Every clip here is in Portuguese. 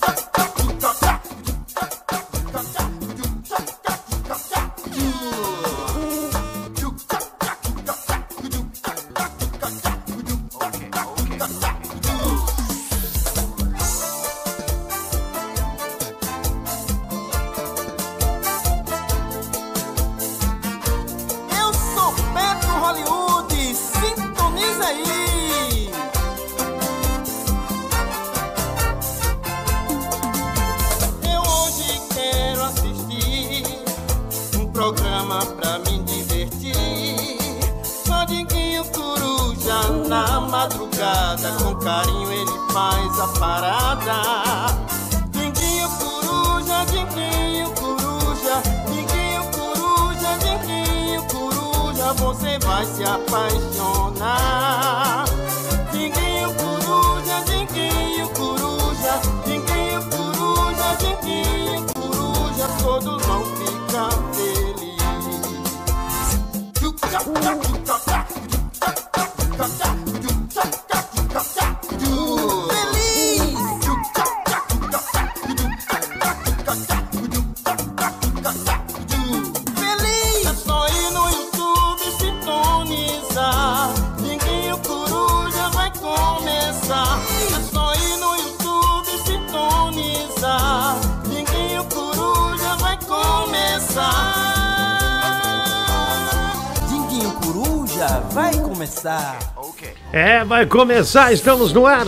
Bum, bum, bum. Vai começar, estamos no ar.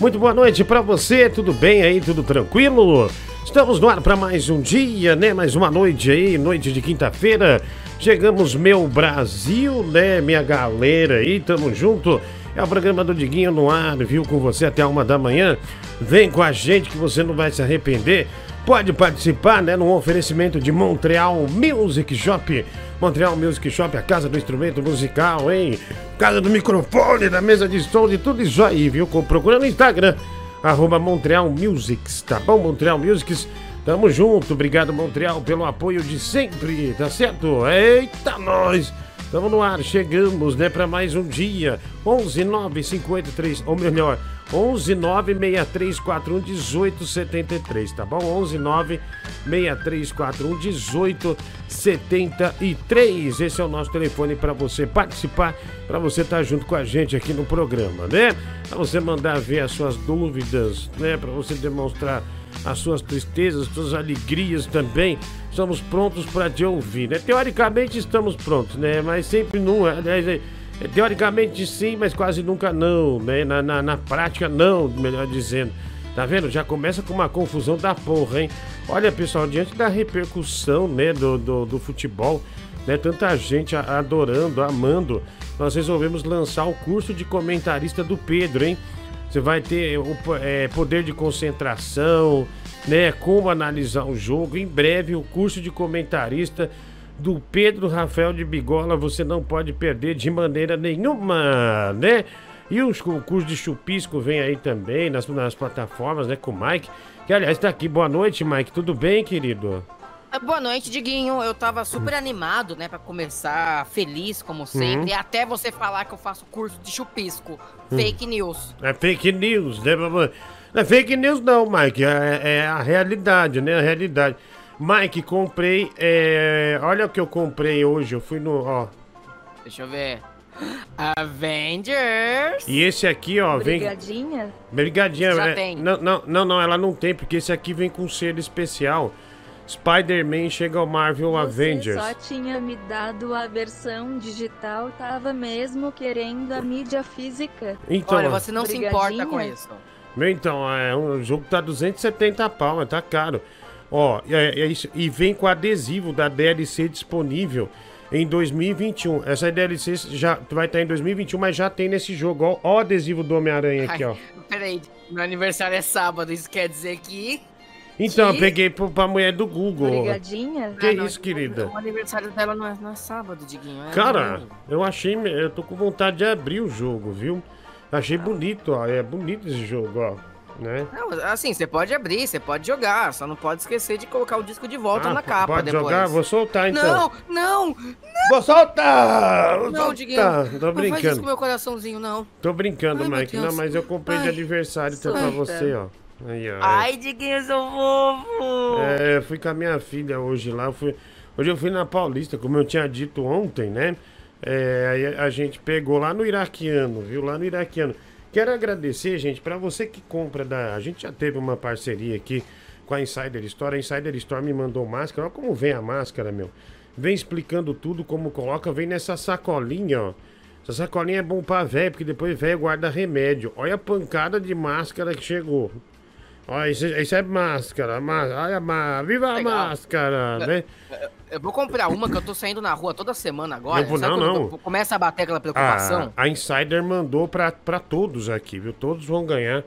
Muito boa noite pra você, tudo bem aí, tudo tranquilo? Estamos no ar pra mais um dia, né? Mais uma noite aí, noite de quinta-feira. Chegamos, meu Brasil, né? Minha galera aí, tamo junto. É o programa do Diguinho no ar, viu? Com você até uma da manhã. Vem com a gente que você não vai se arrepender. Pode participar, né? No oferecimento de Montreal Music Shop. Montreal Music Shop, a casa do instrumento musical, hein? Casa do microfone, da mesa de som, de tudo isso aí, viu? Procura no Instagram, arroba Montreal Musics, tá bom? Montreal Musics, tamo junto. Obrigado, Montreal, pelo apoio de sempre, tá certo? Eita, nós! Tamo no ar, chegamos, né, pra mais um dia. 11 9 53, ou melhor, 11 9 6341 1873, tá bom? 11 9 6341 1873. Esse é o nosso telefone para você participar, para você estar junto com a gente aqui no programa, né? Para você mandar ver as suas dúvidas, né? Para você demonstrar as suas tristezas, as suas alegrias também. Estamos prontos para te ouvir, né? Teoricamente estamos prontos, né? Mas sempre não aliás, é- é, Teoricamente sim, mas quase nunca não, né? Na, na, na prática não, melhor dizendo. Tá vendo? Já começa com uma confusão da porra, hein? Olha, pessoal, diante da repercussão, né, do, do, do futebol, né, tanta gente adorando, amando, nós resolvemos lançar o curso de comentarista do Pedro, hein? Você vai ter o é, poder de concentração, né? Como analisar o jogo. Em breve, o curso de comentarista do Pedro Rafael de Bigola você não pode perder de maneira nenhuma, né? E os, o curso de chupisco vem aí também nas, nas plataformas, né? Com o Mike. Que aliás tá aqui. Boa noite, Mike. Tudo bem, querido? Ah, Boa noite, Diguinho. Eu tava super animado, né, pra começar feliz, como sempre. Até você falar que eu faço curso de chupisco. Fake news. É fake news, né? mamãe? Não é fake news não, Mike. É, é a realidade, né? A realidade. Mike, comprei. é, Olha o que eu comprei hoje. Eu fui no. Ó. Deixa eu ver. Avengers. E esse aqui, ó, vem. Brigadinha? Brigadinha, Já é- tem. Não, não, não, não, ela não tem, porque esse aqui vem com selo especial. Spider-Man chega ao Marvel Avengers. Você só tinha me dado a versão digital, tava mesmo querendo a mídia física. Então, Olha, você não se importa com isso. meu, então, é, o jogo tá 270 pau, mas tá caro. Ó, é, é isso, e vem com adesivo da DLC disponível em 2021. Essa DLC já vai estar em 2021, mas já tem nesse jogo. Ó, ó o adesivo do Homem-Aranha aqui, ó. Peraí, meu aniversário é sábado, isso quer dizer que. Então, eu que- peguei pro, pra mulher do Google. Brigadinha? Que Ah, não, isso, querida? O aniversário dela não é, não é sábado, Diguinho. É Cara, domingo. eu achei. Eu tô com vontade de abrir o jogo, viu? Achei bonito, ó. É bonito esse jogo, ó. Né? Não, assim, você pode abrir, você pode jogar, só não pode esquecer de colocar o disco de volta Ah, na capa pode depois. jogar? Vou soltar então. Não, não, Vou soltar! Vou não, Diguinho. Tô Não faz isso brincando. com meu coraçãozinho, não. Tô brincando, Ai, Mike. Não, mas eu comprei de Ai, aniversário então pra você, ó. Aí, ó. Ai, Diguinho, seu fofo. É, fui com a minha filha hoje lá. eu Fui, hoje eu fui na Paulista, como eu tinha dito ontem, né? É, aí a gente pegou lá no Iraquiano, viu? Lá no Iraquiano. Quero agradecer, gente, pra você que compra da. A gente já teve uma parceria aqui com a Insider Store. A Insider Store me mandou máscara. Olha como vem a máscara, meu. Vem explicando tudo, como coloca. Vem nessa sacolinha, ó. Essa sacolinha é bom pra velho, porque depois velho guarda remédio. Olha a pancada de máscara que chegou. Olha, isso, isso é máscara. má- Olha, a viva a Legal. máscara, né? Eu vou comprar uma que eu tô saindo na rua toda semana agora. Eu vou- Sabe não, não. Começa a bater aquela preocupação. A, a Insider mandou pra, pra todos aqui, viu? Todos vão ganhar.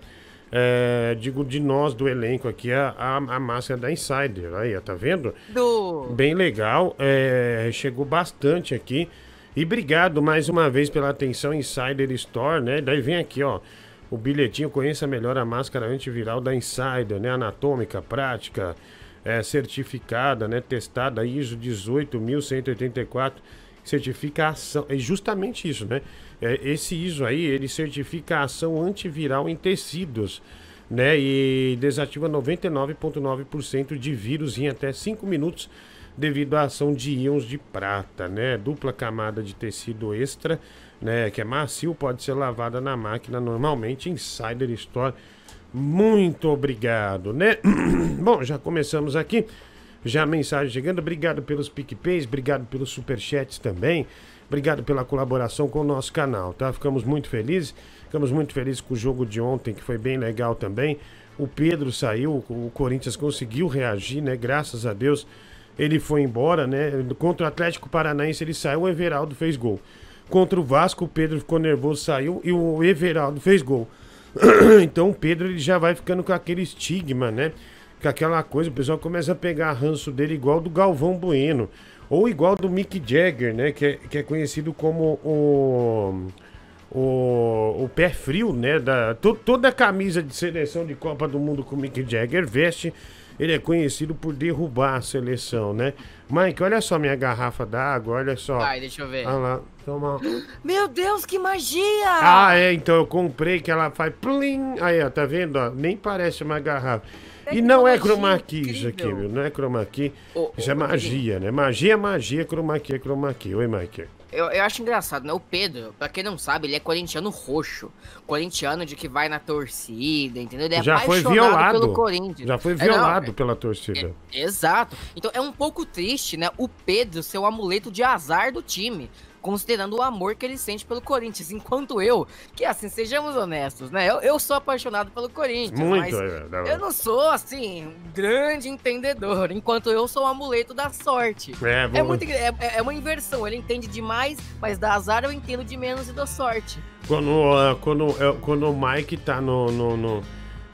é, digo, de nós do elenco aqui, a, a, a máscara da Insider. Aí, tá vendo? Do. Bem legal. é, chegou bastante aqui. E obrigado mais uma vez pela atenção Insider Store, né? Daí vem aqui, ó. O bilhetinho conheça melhor a máscara antiviral da Insider, né? Anatômica, prática, é, certificada, né? Testada ISO 18184, certifica a ação. É justamente isso, né? É, esse ISO aí, ele certifica a ação antiviral em tecidos, né? E desativa 99,9% de vírus em até 5 minutos devido à ação de íons de prata, né? Dupla camada de tecido extra, né? Que é macio, pode ser lavada na máquina normalmente. Insider Store. Muito obrigado, né? Bom, já começamos aqui. Já a mensagem chegando. Obrigado pelos PicPays, obrigado pelos superchats também. Obrigado pela colaboração com o nosso canal, tá? Ficamos muito felizes. Ficamos muito felizes com o jogo de ontem, que foi bem legal também. O Pedro saiu, o Corinthians conseguiu reagir, né? Graças a Deus ele foi embora, né? Contra o Atlético Paranaense ele saiu, o Everaldo fez gol. Contra o Vasco, o Pedro ficou nervoso, saiu e o Everaldo fez gol. então o Pedro ele já vai ficando com aquele estigma, né? Com aquela coisa, o pessoal começa a pegar ranço dele igual do Galvão Bueno. Ou igual do Mick Jagger, né? Que é, que é conhecido como o. O, o pé frio, né? Da, to- toda a camisa de seleção de Copa do Mundo que o Mick Jagger veste, ele é conhecido por derrubar a seleção, né? Mike, olha só minha garrafa d'água, olha só. Ai, deixa eu ver. Olha lá, toma. Meu Deus, que magia! Ah, é, então eu comprei que ela faz plim. Aí, ó, tá vendo? Ó, nem parece uma garrafa. E não é chroma key isso aqui, incrível. viu? Não é chroma key. Ô, Isso é magia, né? Magia é magia, chroma key é chroma key. Oi, Mike. Eu, eu acho engraçado, né? O Pedro, pra quem não sabe, ele é corintiano roxo. Corintiano de que vai na torcida, entendeu? Ele é Já foi violado. pelo Corinthians. Já foi É, não, violado pela torcida. É, exato. Então é um pouco triste, né? O Pedro ser o amuleto de azar do time. Considerando o amor que ele sente pelo Corinthians. Enquanto eu, que assim, sejamos honestos, né? Eu, eu sou apaixonado pelo Corinthians. Muito, mas é, da- eu não sou, assim, um grande entendedor. Enquanto eu sou o amuleto da sorte. É, É, vamos- muito, é, é uma inversão. Ele entende demais, mas da azar eu entendo de menos e dou sorte. Quando, quando, é, quando o Mike tá no, no, no,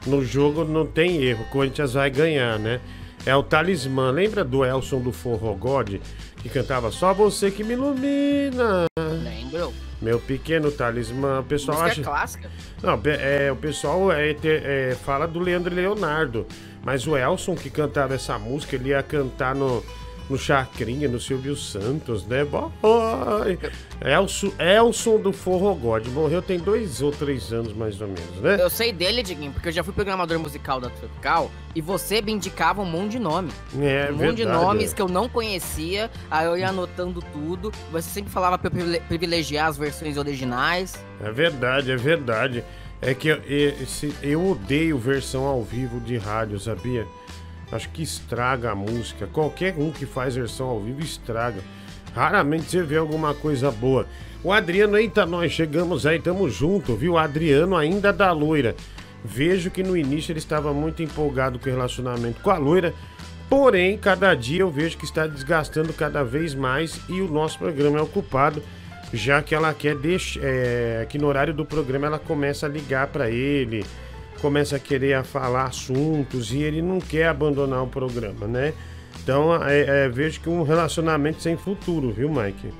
no jogo, não tem erro. O Corinthians vai ganhar, né? É o talismã. Lembra do Elson do Forro God? Que cantava Só você que me ilumina. Lembro? Meu pequeno talismã. O pessoal Música acha. clássica. Não, é, o pessoal é, é, fala do Leandro Leonardo. Mas o Elson que cantava essa música, ele ia cantar no, no Chacrinha, no Silvio Santos, né? Boy. Elson, Elson do Forro God. Morreu tem dois ou três anos, mais ou menos, né? Eu sei dele, Diguinho, porque eu já fui programador musical da Tropical e você me indicava um monte de nome. É, um monte de verdade, nomes é. que eu não conhecia, aí eu ia anotando tudo. Você sempre falava pra eu privile- privilegiar as versões originais. É verdade, é verdade. É que eu, esse- eu odeio versão ao vivo de rádio, sabia? Acho que estraga a música. Qualquer um que faz versão ao vivo estraga. Raramente você vê alguma coisa boa. O Adriano, eita, nós chegamos aí, tamo junto, viu? O Adriano ainda da loira. Vejo que no início ele estava muito empolgado com o relacionamento com a loira. Porém, cada dia eu vejo que está desgastando cada vez mais e o nosso programa é ocupado já que ela quer deixar é, que no horário do programa ela começa a ligar para ele, começa a querer a falar assuntos e ele não quer abandonar o programa, né? Então é, é, vejo que um relacionamento sem futuro, viu, Mike?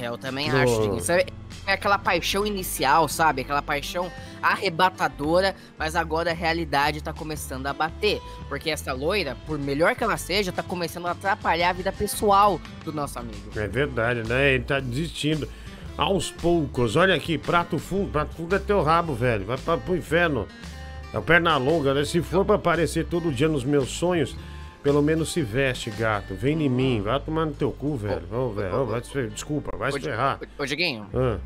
É, eu também acho. Sabe, É aquela paixão inicial, sabe? Aquela paixão arrebatadora, mas agora a realidade tá começando a bater. Porque essa loira, por melhor que ela seja, tá começando a atrapalhar a vida pessoal do nosso amigo. É verdade, né? Ele tá desistindo aos poucos. Olha aqui, prato fundo, prato fundo é teu rabo, velho. Vai pra, pro inferno. É o perna longa, né? Se for pra aparecer todo dia nos meus sonhos, pelo menos se veste, gato. Vem em mim, vai tomar no teu cu, velho. Ô, velho, ô, vai fer- Desculpa, vai se ferrar. Ô, Diguinho, Ah,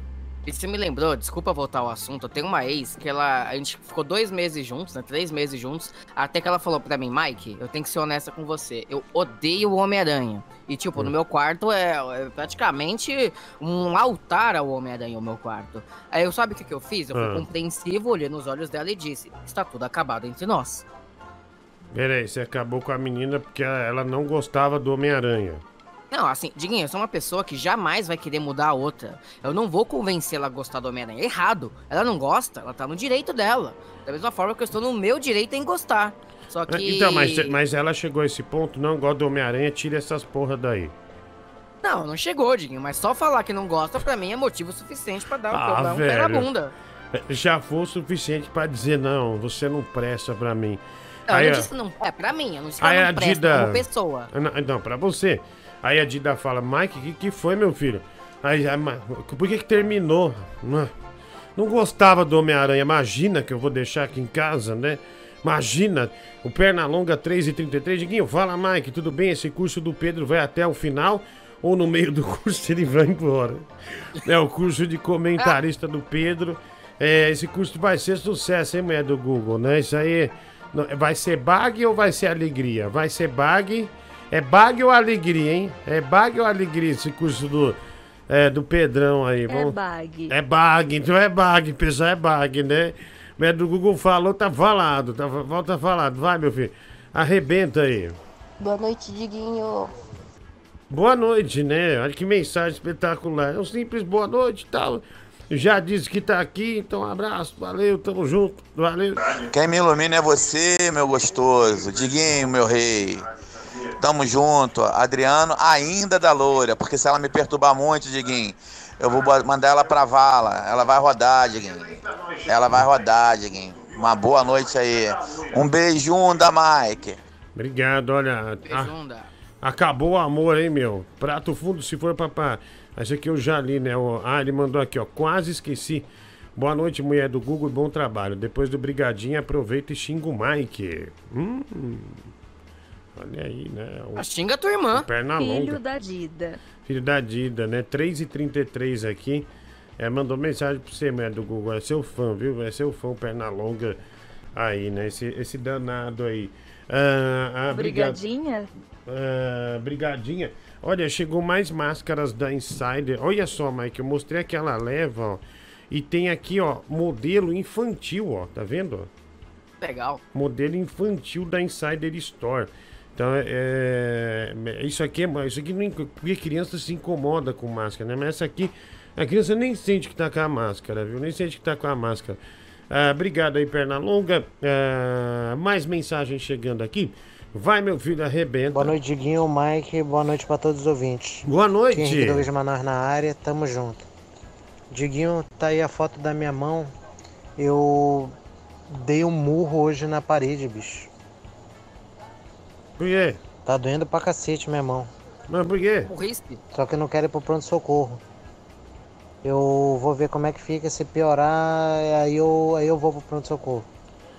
e você me lembrou, desculpa voltar ao assunto, eu tenho uma ex que ela. A gente ficou dois meses juntos, né? Três meses juntos, até que ela falou pra mim, Mike, eu tenho que ser honesta com você. Eu odeio o Homem-Aranha. E, tipo, no meu quarto é, é praticamente um altar ao Homem-Aranha, o meu quarto. Aí eu sabe o que, que eu fiz? Eu fui Ah. compreensivo, olhei nos olhos dela e disse: Está tudo acabado entre nós. peraí, você acabou com a menina porque ela não gostava do Homem-Aranha. Não, assim, Diguinho, eu sou uma pessoa que jamais vai querer mudar a outra. Eu não vou convencê-la a gostar do Homem-Aranha. Errado. Ela não gosta, ela tá no direito dela. Da mesma forma que eu estou no meu direito em gostar. Só Ah, que. Então, mas, mas ela chegou a esse ponto, não gosta do Homem-Aranha, tira essas porra daí. Não, não chegou, Diguinho. Mas só falar que não gosta, pra mim, é motivo suficiente pra dar, Ah, pra dar um pé na bunda. Já foi o suficiente pra dizer, não, você não presta pra mim. Não, Aí, eu não disse não. É, pra mim, eu não disse que Aí ela a não presta Dida- como pessoa. Ah, Não, não, pra você. Aí a Dida fala, Mike, o que, que foi, meu filho? Aí, aí, por que que terminou? Não, não gostava do Homem-Aranha. Imagina que eu vou deixar aqui em casa, né? Imagina, o Pernalonga 3,33. Diguinho, fala, Mike, tudo bem? Esse curso do Pedro vai até o final? Ou no meio do curso ele vai embora? É o curso de comentarista do Pedro. É, esse curso vai ser sucesso, hein, mulher do Google, né? Isso aí. não- Vai ser bag ou vai ser alegria? Vai ser bag. É bag ou alegria, hein? É bag ou alegria esse curso do, é, do Pedrão aí? É Vamos... bag. É bag, então é bag, pessoal, é bag, né? Mas do Google falou, tá falado, tá, volta falado. Vai, meu filho, arrebenta aí. Boa noite, Diguinho. Boa noite, né? Olha que mensagem espetacular. É um simples boa noite e tal. Já disse que tá aqui, então um abraço, valeu, tamo junto, valeu. Quem me ilumina é você, meu gostoso. Diguinho, meu rei. Tamo junto. Adriano, ainda da loira, porque se ela me perturbar muito, Diguinho, eu vou mandar ela pra vala. Ela vai rodar, Diguinho. Ela vai rodar, Diguinho. Uma boa noite aí. Um beijão da Mike. Obrigado, olha. a- Beijunda. Acabou o amor, hein, meu? Prato fundo se for papá. Esse aqui eu já li, né? O- Ah, ele mandou aqui, ó. Quase esqueci. Boa noite, mulher do Google, e bom trabalho. Depois do brigadinho, aproveita e xinga o Mike. Hum. Olha aí, né? O Ah, Xinga a tua irmã. perna Filho longa. da Dida. Filho da Dida, né? 3h33 aqui. É, mandou mensagem pra você, mulher do Google. É seu fã, viu? É seu fã, perna longa aí, né? Esse, esse danado aí. Ah, ah. Brigadinha? Ah, brigadinha. Olha, chegou mais máscaras da Insider. Olha só, Mike, eu mostrei aquela leva, ó. E tem aqui, ó, modelo infantil, ó. Tá vendo? Legal. Modelo infantil da Insider Store. Então, é, é- isso aqui é, isso aqui não, porque criança se incomoda com máscara, né? Mas essa aqui, a criança nem sente que tá com a máscara, viu? Nem sente que tá com a máscara. Ah, obrigado aí, perna longa. Ah, mais mensagens chegando aqui. Vai, meu filho, arrebenta. Boa noite, Diguinho, Mike. Boa noite para todos os ouvintes. Boa noite. Aqui é Henrique Douglas Manaus na área, tamo junto. Diguinho, tá aí a foto da minha mão. Eu dei um murro hoje na parede, bicho. Por quê? Tá doendo pra cacete minha mão. Mas por quê? Morriste? Só que eu não quero ir pro pronto-socorro. Eu vou ver como é que fica. Se piorar, aí eu, aí eu vou pro pronto-socorro.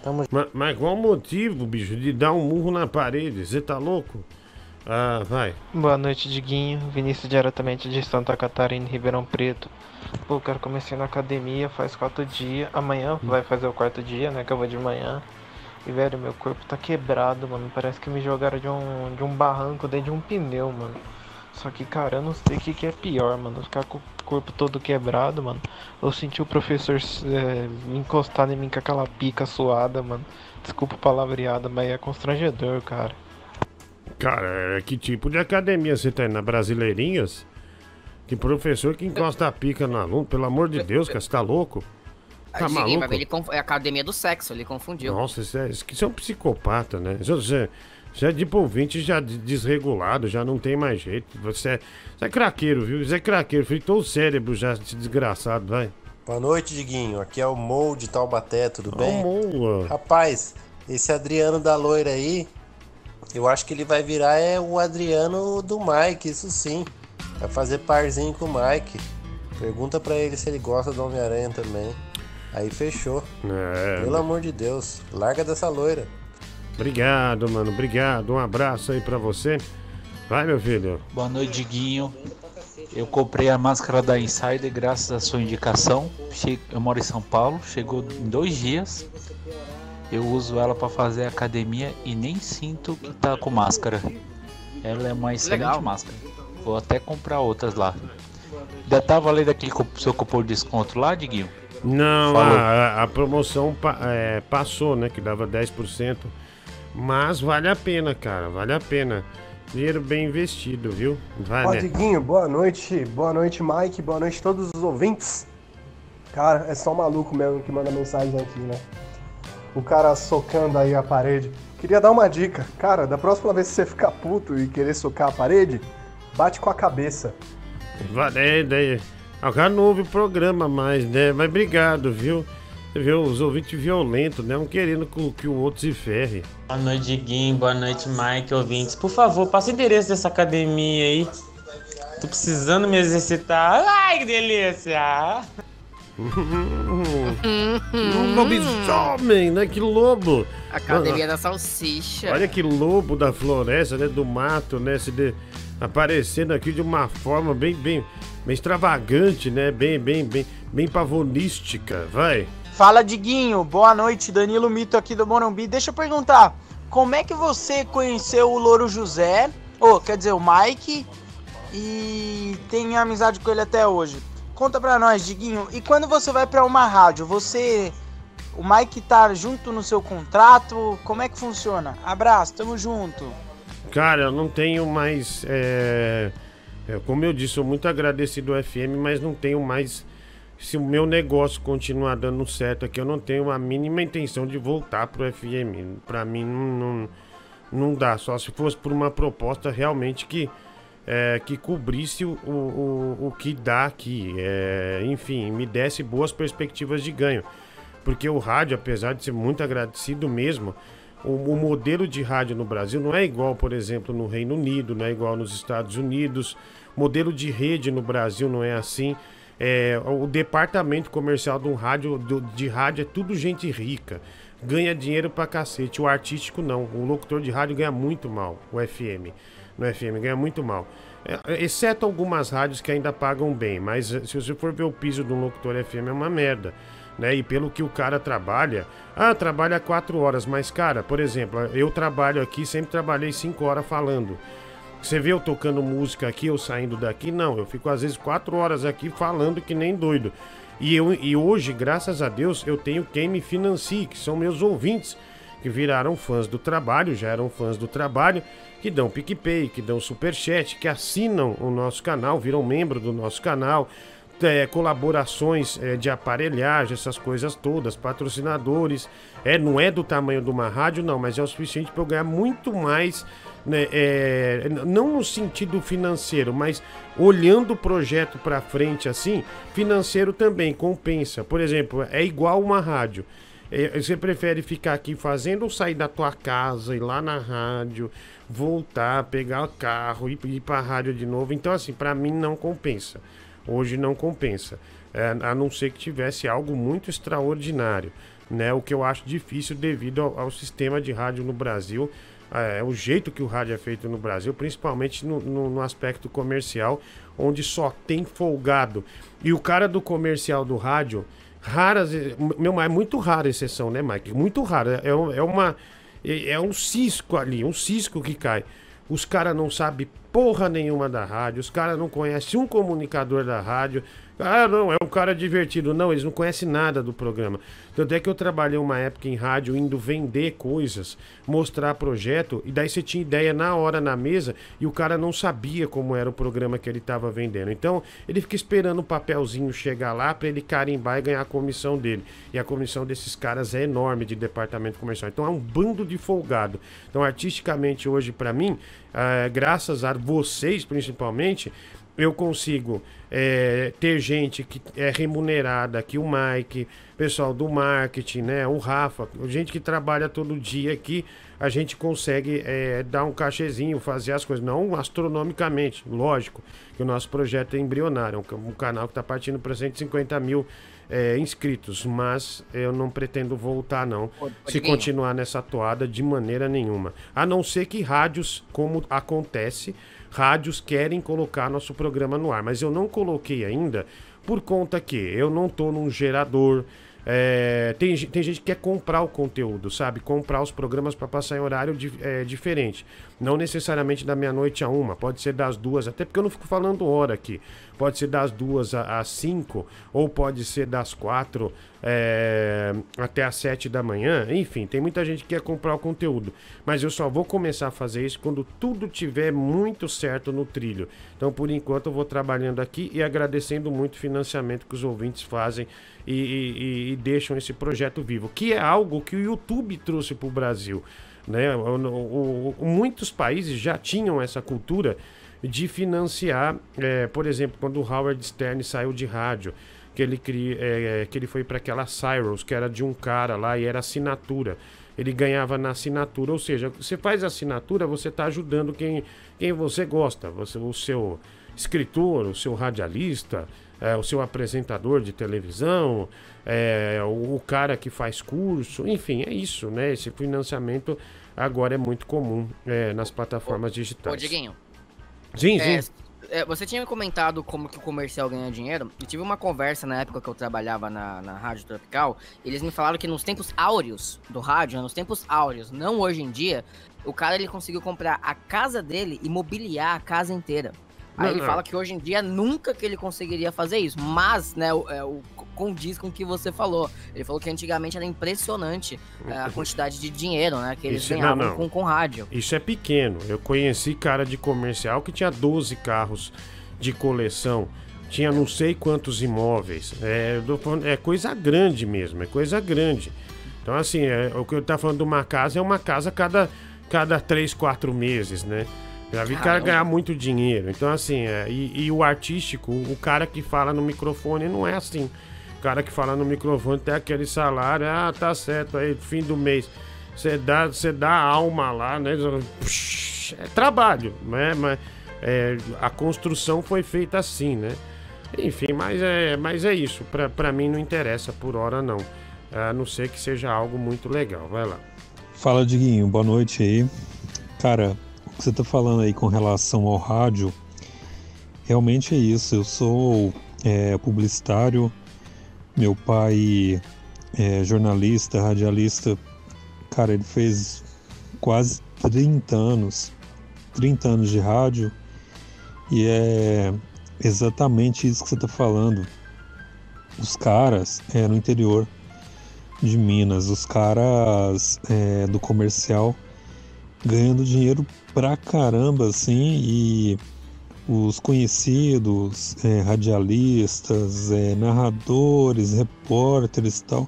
Tamo Mas, mas qual o motivo, bicho, de dar um murro na parede? Você tá louco? Ah, vai. Boa noite, Diguinho. Vinícius diretamente de Santa Catarina, Ribeirão Preto. Pô, cara, comecei na academia faz quatro dias. Amanhã vai fazer o quarto dia, né? Que eu vou de manhã. E, velho, meu corpo tá quebrado, mano. Parece que me jogaram de um, de um barranco dentro de um pneu, mano. Só que, cara, eu não sei o que, que é pior, mano. Ficar com o corpo todo quebrado, mano. Eu senti o professor é, encostar em mim com aquela pica suada, mano. Desculpa palavreada, mas é constrangedor, cara. Cara, é, que tipo de academia você tá? Na Brasileirinhas? Que professor que encosta a pica no aluno? Pelo amor de Deus, cara, você tá louco? Tá Diguinho, maluco? mas ele conf- é a academia do sexo, ele confundiu. Nossa, isso é, isso é um psicopata, né? Você, você, você é tipo ouvinte já de- desregulado, já não tem mais jeito. Você é, você é craqueiro, viu? Você é craqueiro, fritou o cérebro já, esse desgraçado, vai. Boa noite, Diguinho. Aqui é o Mou de Taubaté, tudo bem? Moa. Rapaz, esse Adriano da loira aí, eu acho que ele vai virar é o Adriano do Mike, isso sim. Vai fazer parzinho com o Mike. Pergunta pra ele se ele gosta do Homem-Aranha também. Aí fechou. É, Pelo amor de Deus, larga dessa loira. Obrigado, mano. Obrigado. Um abraço aí pra você. Vai, meu filho. Boa noite, Diguinho. Eu comprei a máscara da Insider graças à sua indicação. Eu moro em São Paulo, chegou em dois dias. Eu uso ela para fazer academia e nem sinto que tá com máscara. Ela é uma excelente Legal. máscara. Vou até comprar outras lá. Ainda tá valendo aquele seu cupom de desconto lá, Diguinho? Não, a, a promoção pa- é, passou, né? Que dava 10%. Mas vale a pena, cara. Vale a pena. Dinheiro bem investido, viu? Vai, né? Diguinho, boa noite. Boa noite, Mike. Boa noite a todos os ouvintes. Cara, é só um maluco mesmo que manda mensagem aqui, né? O cara socando aí a parede. Queria dar uma dica. Cara, da próxima vez que você ficar puto e querer socar a parede, bate com a cabeça. Vale, daí. Ah, O cara não ouve o programa mais, né? Mas obrigado, viu? Você viu os ouvintes violentos, né? Um querendo que, que o outro se ferre. Boa noite, Diguinho. Boa noite, Mike, ouvintes. Por favor, passa o endereço dessa academia aí. Tô precisando me exercitar. Ai, que delícia! Um lobisomem, né? Que lobo! Academia da Salsicha. Olha que lobo da floresta, né? Do mato, né? Se de- aparecendo aqui de uma forma bem, bem, bem extravagante, né? Bem, bem, bem, bem pavonística. Vai. Fala, Diguinho. Boa noite, Danilo Mito aqui do Morumbi. Deixa eu perguntar, como é que você conheceu o Louro José, ou quer dizer, o Mike, e tem amizade com ele até hoje? Conta pra nós, Diguinho. E quando você vai pra uma rádio, você... O Mike tá junto no seu contrato? Como é que funciona? Abraço, tamo junto. Cara, eu não tenho mais. é, é, como eu disse, sou muito agradecido ao FM, mas não tenho mais. Se o meu negócio continuar dando certo aqui, eu não tenho a mínima intenção de voltar pro FM. Pra mim, não, não, dá. Só se fosse por uma proposta realmente que. é, que cobrisse o, o, o, o que dá aqui. É, enfim, me desse boas perspectivas de ganho. Porque o rádio, apesar de ser muito agradecido mesmo, o, o modelo de rádio no Brasil não é igual, por exemplo, no Reino Unido, não é igual nos Estados Unidos. Modelo de rede no Brasil não é assim. É, o departamento comercial de um rádio, de rádio é tudo gente rica. Ganha dinheiro pra cacete. O artístico não. O locutor de rádio ganha muito mal. O FM. No FM ganha muito mal. É, exceto algumas rádios que ainda pagam bem. Mas eh, se você for ver o piso de um locutor FM é uma merda né? E pelo que o cara trabalha, ah, trabalha quatro horas, mas cara, por exemplo, eu trabalho aqui, sempre trabalhei cinco horas falando. Você vê eu tocando música aqui, eu saindo daqui? Não, eu fico às vezes quatro horas aqui falando que nem doido. E, eu, e hoje, graças a Deus, eu tenho quem me financie, que são meus ouvintes, que viraram fãs do trabalho, já eram fãs do trabalho, que dão PicPay, que dão Superchat, que assinam o nosso canal, viram membro do nosso canal, é, colaborações é, de aparelhagem, essas coisas todas, patrocinadores. É, não é do tamanho de uma rádio, não, mas é o suficiente para eu ganhar muito mais, né, é, não no sentido financeiro, mas olhando o projeto para frente assim, financeiro também compensa. Por exemplo, é igual uma rádio. É, Você prefere ficar aqui fazendo ou sair da tua casa, ir lá na rádio, voltar, pegar o carro, ir, ir para a rádio de novo? Então, assim, para mim não compensa. Hoje não compensa. É, a não ser que tivesse algo muito extraordinário. Né? O que eu acho difícil devido ao, ao sistema de rádio no Brasil. É, o jeito que o rádio é feito no Brasil, principalmente no, no- no aspecto comercial, onde só tem folgado. E o cara do comercial do rádio, raras. Meu, é muito rara exceção, né, Mike? Muito rara. É, é uma. É é um cisco ali, um cisco que cai. Os caras não sabem porra nenhuma da rádio, os caras não conhecem um comunicador da rádio. Ah, não, é um cara divertido. Não, eles não conhecem nada do programa. Tanto é que eu trabalhei uma época em rádio indo vender coisas, mostrar projeto, e daí você tinha ideia na hora na mesa e o cara não sabia como era o programa que ele estava vendendo. Então ele fica esperando o papelzinho chegar lá para ele carimbar e ganhar a comissão dele. E a comissão desses caras é enorme de departamento comercial. Então é um bando de folgado. Então, artisticamente, hoje, para mim, ah, graças a vocês principalmente, eu consigo é, ter gente que é remunerada aqui, o Mike, pessoal do marketing, né? O Rafa, gente que trabalha todo dia aqui a gente consegue é, dar um cachezinho, fazer as coisas, não astronomicamente, lógico, que o nosso projeto é embrionário, é um, um canal que está partindo para 150 mil é, inscritos, mas eu não pretendo voltar não, Pô, se continuar nessa toada de maneira nenhuma. A não ser que rádios, como acontece, rádios querem colocar nosso programa no ar, mas eu não coloquei ainda por conta que eu não tô num gerador. é, tem, tem gente que quer comprar o conteúdo, sabe? Comprar os programas para passar em horário é, diferente. Não necessariamente da meia-noite a uma, pode ser das duas, até porque eu não fico falando hora aqui. Pode ser das duas às cinco, ou pode ser das quatro é, até às sete da manhã. Enfim, tem muita gente que quer comprar o conteúdo. Mas eu só vou começar a fazer isso quando tudo tiver muito certo no trilho. Então, por enquanto, eu vou trabalhando aqui e agradecendo muito o financiamento que os ouvintes fazem e- e- e deixam esse projeto vivo, que é algo que o YouTube trouxe para o Brasil. Né? O- o- o- muitos países já tinham essa cultura de financiar, é, por exemplo, quando o Howard Stern saiu de rádio, que ele, cri, é, que ele foi para aquela Cyrus, que era de um cara lá e era assinatura. Ele ganhava na assinatura, ou seja, você faz assinatura, você está ajudando quem, quem você gosta, você, o seu escritor, o seu radialista, é, o seu apresentador de televisão, é, o, o cara que faz curso, enfim, é isso, né? Esse financiamento agora é muito comum é, nas plataformas digitais. Ô, Diguinho. Sim, É, sim. é, você tinha me comentado como que o comercial ganha dinheiro. Eu tive uma conversa na época que eu trabalhava na, na Rádio Tropical. Eles me falaram que nos tempos áureos do rádio, nos tempos áureos, não hoje em dia, o cara ele conseguiu comprar a casa dele e mobiliar a casa inteira. Aí Não, ele não. fala que hoje em dia nunca que ele conseguiria fazer isso. Mas, né, o, é, o condiz com o que você falou. Ele falou que antigamente era impressionante é, a quantidade de dinheiro, né, que eles Isso- não, ganhavam não. Com, com rádio. Isso é pequeno. Eu conheci cara de comercial que tinha 12 carros de coleção. Tinha não sei quantos imóveis. É, é coisa grande mesmo, é coisa grande. Então, assim, é, o que eu tá falando de uma casa é uma casa cada, cada 3, 4 meses, né? Já vi cara Caramba. ganhar muito dinheiro. Então, assim, é, e, e o artístico, o cara que fala no microfone não é assim. O cara que fala no microfone tem aquele salário, ah, tá certo, aí, fim do mês. Você dá, você dá a alma lá, né? Psh, É trabalho, né? Mas é, a construção foi feita assim, né? Enfim, mas é, mas é isso. Pra, pra mim não interessa por hora, não. A não ser que seja algo muito legal. Vai lá. Fala, Diguinho, boa noite aí. Cara, que você tá falando aí com relação ao rádio, realmente é isso. Eu sou é, publicitário, meu pai é jornalista, radialista. Cara, ele fez quase 30 anos, 30 anos de rádio, e é exatamente isso que você tá falando. Os caras é, no interior de Minas, os caras é, do comercial ganhando dinheiro pra caramba, assim, e os conhecidos, é, radialistas, é, narradores, repórteres e tal,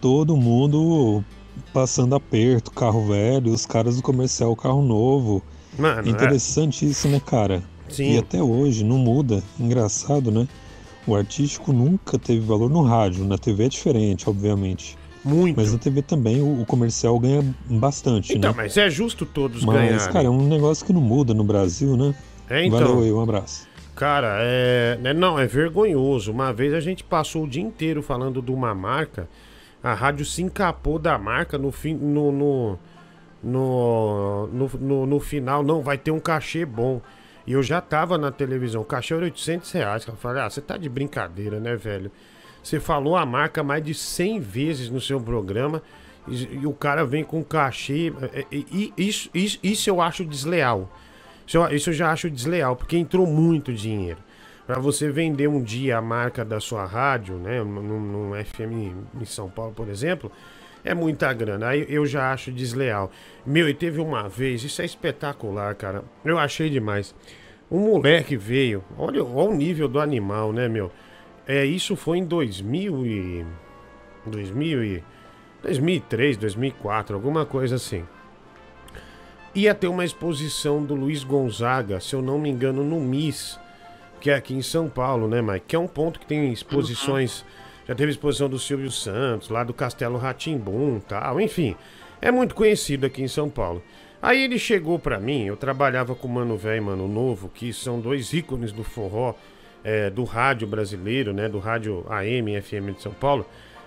todo mundo passando aperto, carro velho, os caras do comercial, carro novo. Mano, é. Interessante isso, né, cara? Sim. E até hoje não muda. Engraçado, né? O artístico nunca teve valor no rádio, na TV é diferente, obviamente. Muito. Mas na TV também o, o comercial ganha bastante, Então, né? mas é justo todos Mas, ganharem. cara, é um negócio que não muda no Brasil, né? É, então. Valeu aí, um abraço. Cara, é. né, Não, é vergonhoso. Uma vez a gente passou o dia inteiro falando de uma marca. A rádio se encapou da marca no fim. No, no, no, no, no, no final, não, vai ter um cachê bom. E eu já tava na televisão, o cachê era 800 reais. Eu falei, ah, você tá de brincadeira, né, velho? Você falou a marca mais de 100 vezes no seu programa e, e o cara vem com cachê. é, é, E, isso, isso, isso eu acho desleal. Isso eu, isso eu já acho desleal, porque entrou muito dinheiro. Pra você vender um dia a marca da sua rádio, né, num, num FM em São Paulo, por exemplo, é muita grana. Aí eu já acho desleal. Meu, e teve uma vez, isso é espetacular, cara. Eu achei demais. Um moleque veio, olha, olha o nível do animal, né, meu? É, isso foi em 2000 e 2000 e 2003, 2004, alguma coisa assim. Ia ter uma exposição do Luiz Gonzaga, se eu não me engano, no MIS, que é aqui em São Paulo, né, Mike? Que é um ponto que tem exposições. Já teve exposição do Silvio Santos, lá do Castelo Ratimbum tal, enfim. É muito conhecido aqui em São Paulo. Aí ele chegou pra mim, eu trabalhava com o Mano Velho e Mano Novo, que são dois ícones do forró, é, do rádio brasileiro, né? Do rádio AM FM de São Paulo,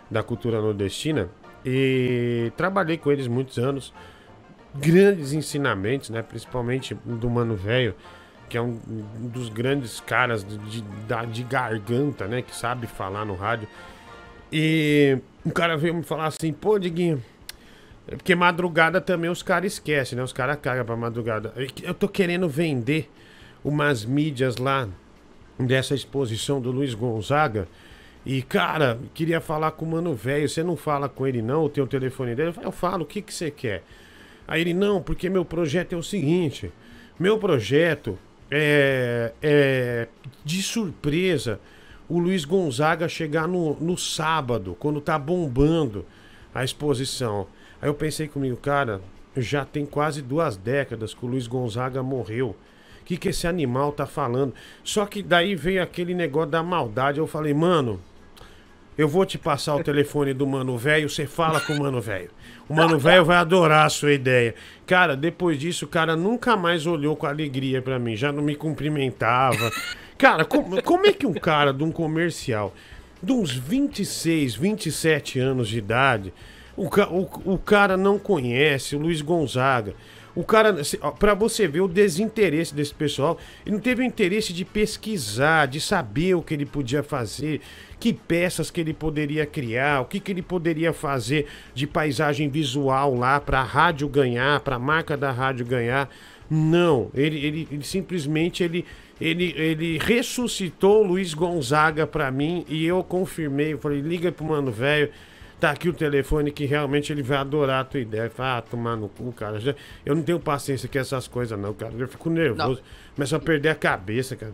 da cultura nordestina. E trabalhei com eles muitos anos. Grandes ensinamentos, né? Principalmente do Mano Velho, que é um dos grandes caras de, de, de garganta, né? Que sabe falar no rádio. E um cara veio me falar assim, pô, Diguinho, é porque madrugada também os caras esquecem, né? Os caras cagam pra madrugada. Eu tô querendo vender umas mídias lá dessa exposição do Luiz Gonzaga. E, cara, queria falar com o mano velho. Você não fala com ele, não? Tem o telefone dele? Eu eu falo, o que, que você quer? Aí ele, não, porque meu projeto é o seguinte: meu projeto é, é de surpresa o Luiz Gonzaga chegar no, no sábado, quando tá bombando a exposição. Aí eu pensei comigo, cara, já tem quase duas décadas que o Luiz Gonzaga morreu. O que, que esse animal tá falando? Só que daí veio aquele negócio da maldade. Eu falei, mano, eu vou te passar o telefone do mano velho, você fala com o mano velho. O mano velho vai adorar a sua ideia. Cara, depois disso, o cara nunca mais olhou com alegria pra mim, já não me cumprimentava. Cara, como, como é que um cara de um comercial, de uns 26, 27 anos de idade, o, o, o cara não conhece o Luiz Gonzaga. O cara, pra você ver o desinteresse desse pessoal, ele não teve o interesse de pesquisar, de saber o que ele podia fazer, que peças que ele poderia criar, o que, que ele poderia fazer de paisagem visual lá pra rádio ganhar, pra marca da rádio ganhar. Não, ele, ele, ele simplesmente ele, ele, ele ressuscitou o Luiz Gonzaga pra mim e eu confirmei. Eu falei, liga pro mano velho. Tá aqui o telefone que realmente ele vai adorar a tua ideia. Fala, ah, tomar no cu, cara. Já- Eu não tenho paciência com essas coisas, não, cara. Eu fico nervoso. Começo a perder a cabeça, cara.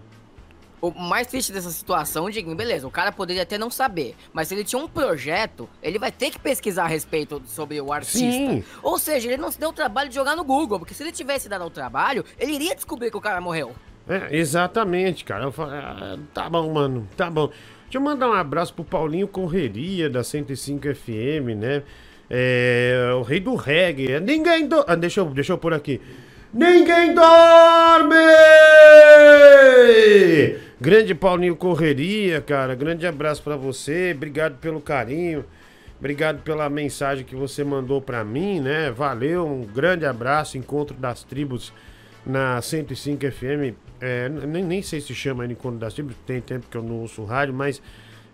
O mais triste dessa situação, Diguinho, beleza, o cara poderia até não saber, mas se ele tinha um projeto, ele vai ter que pesquisar a respeito sobre o artista. Sim. Ou seja, ele não se deu o trabalho de jogar no Google, porque se ele tivesse dado o trabalho, ele iria descobrir que o cara morreu. É, exatamente, cara. Eu falei, ah, tá bom, mano, tá bom. Deixa eu mandar um abraço pro Paulinho Correria, da 105 FM, né? É, o rei do reggae. É, Ninguém do... ah, deixa, eu, deixa eu pôr aqui. Ninguém dorme! Grande Paulinho Correria, cara. Grande abraço pra você. Obrigado pelo carinho. Obrigado pela mensagem que você mandou pra mim, né? Valeu, um grande abraço. Encontro das Tribos na 105 FM. É, nem, nem sei se chama Encontro das Tribos, tem tempo que eu não ouço rádio, mas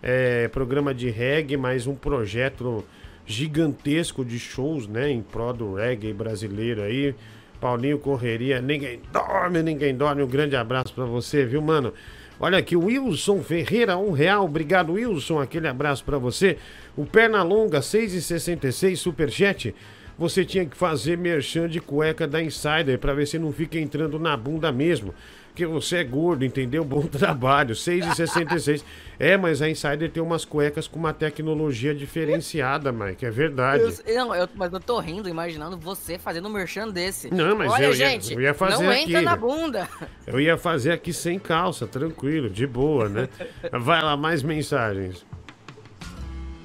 é programa de reggae, mais um projeto gigantesco de shows, né? Em prol do reggae brasileiro aí. Paulinho Correria, ninguém dorme, ninguém dorme. Um grande abraço pra você, viu, mano? Olha aqui, o Wilson Ferreira, um real. Obrigado, Wilson. Aquele abraço pra você. O Pernalonga, 6,66, superchat. Você tinha que fazer merchan de cueca da Insider pra ver se não fica entrando na bunda mesmo. Porque você é gordo, entendeu? Bom trabalho. 6,66. É, mas a Insider tem umas cuecas com uma tecnologia diferenciada, Mike. É verdade. Eu- não, eu- mas eu tô rindo, imaginando você fazendo um merchan desse. Não, mas Olha, eu ia- gente, eu ia fazer não entra aqui. na bunda. Eu ia fazer aqui sem calça, tranquilo, de boa, né? Vai lá, mais mensagens.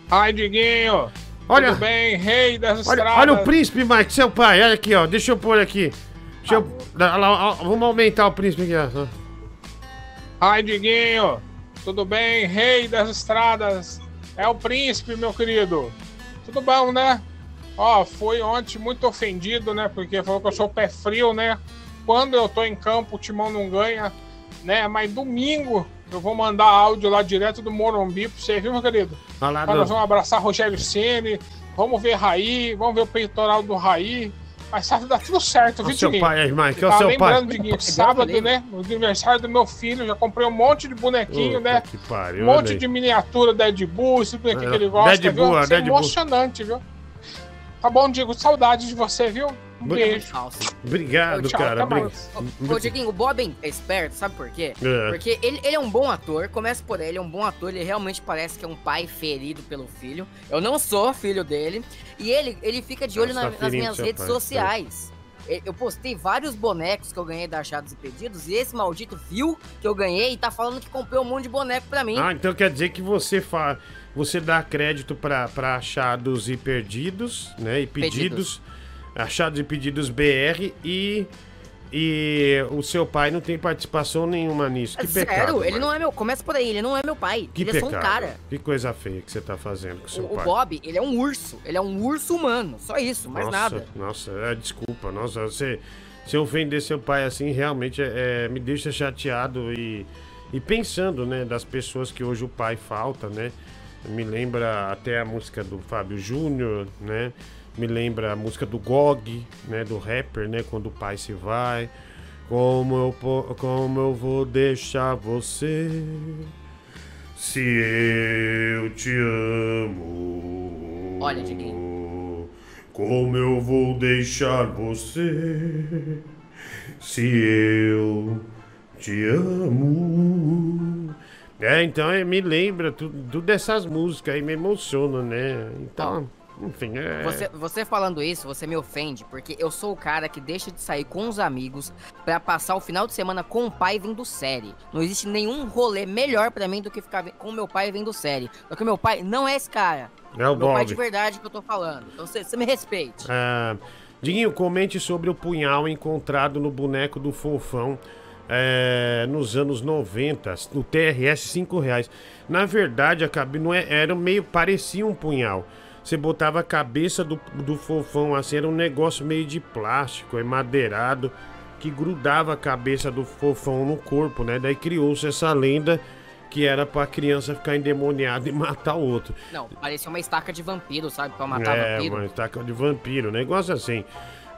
Ai, Diguinho! Olha- Tudo bem, rei das Olha, estradas? olha o príncipe, Mike, seu pai. Olha aqui, ó. Deixa eu pôr aqui. Deixa eu. Vamos aumentar o príncipe aqui. Ai, Diguinho! Tudo bem, rei das estradas? É o príncipe, meu querido. Tudo bom, né? Ó, fui ontem muito ofendido, né? Porque falou que eu sou pé frio, né? Quando eu tô em campo, o timão não ganha, né? Mas domingo eu vou mandar áudio lá direto do Morumbi pra você, viu, meu querido? Olha lá, Nós vamos abraçar Rogério Ceni, vamos ver Raí, vamos ver o peitoral do Raí. Mas sabe, dá tudo certo, viu, o seu pai aí, Mike, olha o Tá seu lembrando, pai. Diguinho, sábado, né? No aniversário do meu filho, já comprei um monte de bonequinho, Puta né? que pariu, um monte de miniatura Deadpool, esse bonequinho É, que ele gosta, Deadpool, viu? é, Isso é emocionante, viu? Tá bom, Digo, saudade de você, viu? Um beijo. Obrigado, Tchau, cara. até Obrig- mais. Ô, Diguinho, o Bob é esperto, sabe por quê? É. Porque ele, ele é um bom ator, começa por ele, ele é um bom ator, ele realmente parece que é um pai ferido pelo filho. Eu não sou filho dele. E ele, ele fica de olho Nossa, na- tá nas minhas redes pai, sociais. E- Eu postei vários bonecos que eu ganhei da Achados e Pedidos, e esse maldito viu que eu ganhei e tá falando que comprou um monte de boneco pra mim. Ah, então quer dizer que você fa... você dá crédito pra, pra achados e perdidos, né? E pedidos. Pedidos. Achados e Pedidos BR e. E o seu pai não tem participação nenhuma nisso. Que Sério, pecado. ele não é meu. Começa por aí, ele não é meu pai. Que ele pecado. é só um cara. Que coisa feia que você tá fazendo com o seu O, o pai. Bob, ele é um urso. Ele é um urso humano. Só isso, mais nossa, nada. Nossa, é, desculpa. Nossa, você, se ofender seu pai assim, realmente é, é, me deixa chateado e, e pensando, né, das pessoas que hoje o pai falta, né? Me lembra até a música do Fábio Júnior, né? Me lembra a música do Gog, né? Do rapper, né? Quando o pai se vai. Como eu, como eu vou deixar você se eu te amo? Olha, Diguinho. Como eu vou deixar você se eu te amo? É, então é, me lembra tudo, tudo dessas músicas aí, me emociona, né? Então, enfim, é. Você, você falando isso, você me ofende, porque eu sou o cara que deixa de sair com os amigos pra passar o final de semana com o pai vendo série. Não existe nenhum rolê melhor pra mim do que ficar com o meu pai vendo série. Porque o meu pai não é esse cara. É o meu pai Bob. de verdade que eu tô falando. Então você, você me respeite. Ah, Diguinho, comente sobre o punhal encontrado no boneco do Fofão é, nos anos 90, no TRS 5 reais. Na verdade, a cabe... não é... era meio. parecia um punhal. Você botava a cabeça do, do Fofão assim, era um negócio meio de plástico, é madeirado, que grudava a cabeça do Fofão no corpo, né? Daí criou-se essa lenda que era pra criança ficar endemoniada e matar o outro. Não, parecia uma estaca de vampiro, sabe? Pra matar é, vampiro. uma estaca de vampiro, negócio assim.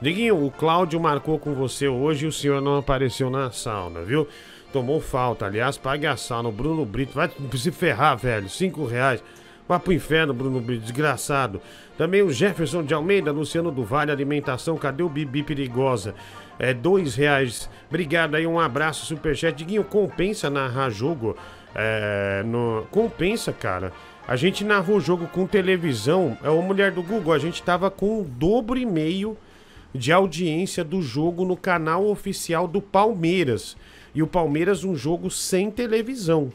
Diguinho, o Cláudio marcou com você hoje e o senhor não apareceu na sauna, viu? Tomou falta, aliás, pague a sauna. O Bruno Brito vai se ferrar, velho. Cinco reais. Vá pro inferno, Bruno desgraçado. Também o Jefferson de Almeida, Luciano do Vale Alimentação, cadê o Bibi Perigosa? É, dois reais. Obrigado aí, um abraço, superchat. Diguinho, compensa narrar jogo? É, no... Compensa, cara. A gente narrou o jogo com televisão. É uma mulher do Google. A gente tava com o dobro e meio de audiência do jogo no canal oficial do Palmeiras. E o Palmeiras, um jogo sem televisão.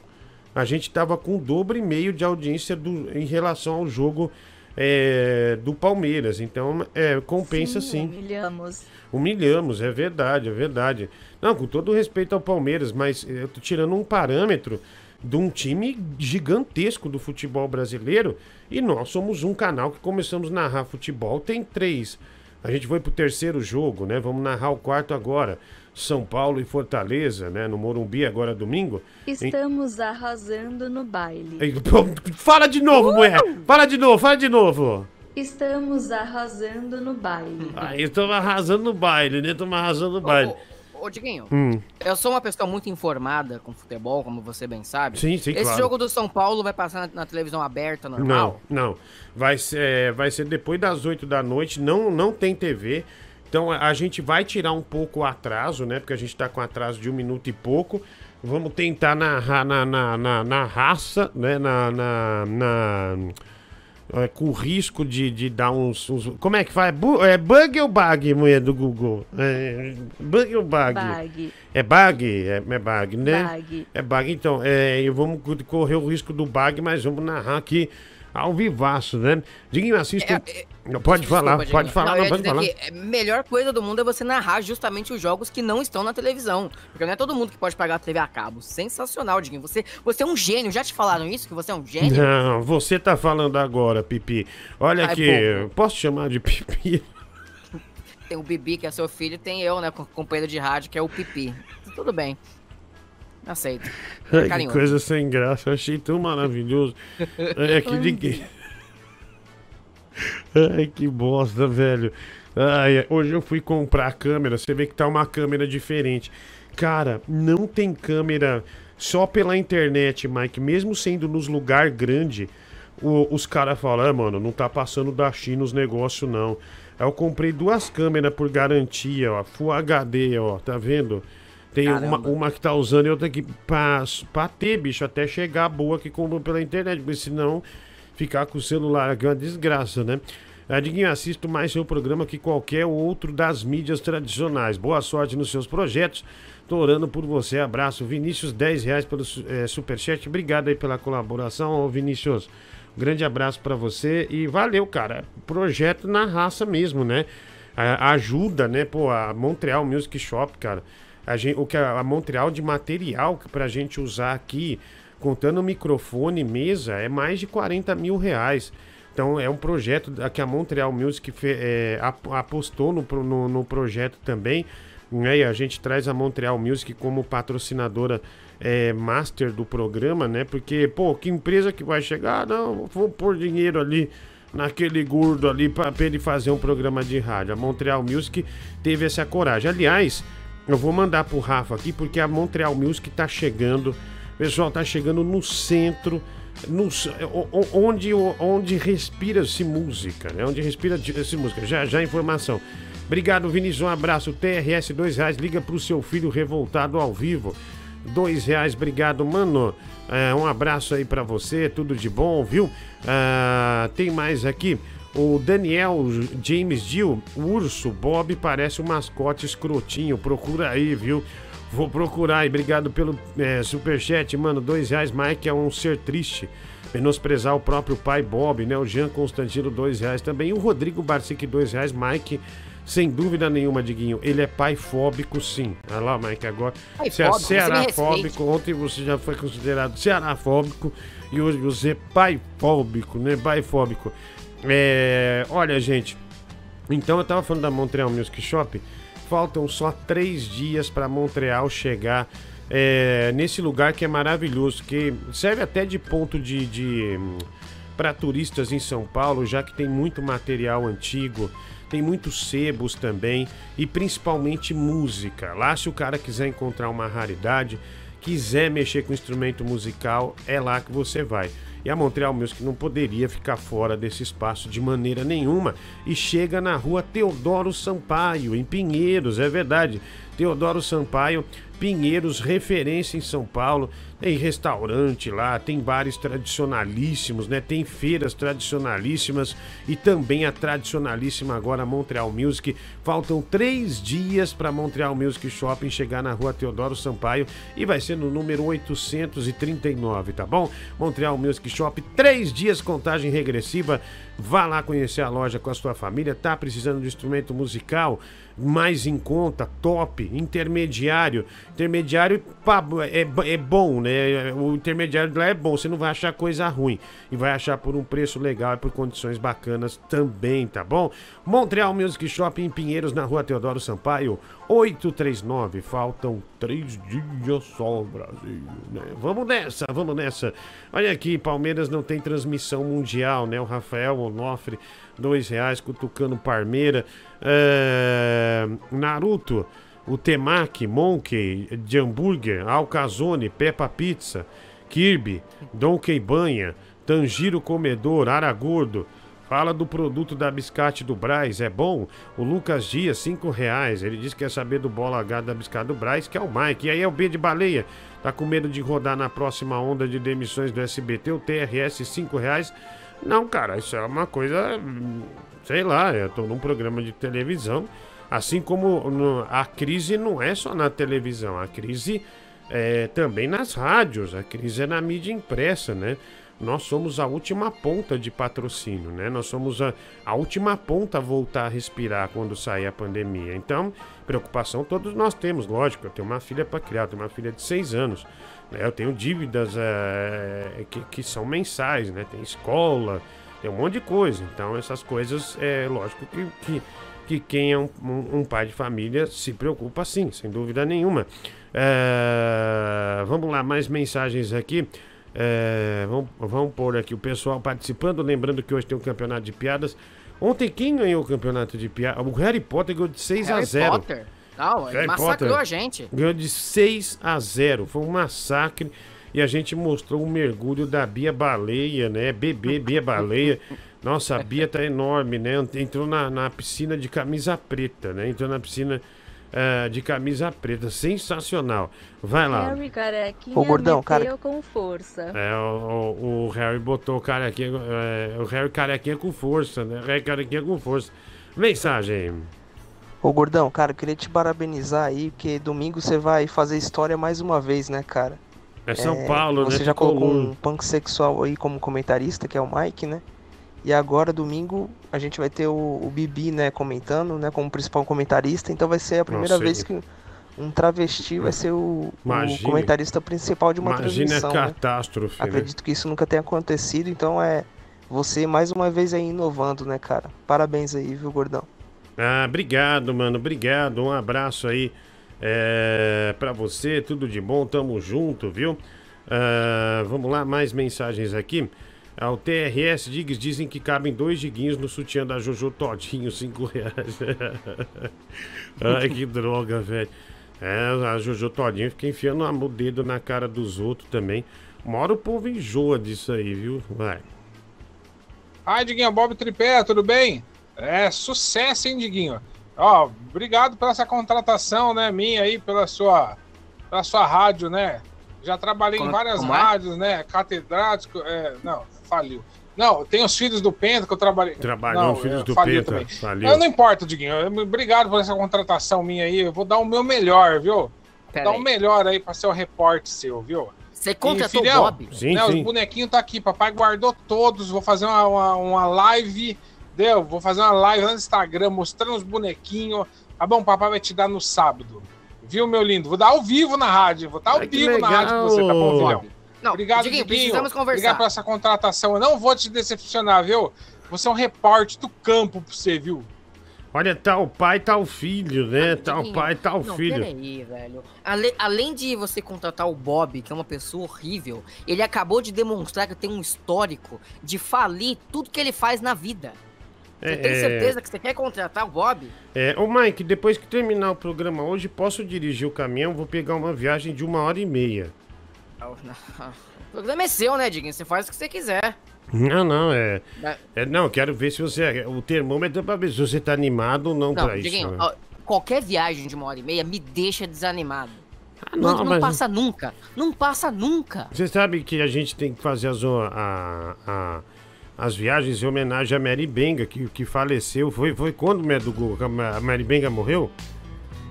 A gente tava com o dobro e meio de audiência do, em relação ao jogo é, do Palmeiras. Então, é, compensa sim. Humilhamos. Humilhamos, é verdade, é verdade. Não, com todo respeito ao Palmeiras, mas eu tô tirando um parâmetro de um time gigantesco do futebol brasileiro e nós somos um canal que começamos a narrar futebol, tem três. A gente foi pro terceiro jogo, né? Vamos narrar o quarto agora. São Paulo e Fortaleza, né? No Morumbi agora domingo. Em- Estamos arrasando no baile. Fala de novo, mulher! Fala de novo, fala de novo! Estamos arrasando no baile. Aí estamos arrasando no baile, né? Estamos arrasando no baile. Ô, Diguinho, Hum. eu sou uma pessoa muito informada com futebol, como você bem sabe. Sim, sim, Esse claro. jogo do São Paulo vai passar na, na televisão aberta, normal? Não, não. Vai ser, é, vai ser depois das 8 da noite, não, não tem TV. Então a gente vai tirar um pouco o atraso, né? Porque a gente tá com atraso de um minuto e pouco. Vamos tentar narrar na, na, na, na raça, né? Na. na, na- é, com risco de, de dar uns, uns- Como é que faz? Bu- É bug ou bug, mulher do Google? É, bug ou bug? Bag. É bug? É, é bug, né? Bag. É bug, então. É, vamos co- correr o risco do bug, mas vamos narrar aqui ao vivaço, né? Diguinho, assista. Não, pode falar, Desculpa, pode falar, não, ia pode falar. a melhor coisa do mundo é você narrar justamente os jogos que não estão na televisão. Porque não é todo mundo que pode pagar a TV a cabo. Sensacional, Diguinho. Você, você é um gênio. Já te falaram isso? Que você é um gênio? Não, você tá falando agora, Pipi. Olha Ai, aqui, bobo. posso chamar de Pipi? Tem o Bibi, que é seu filho, tem eu, né, com- companheiro de rádio, que é o Pipi. Tudo bem. Aceito. Ai, que coisa sem graça, eu achei tão maravilhoso. É que de... Ai, que bosta, velho. Ai, hoje eu fui comprar a câmera, você vê que tá uma câmera diferente. Cara, não tem câmera só pela internet, Mike, mesmo sendo nos lugar grande, o- os caras falam, ah, mano, não tá passando da China os negócios, não. Aí eu comprei duas câmeras por garantia, ó, Full HD, ó, tá vendo? Tem uma, Caramba. uma que tá usando e outra que pra, pra ter, bicho, até chegar boa que comprou pela internet, porque senão ficar com o celular aqui é uma desgraça, né? Adiguinho, assisto mais seu programa que qualquer outro das mídias tradicionais. Boa sorte nos seus projetos. Tô orando por você. Abraço. Vinícius, 10 reais pelo eh, superchat. Obrigado aí pela colaboração, ô Vinícius. Um grande abraço pra você e valeu, cara. Projeto na raça mesmo, né? a- ajuda, né? Pô, a Montreal Music Shop, cara. A gente, o que a, a Montreal de material que pra gente usar aqui, contando microfone mesa, é mais de 40 mil reais. Então é um projeto que a Montreal Music fe- é, ap- apostou no, no, no projeto também. Né? E a gente traz a Montreal Music como patrocinadora é, master do programa, né? Porque, pô, que empresa que vai chegar? Não, vou pôr dinheiro ali naquele gordo ali para ele fazer um programa de rádio. A Montreal Music teve essa coragem. Aliás, eu vou mandar pro Rafa aqui porque a Montreal Music tá chegando. Pessoal, tá chegando no centro, no, onde, onde respira-se música, né? Onde respira-se música. Já, já informação. Obrigado, Vinícius. Um abraço. TRS, dois reais. Liga pro seu filho revoltado ao vivo. Dois reais, obrigado, mano. É, um abraço aí pra você, tudo de bom, viu? Ah, tem mais aqui. O Daniel James Dill, o urso Bob parece um mascote escrotinho. Procura aí, viu? Vou procurar aí. Obrigado pelo é, superchat, mano. Dois reais, Mike é um ser triste. Menosprezar o próprio pai Bob, né? O Jean Constantino, dois reais também. E o Rodrigo Barcic, dois reais. Mike, sem dúvida nenhuma, Diguinho. Ele é pai fóbico, sim. Olha lá, Mike, agora. Pai Você é fóbico, me cearafóbico. Ontem você já foi considerado cearafóbico. E hoje você é pai fóbico, né? Pai fóbico. É, olha, gente. Então eu tava falando da Montreal Music Shop. Faltam só três dias para Montreal chegar é, nesse lugar que é maravilhoso, que serve até de ponto de, de para turistas em São Paulo, já que tem muito material antigo, tem muitos sebos também e principalmente música. Lá, se o cara quiser encontrar uma raridade, quiser mexer com instrumento musical, é lá que você vai. E a Montreal Music não poderia ficar fora desse espaço de maneira nenhuma. E chega na rua Teodoro Sampaio, em Pinheiros, é verdade. Teodoro Sampaio, Pinheiros, referência em São Paulo. Tem restaurante lá, tem bares tradicionalíssimos, né? Tem feiras tradicionalíssimas e também a tradicionalíssima agora Montreal Music. Faltam três dias para Montreal Music Shopping chegar na rua Teodoro Sampaio e vai ser no número 839, tá bom? Montreal Music Shop, três dias contagem regressiva. Vá lá conhecer a loja com a sua família. Tá precisando de instrumento musical? mais em conta, top, intermediário. Intermediário é, é bom, né? O intermediário lá é bom, você não vai achar coisa ruim. E vai achar por um preço legal e por condições bacanas também, tá bom? Montreal Music Shop em Pinheiros, na rua Teodoro Sampaio, 839. Faltam três dias só, Brasil, né? Vamos nessa, vamos nessa. Olha aqui, Palmeiras não tem transmissão mundial, né? O Rafael Onofre, dois reais, cutucando Parmeira. É, Naruto, o Temaki, Monkey, de hambúrguer, Alcazone, Peppa Pizza, Kirby, Donkey Banha, Tanjiro Comedor, Aragordo. Fala do produto da Biscate do Braz, é bom? O Lucas Dias, 5 reais. Ele disse que quer saber do bola H da Biscate do Braz, que é o Mike. E aí é o B de baleia. Tá com medo de rodar na próxima onda de demissões do SBT, o TRS, 5 reais. Não, cara, isso é uma coisa. hum, Sei lá, eu tô num programa de televisão. Assim como a crise não é só na televisão, a crise é também nas rádios, a crise é na mídia impressa, né? Nós somos a última ponta de patrocínio, né? Nós somos a, a última ponta a voltar a respirar quando sair a pandemia. Então, preocupação todos nós temos, lógico. Eu tenho uma filha para criar, eu tenho uma filha de seis anos. né? Eu tenho dívidas é, que, que são mensais, né? Tem escola, tem um monte de coisa. Então, essas coisas, é lógico que, que, que quem é um, um- um pai de família se preocupa sim, sem dúvida nenhuma. É, vamos lá, mais mensagens aqui. É, vamos, vamos pôr aqui o pessoal participando. Lembrando que hoje tem um campeonato de piadas. Ontem, quem ganhou o campeonato de piadas? O Harry Potter ganhou de 6 a Harry 0 Potter. Não, Harry massacrou Potter a gente. Ganhou de 6 a 0. Foi um massacre. E a gente mostrou o mergulho da Bia Baleia, né? Bebê Bia Baleia. Nossa, a Bia tá enorme, né? Entrou na, na piscina de camisa preta, né? Entrou na piscina ah, de camisa preta. Sensacional. Vai lá. Harry Carequinha Ô, gordão, cara- com força. É, o, o- o Harry botou o carequinha, é, o Harry carequinha com força, né? Harry carequinha com força. Mensagem. Ô gordão, cara, eu queria te parabenizar aí, porque domingo você vai fazer história mais uma vez, né, cara? É São Paulo, né? Você já colocou um punk sexual aí como comentarista, que é o Mike, né? E agora, domingo, a gente vai ter o, o Bibi, né, comentando, né, como principal comentarista. Então vai ser a primeira vez que um travesti vai ser o, o Imagine. comentarista principal de uma Imagina a transmissão. né? catástrofe, né? Acredito que isso nunca tenha acontecido, então é você mais uma vez aí inovando, né, cara? Parabéns aí, viu, gordão? Ah, obrigado, mano. Obrigado. Um abraço aí é, pra você. Tudo de bom. Tamo junto, viu? Ah, vamos lá, mais mensagens aqui. Ao TRS Diggs dizem que cabem dois diguinhos no sutiã da Jojo Todinho, cinco reais. Ai, que droga, velho. É, a Jojo Todinho fica enfiando o dedo na cara dos outros também. Uma hora o povo enjoa disso aí, viu? Vai. Ai, Diguinho, Bob Tripé, tudo bem? É, sucesso, hein, Diguinho? Ó, obrigado pela essa contratação, né, minha aí, pela sua, pela sua rádio, né? Já trabalhei em Como- várias é? rádios, né? Catedrático, é, não, faliu. Não, tem os Filhos do Penta que eu trabalhei. Trabalhou não, Filhos é, do Penta, também. faliu. Eu não importa, Diguinho. Obrigado por essa contratação minha aí. Eu vou dar o meu melhor, viu? Vou Pera dar aí. o melhor aí pra ser o repórter seu, viu? Você contratou o filhão, Bob? Sim, né, sim. Os bonequinhos tá aqui, papai guardou todos. Vou fazer uma, uma, uma live, deu? Vou fazer uma live lá no Instagram mostrando os bonequinhos. Tá bom, papai vai te dar no sábado. Viu, meu lindo? Vou dar ao vivo na rádio. Vou estar ao Ai, vivo na rádio com você, tá bom, filhão? Não, Obrigado, Diguinho, Diguinho. precisamos conversar. Obrigado por essa contratação. Eu não vou te decepcionar, viu? Você é um repórter do campo pra você, viu? Olha, tal pai, tal filho, né? tal Diguinho, pai, tal não, filho. Peraí, velho. Ale- além de você contratar o Bob, que é uma pessoa horrível, ele acabou de demonstrar que tem um histórico de falir tudo que ele faz na vida. Você É, tem é. certeza que você quer contratar o Bob? É, ô Mike, depois que terminar o programa hoje, posso dirigir o caminhão? Vou pegar uma viagem de uma hora e meia. O programa é seu, né, Diguinho? Você faz o que você quiser. Não, não, é. Né? é não, quero ver se você. O termômetro é pra ver se você tá animado ou não, Não, pra isso. Diguinho, né? ó, qualquer viagem de uma hora e meia me deixa desanimado. não, não, não mas- passa nunca. Não passa nunca. Você sabe que a gente tem que fazer as, a, a- as viagens em homenagem a Mary Benga, que, que faleceu. Foi, foi quando né, do Gu- a Mary Benga morreu?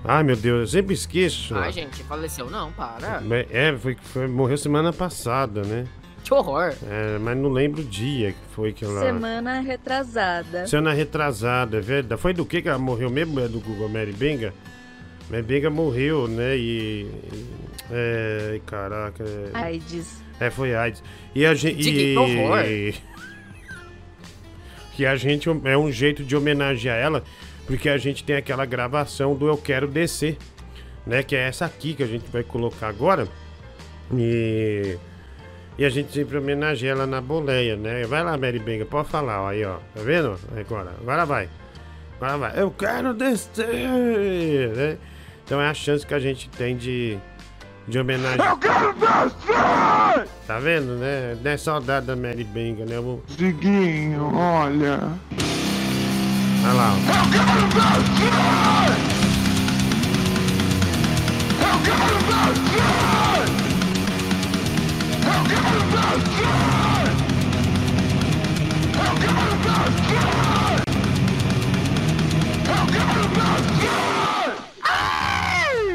Ai, meu Deus, eu sempre esqueço. Ai, gente, faleceu. Não, para. É, foi, foi, morreu semana passada, né? Que horror. É, mas não lembro o dia que foi que ela. Semana retrasada. Semana retrasada, é verdade. Foi do que que ela morreu mesmo? É do Google Mary Benga? Mary Benga morreu, né? E. É. Caraca. é- AIDS. É, foi AIDS. E a gente. Diga, que horror. Que a gente é um jeito de homenagear ela, porque a gente tem aquela gravação do Eu Quero Descer, né? Que é essa aqui que a gente vai colocar agora. E. E a gente sempre homenageia ela na boleia, né? Vai lá, Mary Benga, pode falar, ó, aí, ó. Tá vendo? Agora, agora vai. Agora vai. Eu quero descer! Né? Então é a chance que a gente tem de, de homenagear. Eu quero descer! Tá vendo, né? Não é saudade da Mary Benga, né? Diguinho, olha. Olha lá, ó.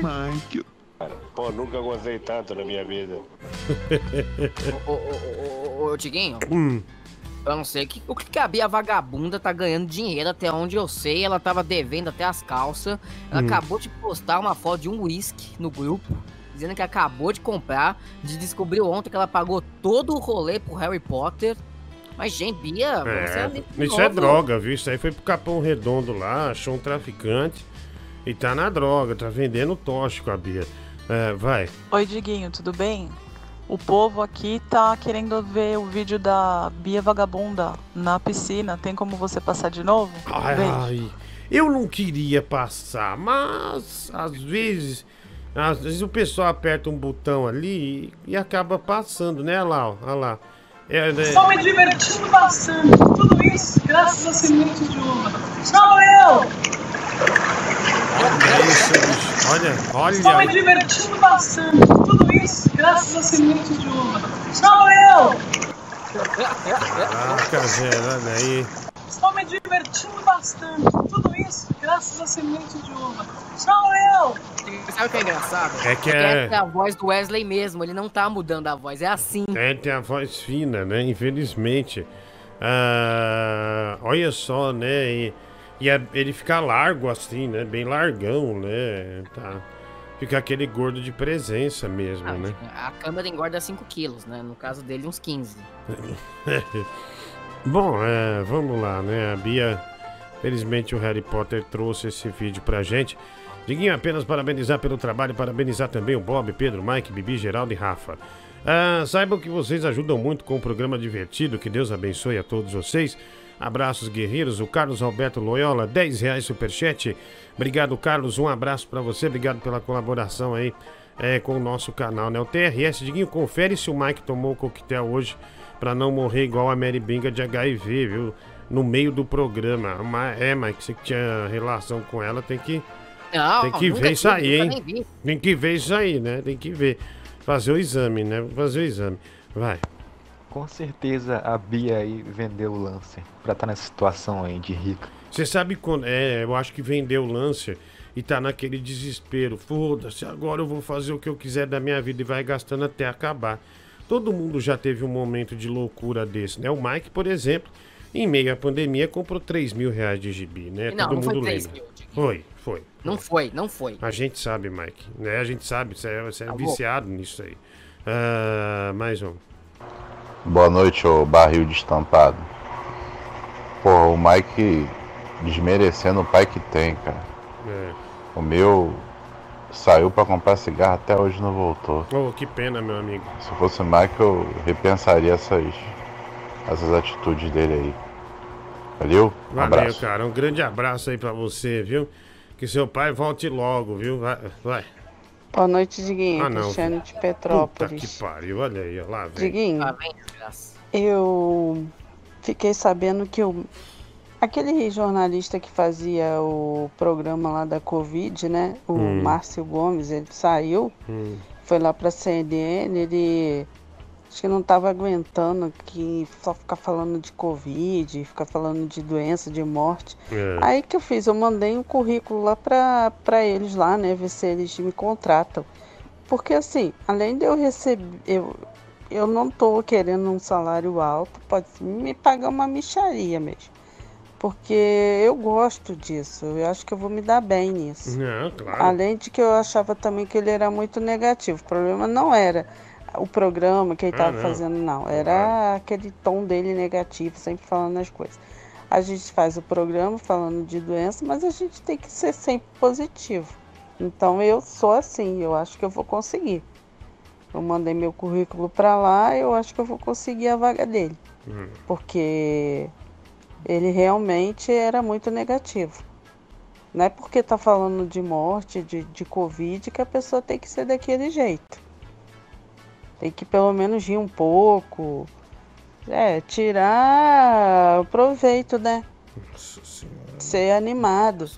Mike. Pô, nunca gostei tanto na minha vida. Ô, ô, ô, ô, ô, Diguinho, Hum. Eu não sei. o que- O que, que a Bia Vagabunda tá ganhando dinheiro até onde eu sei? Ela tava devendo até as calças. Ela Hum. acabou de postar uma foto de um whisky no grupo. Dizendo que acabou de comprar. De descobriu ontem que ela pagou todo o rolê pro Harry Potter. Mas, gente, Bia, você é É, ali de isso é novo. droga, viu? Isso aí foi pro Capão Redondo lá, achou um traficante e tá na droga, tá vendendo tóxico a Bia. É, vai. Oi, Diguinho, tudo bem? O povo aqui tá querendo ver o vídeo da Bia Vagabunda na piscina. Tem como você passar de novo? Ai, ai, eu não queria passar, mas às vezes, às vezes o pessoal aperta um botão ali e, acaba passando, né? Olha lá, ó, olha lá. É, né? Estou me divertindo bastante. Tudo isso graças a sementes de uva. É isso, bicho. Olha, Estou me olha. divertindo bastante. Tudo isso graças a sementes de uva. Sou eu! Caraca, velho, olha aí. Estou me divertindo bastante. Tudo isso graças a sementes de uva. Sou eu! Sabe o que é engraçado? É que é- é a voz do Wesley mesmo. Ele não tá mudando a voz. É assim. É, tem a voz fina, né? Infelizmente. Ah, olha só, né? E, e é- ele fica largo assim, né? Bem largão, né? Tá. Fica aquele gordo de presença mesmo, Ah, né? A câmera engorda 5 quilos, né? No caso dele, uns 15. Bom, é, vamos lá, né? A Bia, felizmente o Harry Potter trouxe esse vídeo pra gente. Diguinho, apenas parabenizar pelo trabalho, parabenizar também o Bob, Pedro, Mike, Bibi, Geraldo e Rafa. Ah, saibam que vocês ajudam muito com o programa divertido, que Deus abençoe a todos vocês. Abraços guerreiros, o Carlos Alberto Loyola, 10 reais superchat. Obrigado, Carlos, um abraço pra você, obrigado pela colaboração aí é, com o nosso canal, né? O TRS, Diguinho, confere se o Mike tomou o coquetel hoje pra não morrer igual a Mary Binga de HIV, viu? No meio do programa. Ma- É, Mike, você que tinha relação com ela, tem que, Não, tem que ver isso aí, hein? Tem que ver isso aí, né? Tem que ver. Fazer o exame, né? Fazer o exame. Vai. Com certeza a Bia aí vendeu o Lancer pra estar nessa situação aí de rica. Você sabe quando. É, eu acho que vendeu o Lancer e tá naquele desespero. Foda-se, agora eu vou fazer o que eu quiser da minha vida e vai gastando até acabar. Todo mundo já teve um momento de loucura desse, né? O Mike, por exemplo, em meio à pandemia, comprou 3 mil reais de gibi, né? Não, Todo não foi mundo 3 lembra. mil. Foi, foi. Não foi, não foi. A gente sabe, Mike. Né? A gente sabe, você é, você é Tá bom. viciado nisso aí. Ah, mais um. Boa noite, ô barril de estampado. Porra, o Mike desmerecendo o pai que tem, cara. É. O meu saiu pra comprar cigarro até hoje não voltou. Oh, que pena, meu amigo. Se fosse o Mike, eu repensaria essas, essas atitudes dele aí. Valeu? Um Valeu, abraço. cara. Um grande abraço aí pra você, viu? Que seu pai volte logo, viu? Vai. vai. Boa noite, Diguinho. Ah, não, Cristiano de Puta que Petrópolis. pariu, olha aí, ó lá, velho. Diguinho, Lá vem, eu fiquei sabendo que o aquele jornalista que fazia o programa lá da Covid, né? O Hum. Márcio Gomes, ele saiu, Hum. foi lá pra CNN, ele acho que não tava aguentando que só ficar falando de Covid, ficar falando de doença, de morte. É. Aí que eu fiz, eu mandei um currículo lá pra eles lá, né? Ver se eles me contratam. Porque assim, além de eu receber. Eu, eu não tô querendo um salário alto, pode me pagar uma micharia mesmo. Porque eu gosto disso, eu acho que eu vou me dar bem nisso. Não, claro. Além de que eu achava também que ele era muito negativo. O problema não era o programa que ele Ah, estava não. fazendo, não. Era aquele tom dele negativo, sempre falando as coisas. A gente faz o programa falando de doença, mas a gente tem que ser sempre positivo. Então eu sou assim, eu acho que eu vou conseguir. Eu mandei meu currículo para lá, eu acho que eu vou conseguir a vaga dele, Hum. porque ele realmente era muito negativo. Não é porque tá falando de morte, de, de Covid, que a pessoa tem que ser daquele jeito. Tem que pelo menos rir um pouco. É, tirar o proveito, né? Nossa senhora, Ser animado.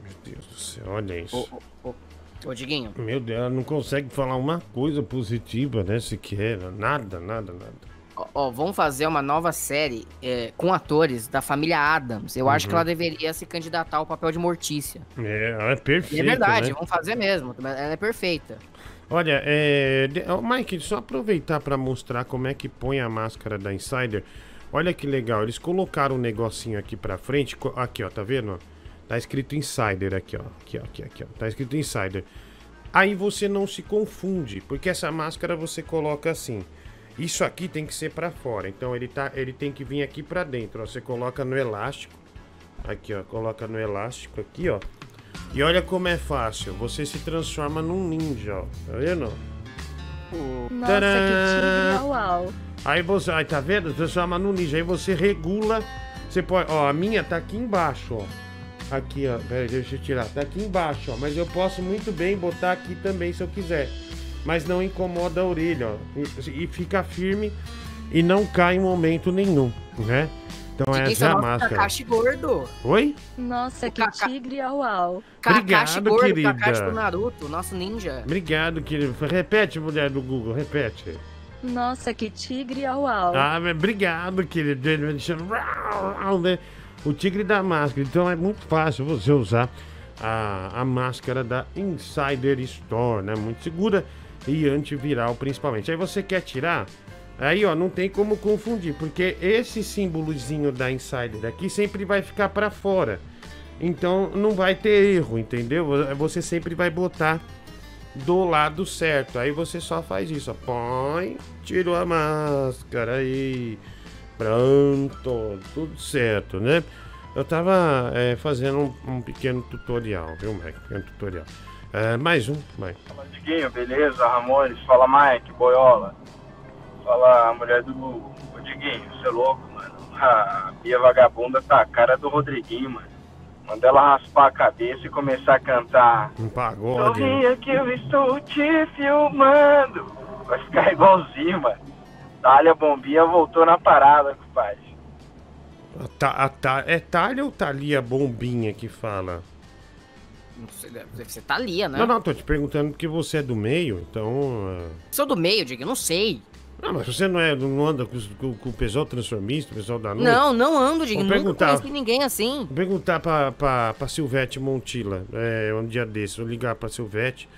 meu Deus do céu, olha isso. Ô, ô, Diguinho, Meu Deus, ela não consegue falar uma coisa positiva, né? Sequer. Nada, nada, nada. ó, ó, vamos fazer uma nova série é, com atores da família Adams. Eu acho que Uhum. ela deveria se candidatar ao papel de Mortícia. É, ela é E perfeita. é verdade, né? vamos fazer mesmo. Ela é perfeita. Olha, é. Mike, só aproveitar pra mostrar como é que põe a máscara da Insider. Olha que legal, eles colocaram um negocinho aqui pra frente. Aqui, ó, tá vendo? Tá escrito Insider aqui, ó. Aqui, ó, aqui, aqui, ó. Tá escrito Insider. Aí você não se confunde, porque essa máscara você coloca assim. Isso aqui tem que ser pra fora. Então ele tá, ele tem que vir aqui pra dentro. Ó. Você coloca no elástico. Aqui, ó, coloca no elástico aqui, ó. E olha como é fácil. Você se transforma num ninja, ó. Tá vendo? Nossa, Tcharam! que tigre au au. Aí você, aí tá vendo? Transforma no ninja. Aí você regula. Você pode, ó, a minha tá aqui embaixo, ó. Aqui, ó. Pera aí, deixa eu tirar. Tá aqui embaixo, ó. Mas eu posso muito bem botar aqui também se eu quiser. Mas não incomoda a orelha, ó. E, e fica firme e não cai em momento nenhum, né? Então Diguinho, essa é a é máscara. Kakashi gordo. Oi? Nossa, que tigre au au. Kakashi Obrigado, gordo, querida. Kakashi do Naruto, nosso ninja. Obrigado, querido. Repete, mulher do Google, repete. Nossa, que tigre au au. Ah, mas obrigado, querido. Ele vai deixando- né? O tigre da máscara. Então é muito fácil você usar a, a máscara da Insider Store, né? Muito segura e antiviral, principalmente. Aí você quer tirar, Aí, ó, não tem como confundir, porque esse símbolozinho da Insider aqui sempre vai ficar pra fora. Então não vai ter erro, entendeu? Você sempre vai botar do lado certo. Aí você só faz isso, ó. Põe, tirou a máscara aí. Pronto, tudo certo, né? Eu tava é, fazendo um, um pequeno tutorial, viu, Mike? Pequeno tutorial. É, mais um, Mike. Diguinho, beleza? Ramones, fala Mike, Boiola. Fala a mulher do o Diguinho, você é louco, mano. A Bia Vagabunda tá a cara do Rodriguinho, mano. Manda ela raspar a cabeça e começar a cantar. Um pagode. né? Sorria que eu estou te filmando. Vai ficar igualzinho, mano. Dália Bombinha voltou na parada, compadre. A ta, a ta, é Talha ou Thalia Bombinha que fala? Não sei, deve ser Thalia, né? Não, não, tô te perguntando porque você é do meio, então. é, Sou do meio, Diego, eu não sei. Não, mas você não, é, não anda com, com- com o pessoal transformista, o pessoal da noite? Não, não ando, Diego. Vou Nunca perguntar. conheci ninguém assim. Vou perguntar pra, pra, pra Silvete Montila, é, um dia desse, vou ligar pra Silvete,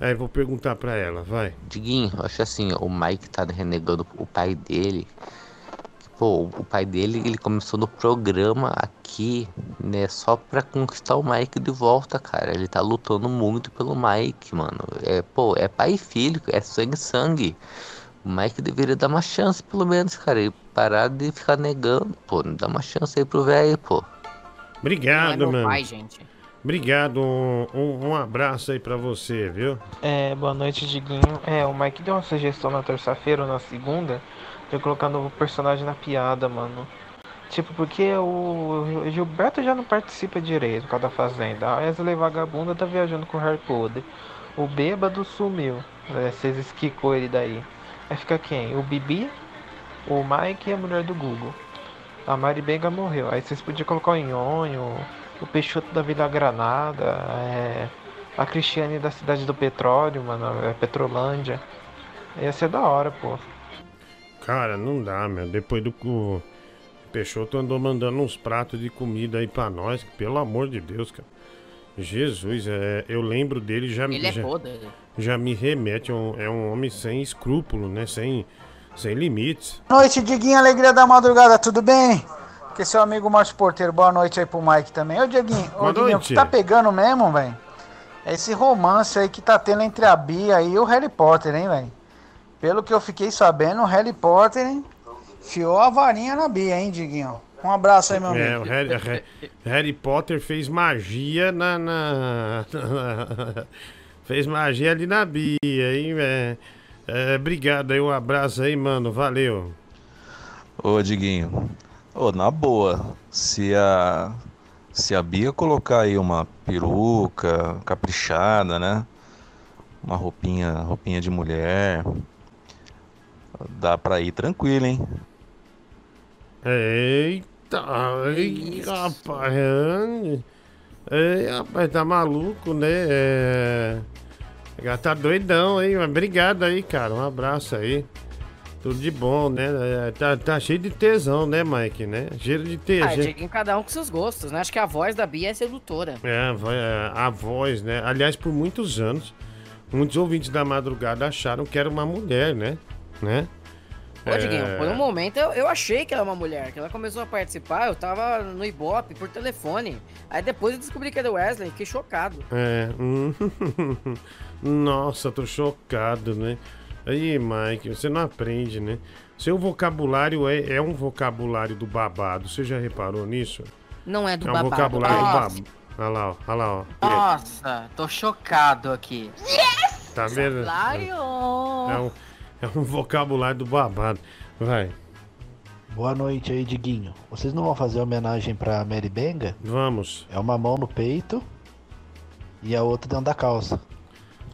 aí vou perguntar pra ela, vai. Diguinho, eu acho assim, o Mike tá renegando o pai dele. Pô, o pai dele, ele começou no programa aqui, né, só pra conquistar o Mike de volta, cara. Ele tá lutando muito pelo Mike, mano. É, pô, é pai e filho, é sangue e sangue. O Mike deveria dar uma chance, pelo menos, cara. E parar de ficar negando, pô. Dá uma chance aí pro velho, pô. Obrigado, é meu mano. pai, gente. Obrigado, um, um, um abraço aí pra você, viu? É, boa noite, Diguinho. É, o Mike deu uma sugestão na terça-feira ou na segunda de eu colocar novo personagem na piada, mano. Tipo, porque o Gilberto já não participa direito com a da Fazenda. A Wesley Vagabunda tá viajando com o Harry Potter. O bêbado sumiu. É, vocês esquicou ele daí. Aí fica quem? O Bibi, o Mike e a mulher do Google. A Mari Benga morreu. Aí vocês podiam colocar o Nhonho, o Peixoto da Vila Granada, é, a Cristiane da Cidade do Petróleo, mano, é Petrolândia. Ia ser da hora, pô. Cara, não dá, meu. Depois do o Peixoto andou mandando uns pratos de comida aí pra nós, pelo amor de Deus, cara. Jesus, é, eu lembro dele já Ele é já, podre. já me remete a um, é um homem sem escrúpulo, né? Sem, sem limites. Boa noite, Diguinho, alegria da madrugada, tudo bem? Que é seu amigo Márcio Porteiro, boa noite aí pro Mike também. Ô, Diguinho, o noite. que tá pegando mesmo, velho? É esse romance aí que tá tendo entre a Bia e o Harry Potter, hein, velho? Pelo que eu fiquei sabendo, o Harry Potter, hein, fiou a varinha na Bia, hein, Diguinho? Um abraço aí, meu É, amigo. o Harry, Harry- Harry Potter fez magia na. na- fez magia ali na Bia, hein, velho? É, obrigado aí, um abraço aí, mano. Valeu. Ô, Diguinho. Ô, na boa, se a se a Bia colocar aí uma peruca caprichada, né? Uma roupinha, roupinha de mulher, dá pra ir tranquilo, hein? Eita, ei, rapaz. Ei, rapaz, tá maluco, né? É... Já tá doidão, hein? Mas Obrigado aí, cara. Um abraço aí. Tudo de bom, né? É, Tá, tá cheio de tesão, né, Mike, né? Cheiro de Ah, tesão. Dieguinho, cada um com seus gostos, né? Acho que a voz da Bia é sedutora. É, é, a voz, né? Aliás, por muitos anos, muitos ouvintes da madrugada acharam que era uma mulher, né? Né? Ô, Diguinho, É, por um momento eu, eu achei que era uma mulher, que ela começou a participar, eu tava no Ibope por telefone. Aí depois eu descobri que era o Wesley, fiquei chocado. É. hum, Nossa, tô chocado, né? Aí, Mike, você não aprende, né? Seu vocabulário é, é um vocabulário do babado. Você já reparou nisso? Não é do é um babado. vocabulário do babado. Olha lá, ó. Olha lá, ó. Nossa, tô chocado aqui. Tá vendo? É um, é um vocabulário do babado. Vai. Boa noite aí, Diguinho. Vocês não vão fazer homenagem pra Mary Benga? Vamos. É uma mão no peito e a outra dentro da calça.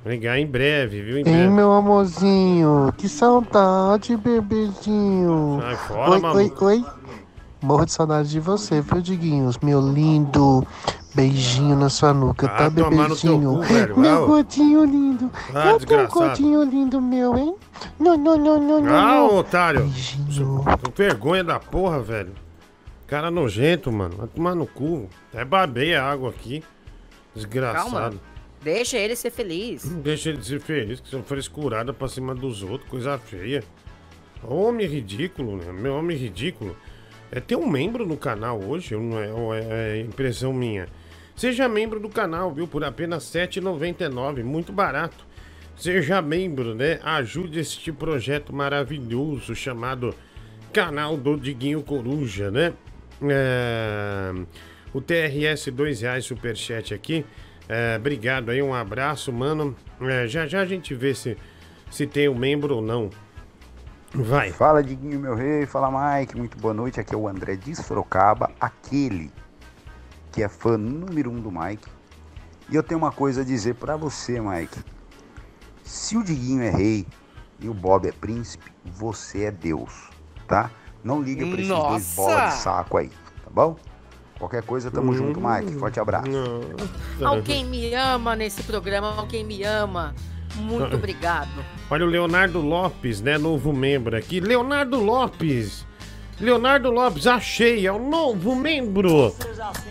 Ligar em breve, viu? Em Ei, breve. meu amorzinho, que saudade, bebezinho. Sai fora, oi, oi, oi. Morro de saudade de você, viu, Diguinhos? Meu lindo. Beijinho na sua nuca, Ah, tá, tomar no teu bebezinho? cu, velho. Meu gordinho lindo. Ah, Cadê o desgraçado. gordinho lindo meu, hein? Não, não, não, não, não. Ah, não. otário. Com vergonha da porra, velho. Cara nojento, mano. Vai tomar no cu. É babei a água aqui. Desgraçado. Calma. Deixa ele ser feliz. Deixa ele ser feliz, que são frescurada pra cima dos outros, coisa feia. Homem ridículo, né? Meu homem ridículo. É ter um membro no canal hoje, ou não é, ou é, é impressão minha. Seja membro do canal, viu? Por apenas R$ 7,99, muito barato. Seja membro, né? Ajude este projeto maravilhoso chamado Canal do Diguinho Coruja, né? É, O TRS dois reais superchat aqui. É, obrigado aí, um abraço, mano. É, já já a gente vê se, se tem um membro ou não. Vai. Fala, Diguinho, meu rei. Fala, Mike. Muito boa noite. Aqui é o André de Sorocaba, aquele que é fã número um do Mike. E eu tenho uma coisa a dizer pra você, Mike. Se o Diguinho é rei e o Bob é príncipe, você é Deus, tá? Não liga pra esses dois Nossa! bolas de saco aí, tá bom? Qualquer coisa, tamo junto, Mike. Forte abraço. Alguém me ama nesse programa, alguém me ama. Muito obrigado. Olha o Leonardo Lopes, né? Novo membro aqui. Leonardo Lopes. Leonardo Lopes, achei, é o novo membro.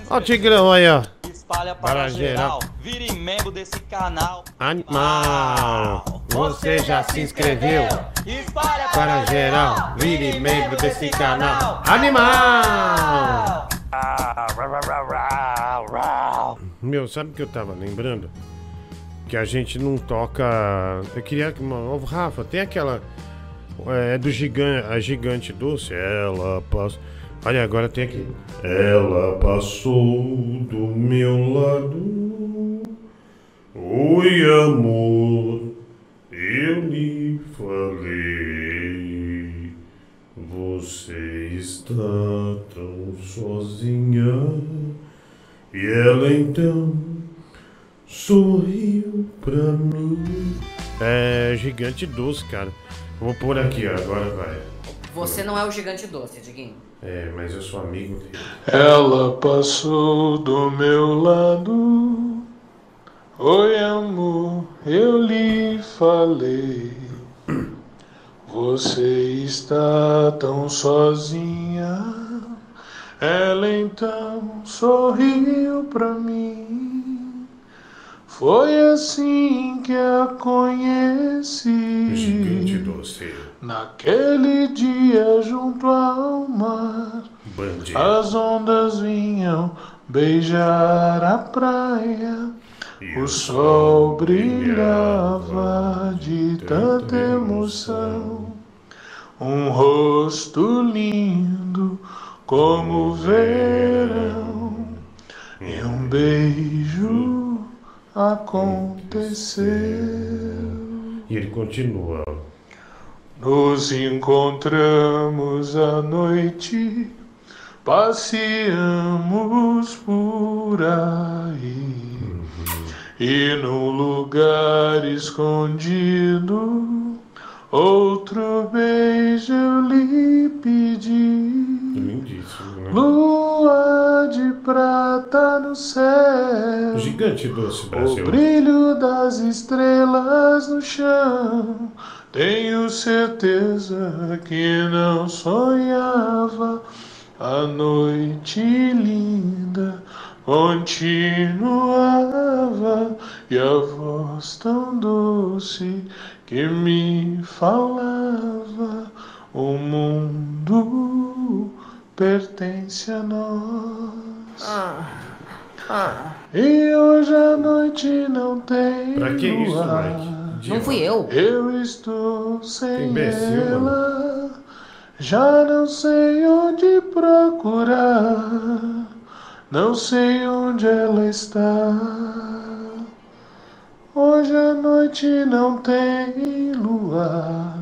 Ó o Tigrão aí, ó. Espalha para, Para geral. geral. Vire membro desse canal. Animal. Você já se inscreveu? Espalha Para geral, vire membro desse canal. Animal! Meu, sabe o que eu tava lembrando? Que a gente não toca. Eu queria Rafa, tem aquela. É do gigante, a gigante doce. Ela passou. Olha, agora tem aqui. Ela passou do meu lado. Oi, amor. Eu lhe falei. Você está tão sozinha. E ela então sorriu pra mim. É gigante doce, cara. Vou pôr aqui, ó, agora vai. Você não é o gigante doce, Diguinho. É, mas eu sou amigo dele. Ela passou do meu lado. Oi, amor, eu lhe falei. Você está tão sozinha. Ela então sorriu pra mim. Foi assim que a conheci. Gigante doce. Naquele dia junto ao mar. Bandido. As ondas vinham beijar a praia. O sol brilhava de tanta emoção. Um rosto lindo como o verão. E um beijo aconteceu. E ele continua. Nos encontramos à noite, passeamos por aí. E num lugar escondido, outro beijo eu lhe pedi. Lindíssimo, né? Lua de prata no céu. Gigante doce, O Brasil. brilho das estrelas no chão. Tenho certeza que não sonhava. A noite linda continuava e a voz tão doce que me falava. O mundo pertence a nós. E hoje a noite não tem Pra que isso, luar. Mike? Não fui eu. Eu estou sem imbecil, ela. Já não sei onde procurar. Não sei onde ela está. Hoje a noite não tem luar.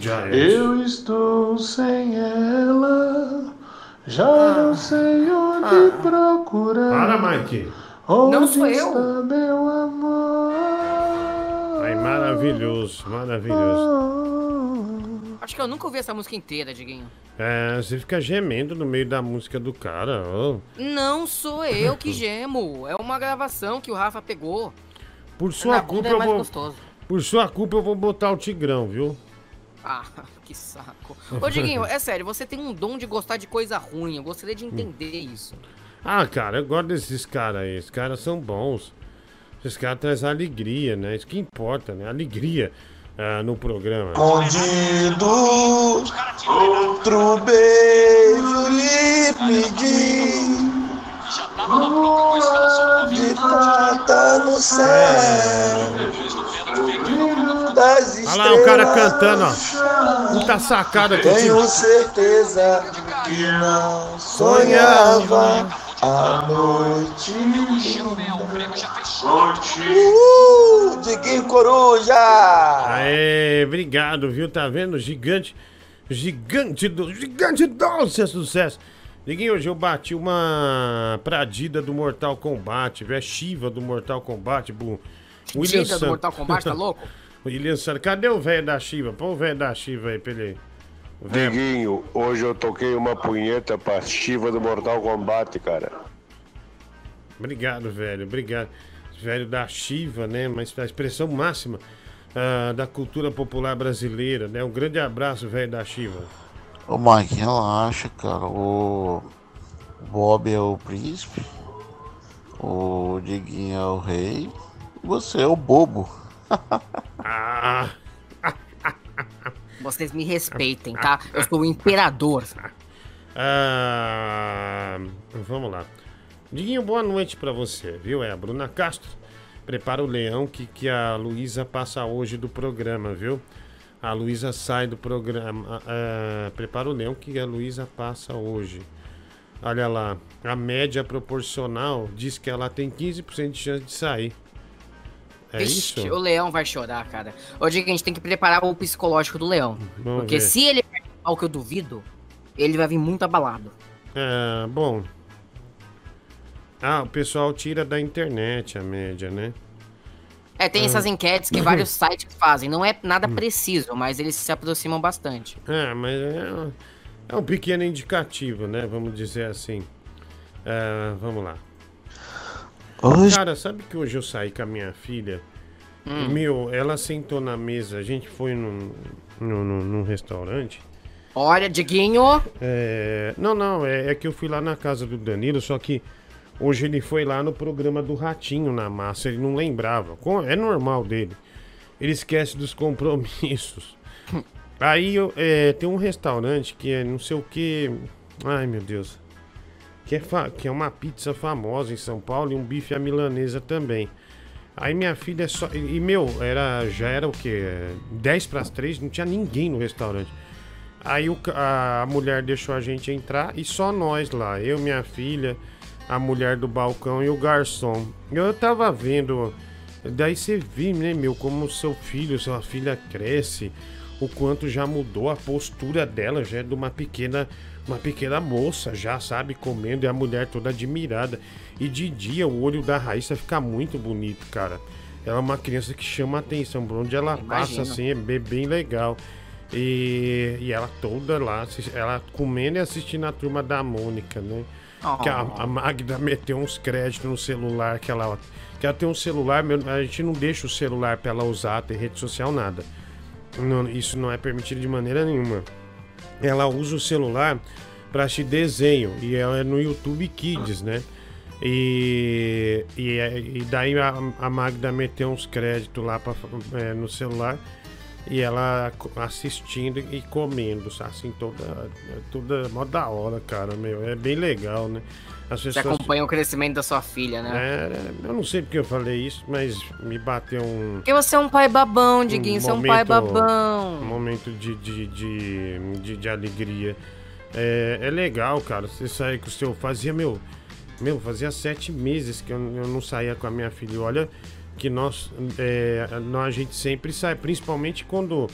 Já é. Eu estou sem ela. Já não sei onde procurar. Para, Mike. Onde Não sou eu. está meu amor? Ai, maravilhoso, maravilhoso. Acho que eu nunca ouvi essa música inteira, Diguinho. É, você fica gemendo no meio da música do cara. ó. Não sou eu que gemo. É uma gravação que o Rafa pegou. Por sua Na culpa bunda é eu vou. gostoso. Por sua culpa eu vou botar o Tigrão, viu? Ah, que saco. Ô, Diguinho, é sério, você tem um dom de gostar de coisa ruim. Eu gostaria de entender isso. Ah, cara, eu gosto desses caras aí. Esses caras são bons. Esses caras trazem alegria, né? Isso que importa, né? Alegria. ah, no programa. Escondido, outro beijo lhe pedi. Lua de prata no céu. Das Olha lá o cara estrelas cantando, ó. Puta sacada Tenho certeza que não sonhava a noite. Uh, Diguinho Coruja! Aê, obrigado, viu? Tá vendo? Gigante. Gigante do. Gigante do sucesso, sucesso. Diguinho, hoje eu bati uma pradida do Mortal Kombat, velho. Shiva do Mortal Kombat, bu. Dida do San- Mortal Kombat, tá louco? William Santos, cadê o velho da Shiva? Põe o velho da Shiva aí pra ele. Diguinho, hoje eu toquei uma punheta pra Shiva do Mortal Kombat, cara. Obrigado, velho. Obrigado. Velho da Shiva, né? Mas a expressão máxima ah, da cultura popular brasileira, né? Um grande abraço, velho da Shiva. Ô Mike, relaxa, cara. O Bob é o príncipe, o Diguinho é o rei, e você é o bobo. Ah! Vocês me respeitem, tá? Eu sou o imperador. Ah, vamos lá. Diguinho, boa noite pra você, viu? É a Bruna Castro. Prepara o leão que, que a Luísa passa hoje do programa, viu? A Luísa sai do programa. ah, prepara o leão que a Luísa passa hoje. Olha lá, a média proporcional diz que ela tem 15% de chance de sair. É Vixe, isso? o leão vai chorar, cara. Eu digo que a gente tem que preparar o psicológico do leão. Vamos porque ver. se ele participar, o que eu duvido, ele vai vir muito abalado. É, bom. Ah, o pessoal tira da internet a média, né? É, tem Ah. essas enquetes que vários sites fazem. Não é nada preciso, mas eles se aproximam bastante. É, mas é, é um pequeno indicativo, né? Vamos dizer assim. É, vamos lá. Cara, sabe que hoje eu saí com a minha filha? Hum. Meu, ela sentou na mesa, a gente foi num, num, num- num restaurante. Olha, Diguinho. É, não, não, é, é que eu fui lá na casa do Danilo, só que hoje ele foi lá no programa do Ratinho na massa, ele não lembrava. É normal dele. Ele esquece dos compromissos. Aí eu, é, tem um restaurante que é não sei o que. Ai meu Deus. Que é, que é uma pizza famosa em São Paulo e um bife à milanesa também. Aí minha filha é só. E, meu, era, já era o quê? 10 para as 3, não tinha ninguém no restaurante. Aí o ca- a mulher deixou a gente entrar e só nós lá. Eu, minha filha, a mulher do balcão e o garçom. Eu tava vendo. Daí você vê, né, meu, como seu filho, sua filha cresce, o quanto já mudou a postura dela, já é de uma pequena, uma pequena moça, já sabe, comendo, e a mulher toda admirada. E de dia o olho da Raíssa fica muito bonito, cara. Ela é uma criança que chama a atenção, por onde ela passa, Imagino. assim, é bem, bem legal. E, e ela toda lá, ela comendo e assistindo a turma da Mônica, né? Que a, a Magda meteu uns créditos no celular que ela. Que ela tem um celular, a gente não deixa o celular pra ela usar, ter rede social, nada. Não, isso não é permitido de maneira nenhuma. Ela usa o celular pra assistir desenho e ela é no YouTube Kids, né? E, e, e daí a, a Magda meteu uns créditos lá pra, é, no celular e ela assistindo e comendo, assim, toda, toda mó da hora, cara, meu. É bem legal, né? As Você acompanha o crescimento da sua filha, né? É, eu não sei porque eu falei isso, mas me bateu um. Porque você é um pai babão, Diguinho. Você é um pai babão. Um momento de, de, de, de, de alegria. É, é legal, cara. Você sair com o seu. Fazia, meu. Meu, fazia sete meses que eu, eu não saía com a minha filha. Olha que nós, é, nós. A gente sempre sai, principalmente quando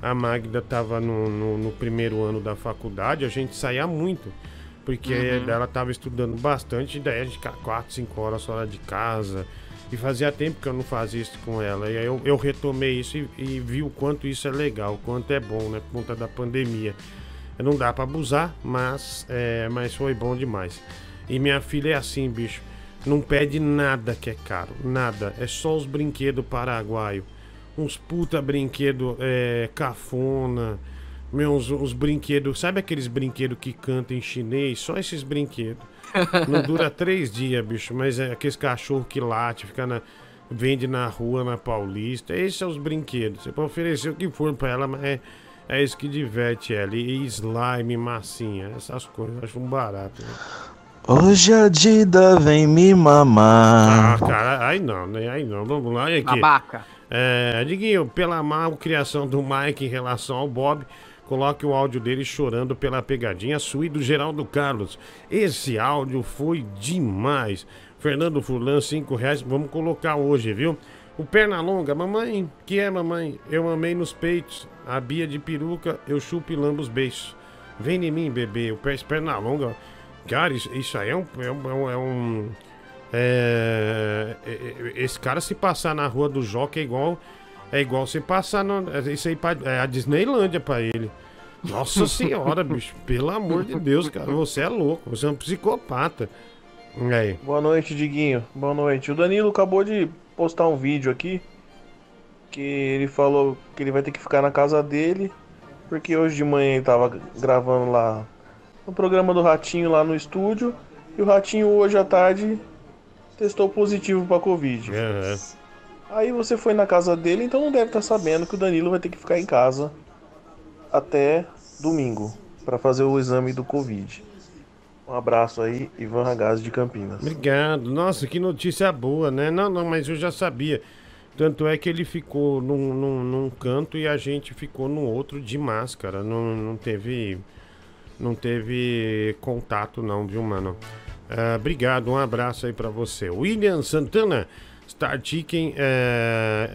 a Magda tava no, no, no primeiro ano da faculdade, a gente saía muito. Porque Uhum. ela tava estudando bastante, daí a gente ficava 4, 5 horas fora de casa. E fazia tempo que eu não fazia isso com ela. E aí eu, eu retomei isso e, e vi o quanto isso é legal, o quanto é bom, né? Por conta da pandemia. Não dá pra abusar, mas, é, mas foi bom demais. E minha filha é assim, bicho. Não pede nada que é caro. Nada. É só os brinquedos paraguaio. Uns puta brinquedo é, cafona. Meus, os brinquedos. Sabe aqueles brinquedos que cantam em chinês? Só esses brinquedos. Não dura três dias, bicho. Mas é aqueles cachorro que late, fica na. vende na rua, na Paulista. Esses são os brinquedos. Você pode oferecer o que for pra ela, mas é, é isso que diverte ela. E slime, massinha, essas coisas. Eu acho um barato. né? Hoje a Dida vem me mamar. Ah, cara, aí não, né? Aí não. Vamos lá, e aqui. Babaca. É, Diguinho, pela malcriação do Mike em relação ao Bob, coloque o áudio dele chorando pela pegadinha sua e do Geraldo Carlos. Esse áudio foi demais. Fernando Furlan, 5 reais. Vamos colocar hoje, viu? O Pernalonga, mamãe, que é mamãe? Eu amei nos peitos. A Bia de peruca, eu chupo e lambo os beijos. Vem em mim, bebê. O Pé Pernalonga. Cara, isso, isso aí é um. É um, é um- é- é- é- esse cara se passar na rua do Joca é igual. É igual você passar no, é isso aí pra- é a Disneylândia pra ele. Nossa senhora, bicho. Pelo amor de Deus, cara. Você é louco. Você é um psicopata. E aí? Boa noite, Diguinho. Boa noite. O Danilo acabou de postar um vídeo aqui que ele falou que ele vai ter que ficar na casa dele porque hoje de manhã ele tava gravando lá no programa do Ratinho lá no estúdio e o Ratinho hoje à tarde testou positivo pra Covid. Aí você foi na casa dele, então não deve estar sabendo que o Danilo vai ter que ficar em casa até domingo pra fazer o exame do Covid. Um abraço aí, Ivan Ragazzi de Campinas. Obrigado. Nossa, que notícia boa, né? Não, não, mas eu já sabia. Tanto é que ele ficou num, num, num canto e a gente ficou no outro de máscara. Não, não teve. Não teve contato, não, viu, mano? Ah, obrigado, um abraço aí pra você. William Santana, Star Chicken é,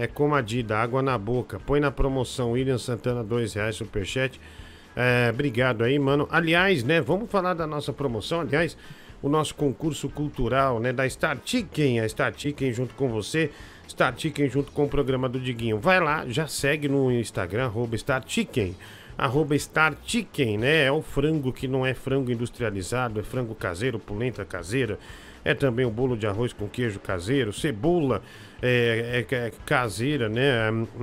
é, é como a Dida, água na boca. Põe na promoção, William Santana, dois reais, superchat. É, obrigado aí, mano. Aliás, né, vamos falar da nossa promoção. Aliás, o nosso concurso cultural, né, da Star Chicken, a Star Chicken junto com você, Star Chicken junto com o programa do Diguinho. Vai lá, já segue no Instagram, arroba Star Chicken, arroba Star Chicken, né, é o frango que não é frango industrializado, é frango caseiro, polenta caseira, é também o bolo de arroz com queijo caseiro, cebola é, é- é caseira, né?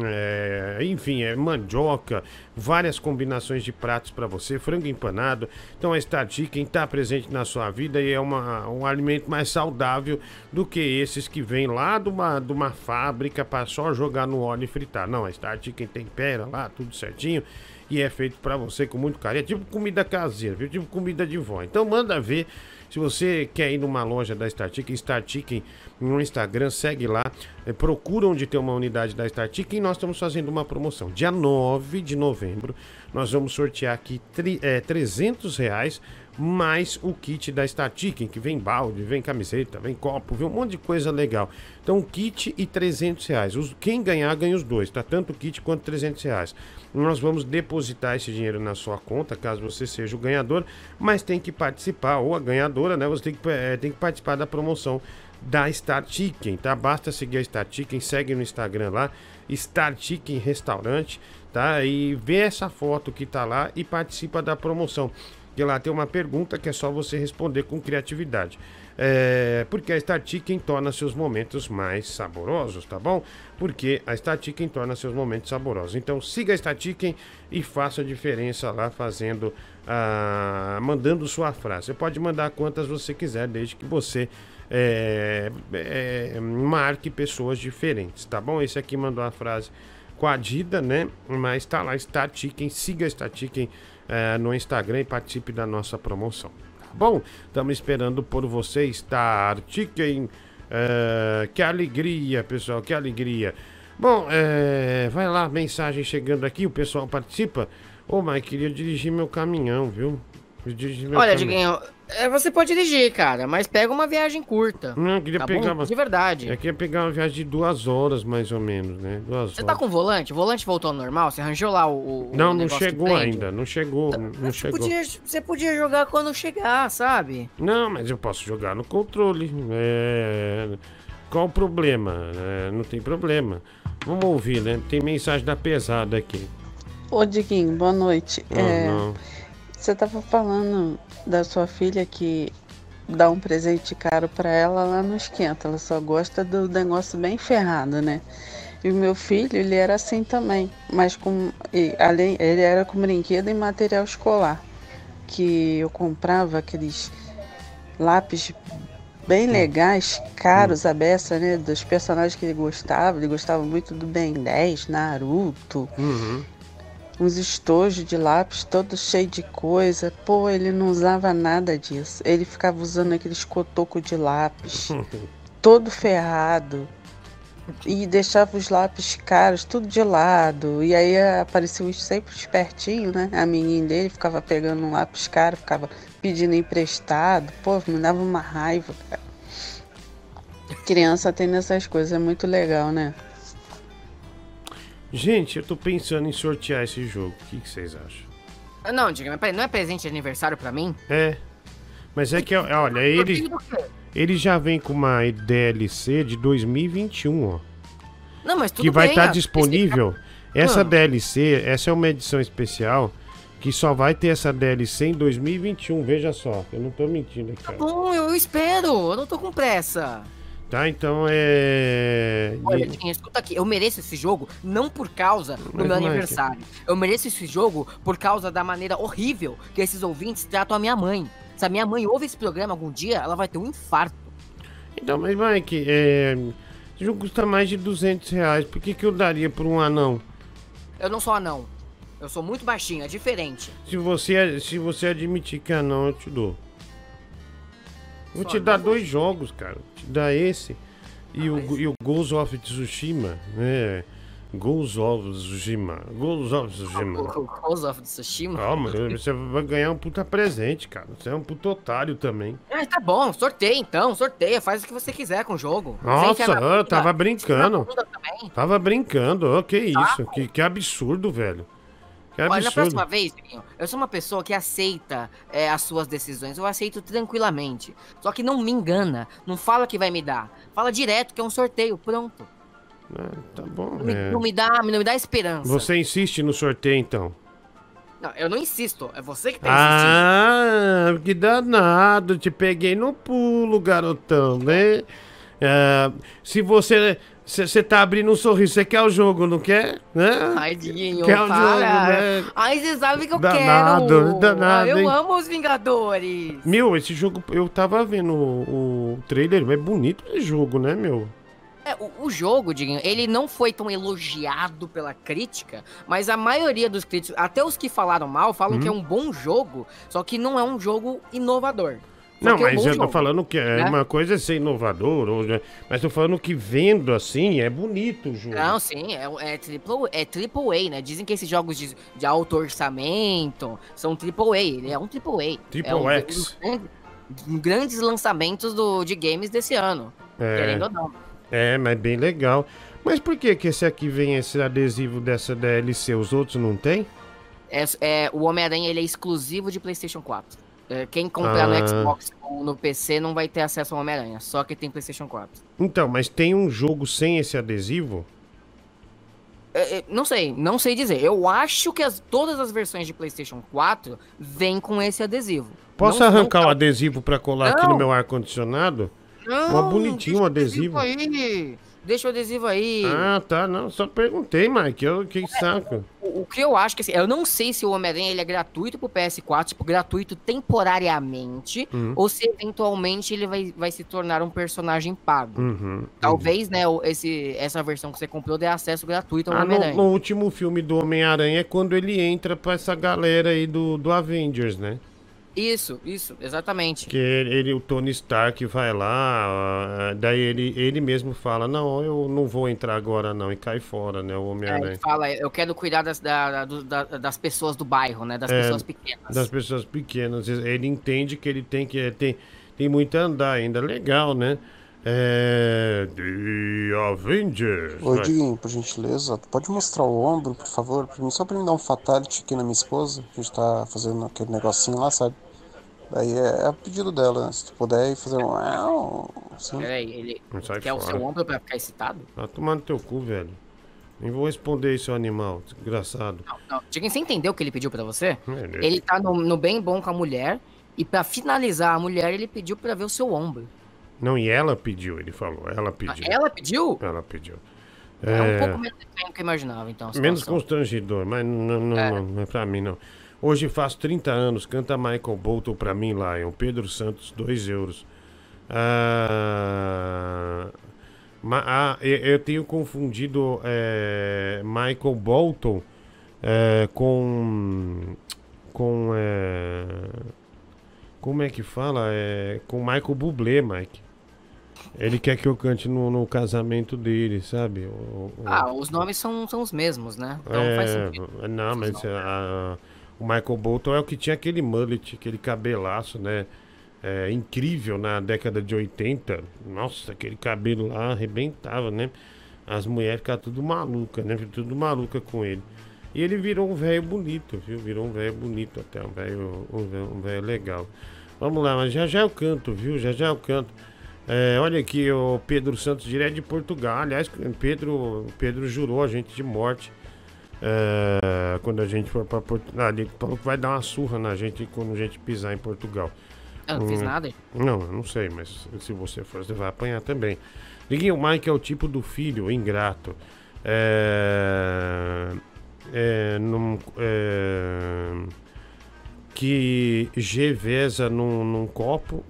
É, enfim, é mandioca, várias combinações de pratos para você, frango empanado. Então a Star Chicken está presente na sua vida e é uma, um alimento mais saudável do que esses que vêm lá de uma, de uma fábrica para só jogar no óleo e fritar. Não, a Star Chicken tempera lá, tudo certinho. E é feito para você com muito carinho. É tipo comida caseira, viu? Tipo comida de vó. Então manda ver. Se você quer ir numa loja da Star Chicken, Star Chicken no Instagram, segue lá. eh, procura onde tem uma unidade da Star Chicken e nós estamos fazendo uma promoção. Dia 9 de novembro, nós vamos sortear aqui tri, eh, 300 reais mais o kit da Star Chicken, que vem balde, vem camiseta, vem copo, vem um monte de coisa legal. Então, kit e 300 reais. Os- quem ganhar, ganha os dois, tá? Tanto o kit quanto 300 reais. Nós vamos depositar esse dinheiro na sua conta, caso você seja o ganhador, mas tem que participar, ou a ganhadora, né? Você tem que, eh, tem que participar da promoção da Star Chicken, tá? Basta seguir a Star Chicken, segue no Instagram lá, Star Chicken Restaurante, tá? E vê essa foto que tá lá e participa da promoção. Que lá tem uma pergunta que é só você responder com criatividade. É, porque a Star torna seus momentos mais saborosos, tá bom? Porque a Star torna seus momentos saborosos. Então siga a Star e faça a diferença lá fazendo, ah, mandando sua frase. Você pode mandar quantas você quiser, desde que você é, é, marque pessoas diferentes, tá bom? Esse aqui mandou a frase com a Dida, né? Mas tá lá, Star siga a Star é, no Instagram e participe da nossa promoção. Tá bom? Estamos esperando por você, Star Chicken. É, que alegria, pessoal, que alegria. Bom, é, vai lá, mensagem chegando aqui, o pessoal participa. Ô, mas queria dirigir meu caminhão, viu? Olha. Diguinho, é, você pode dirigir, cara, mas pega uma viagem curta. Não, eu queria tá pegar uma... De verdade. Eu queria pegar uma viagem de duas horas, mais ou menos, né? Duas Você horas. tá com volante? O volante voltou ao normal? Você arranjou lá o. o Não, não chegou ainda, não chegou, não Você chegou. podia, você podia jogar quando chegar, sabe? Não, mas eu posso jogar no controle. É... Qual o problema? É, não tem problema. Vamos ouvir, né? Tem mensagem da pesada aqui. Ô, Diguinho, boa noite. Ah, É, não. Você tava falando da sua filha que dá um presente caro pra ela lá no esquenta. Ela só gosta do negócio bem ferrado, né? E o meu filho, ele era assim também, mas com e, além ele era com brinquedo e material escolar, que eu comprava aqueles lápis bem legais, caros a beça, né? Dos personagens que ele gostava. Ele gostava muito do Ben 10, Naruto. Uhum. Uns estojos de lápis todo cheio de coisa. Pô, ele não usava nada disso. Ele ficava usando aqueles cotocos de lápis, todo ferrado. E deixava os lápis caros, tudo de lado. E aí aparecia o sempre espertinho, né? A menina dele ficava pegando um lápis caro, ficava pedindo emprestado. Pô, me dava uma raiva, cara. Criança tendo essas coisas, é muito legal, né? Gente, eu tô pensando em sortear esse jogo. O que, que vocês acham? Não, diga, mas peraí, não é presente de aniversário pra mim? É. Mas é que, olha, ele, ele já vem com uma DLC de 2021, ó. Não, mas tudo que vai bem, estar ah, disponível. Essa Ah. DLC, essa é uma edição especial que só vai ter essa DLC em 2021. Veja só, eu não tô mentindo aqui. Tá bom, eu espero, eu não tô com pressa. Tá, então é. Olha, Dinho, escuta aqui, eu mereço esse jogo não por causa do Mas, meu Mike- aniversário. Eu mereço esse jogo por causa da maneira horrível que esses ouvintes tratam a minha mãe. Se a minha mãe ouve esse programa algum dia, ela vai ter um infarto. Então, mas Mike, é. Esse jogo custa mais de 200 reais. Por que, que eu daria por um anão? Eu não sou anão. Eu sou muito baixinho, é diferente. Se você, se você admitir que é anão, eu te dou. Vou te dar dois jogos, cara. Vou te dar esse e, o, e o Ghost of Tsushima, né? Ghost of Tsushima. Ghost of Tsushima. O Ghost of Tsushima. Calma, você vai ganhar um puta presente, cara. Você é um puta otário também. Ah, tá bom, sorteia então, sorteia, faz o que você quiser com o jogo. Nossa, eu tava brincando. Tava brincando, ó, que isso. Que, que absurdo, velho. Que Olha, na próxima vez, eu sou uma pessoa que aceita é, as suas decisões, eu aceito tranquilamente. Só que não me engana, não fala que vai me dar. Fala direto que é um sorteio, pronto. Ah, tá bom. Não me, é. não me dá, não me dá esperança. Você insiste no sorteio, então? Não, eu não insisto, é você que tá insistindo. Ah, que danado, te peguei no pulo, garotão, né? Ah, se você. Você tá abrindo um sorriso, você quer o jogo, não quer? Né? Ai, Diguinho, Quer o para. jogo, né? Ai, você sabe que eu Danado, quero. danado, eu hein? amo os Vingadores. Meu, esse jogo, eu tava vendo o, o trailer, é bonito esse jogo, né, meu? É, o, o jogo, Diguinho, ele não foi tão elogiado pela crítica, mas a maioria dos críticos, até os que falaram mal, falam Hum. que é um bom jogo, só que não é um jogo inovador. Não, é um mas eu tô falando que é né? uma coisa é ser inovador, ou- mas tô falando que vendo assim é bonito o jogo. Não, sim, é, é, triple, é triple A, né? Dizem que esses jogos de, de alto orçamento são triple A. Ele é um triple A. Triple é um, X. um grandes- grandes lançamentos do, de games desse ano. É. Querendo ou não. É, mas bem legal. Mas por que que esse aqui vem esse adesivo dessa DLC, os outros não tem? É, é, o Homem-Aranha ele é exclusivo de PlayStation 4. É, quem comprar Ah. no Xbox ou no PC não vai ter acesso ao Homem-Aranha, só que tem PlayStation 4. Então, mas tem um jogo sem esse adesivo? É, é, não sei, não sei dizer. Eu acho que as- todas as versões de PlayStation 4 vêm com esse adesivo. Posso Não- não arrancar o adesivo pra colar aqui no Não. meu ar-condicionado? Não, Mó bonitinho o adesivo. Aí, deixa o adesivo aí. Ah, tá, não, só perguntei, Mike, eu que saco. O, o que eu acho que assim, eu não sei se o Homem-Aranha ele é gratuito pro PS4, tipo, gratuito temporariamente, Uhum. ou se eventualmente ele vai, vai se tornar um personagem pago. Uhum. Talvez, né, esse, essa versão que você comprou dê acesso gratuito ao Ah, no, Homem-Aranha. no último filme do Homem-Aranha é quando ele entra pra essa galera aí do, do Avengers, né? Isso, isso, exatamente. Que ele, ele- o Tony Stark vai lá, ah, daí ele, ele mesmo fala, não, eu não vou entrar agora não, e cai fora, né, o É, ele Homem-Aranha. fala, eu quero cuidar das, da- da- das pessoas do bairro, né? Das É, pessoas pequenas. Das pessoas pequenas. Ele entende que ele tem que. Tem, tem muito a andar ainda. Legal, né? É. The Avengers. Ô, vai. Diguinho, por gentileza, pode mostrar o ombro, por favor, pra mim, só pra me dar um fatality aqui na minha esposa. A gente tá fazendo aquele negocinho lá, sabe? Daí é, é a pedido dela, né? Se tu puder ir fazer um. Assim. Peraí, ele Sai quer o fora. seu ombro pra ficar excitado? Tá tomando teu cu, velho. Nem vou responder isso, animal. Desgraçado. Não, Diga, você entendeu o que ele pediu pra você? Ele- Ele tá no, no bem bom com a mulher, e pra finalizar a mulher, ele pediu pra ver o seu ombro. Não, e ela pediu, ele falou. Ela pediu. ela pediu? Ela pediu. É, um pouco menos estranho do que eu imaginava, então. Menos constrangedor, mas não, não, É. não, não é pra mim, não. Hoje faço 30 anos, canta Michael Bolton pra mim, Lion. Pedro Santos, 2 euros. Ah, ah, eu, tenho confundido é, Michael Bolton é, com. Com. é, como é que fala? É, com Michael Bublé, Mike. Ele quer que eu cante no, no casamento dele, sabe? O- o- Ah, os nomes são, são os mesmos, né? Então faz é, sentido. não, mas ah, o Michael Bolton é o que tinha aquele mullet, aquele cabelaço, né? É, incrível na década de 80. Nossa, aquele cabelo lá arrebentava, né? As mulheres ficavam tudo malucas, né? Tudo maluca com ele. E ele virou um velho bonito, viu? Virou um velho bonito até, um velho um velho- um velho legal. Vamos lá, mas já já eu canto, viu? Já já eu canto. É, olha aqui, o Pedro Santos, direto de Portugal. Aliás, Pedro, Pedro jurou a gente de morte. É, quando a gente for para Portugal. Ele que vai dar uma surra na gente quando a gente pisar em Portugal. Eu não fiz Hum, nada. Não, não sei, mas se você for, você vai apanhar também. O Mike é o tipo do filho ingrato. É. É. Num, é que geveza num, num copo.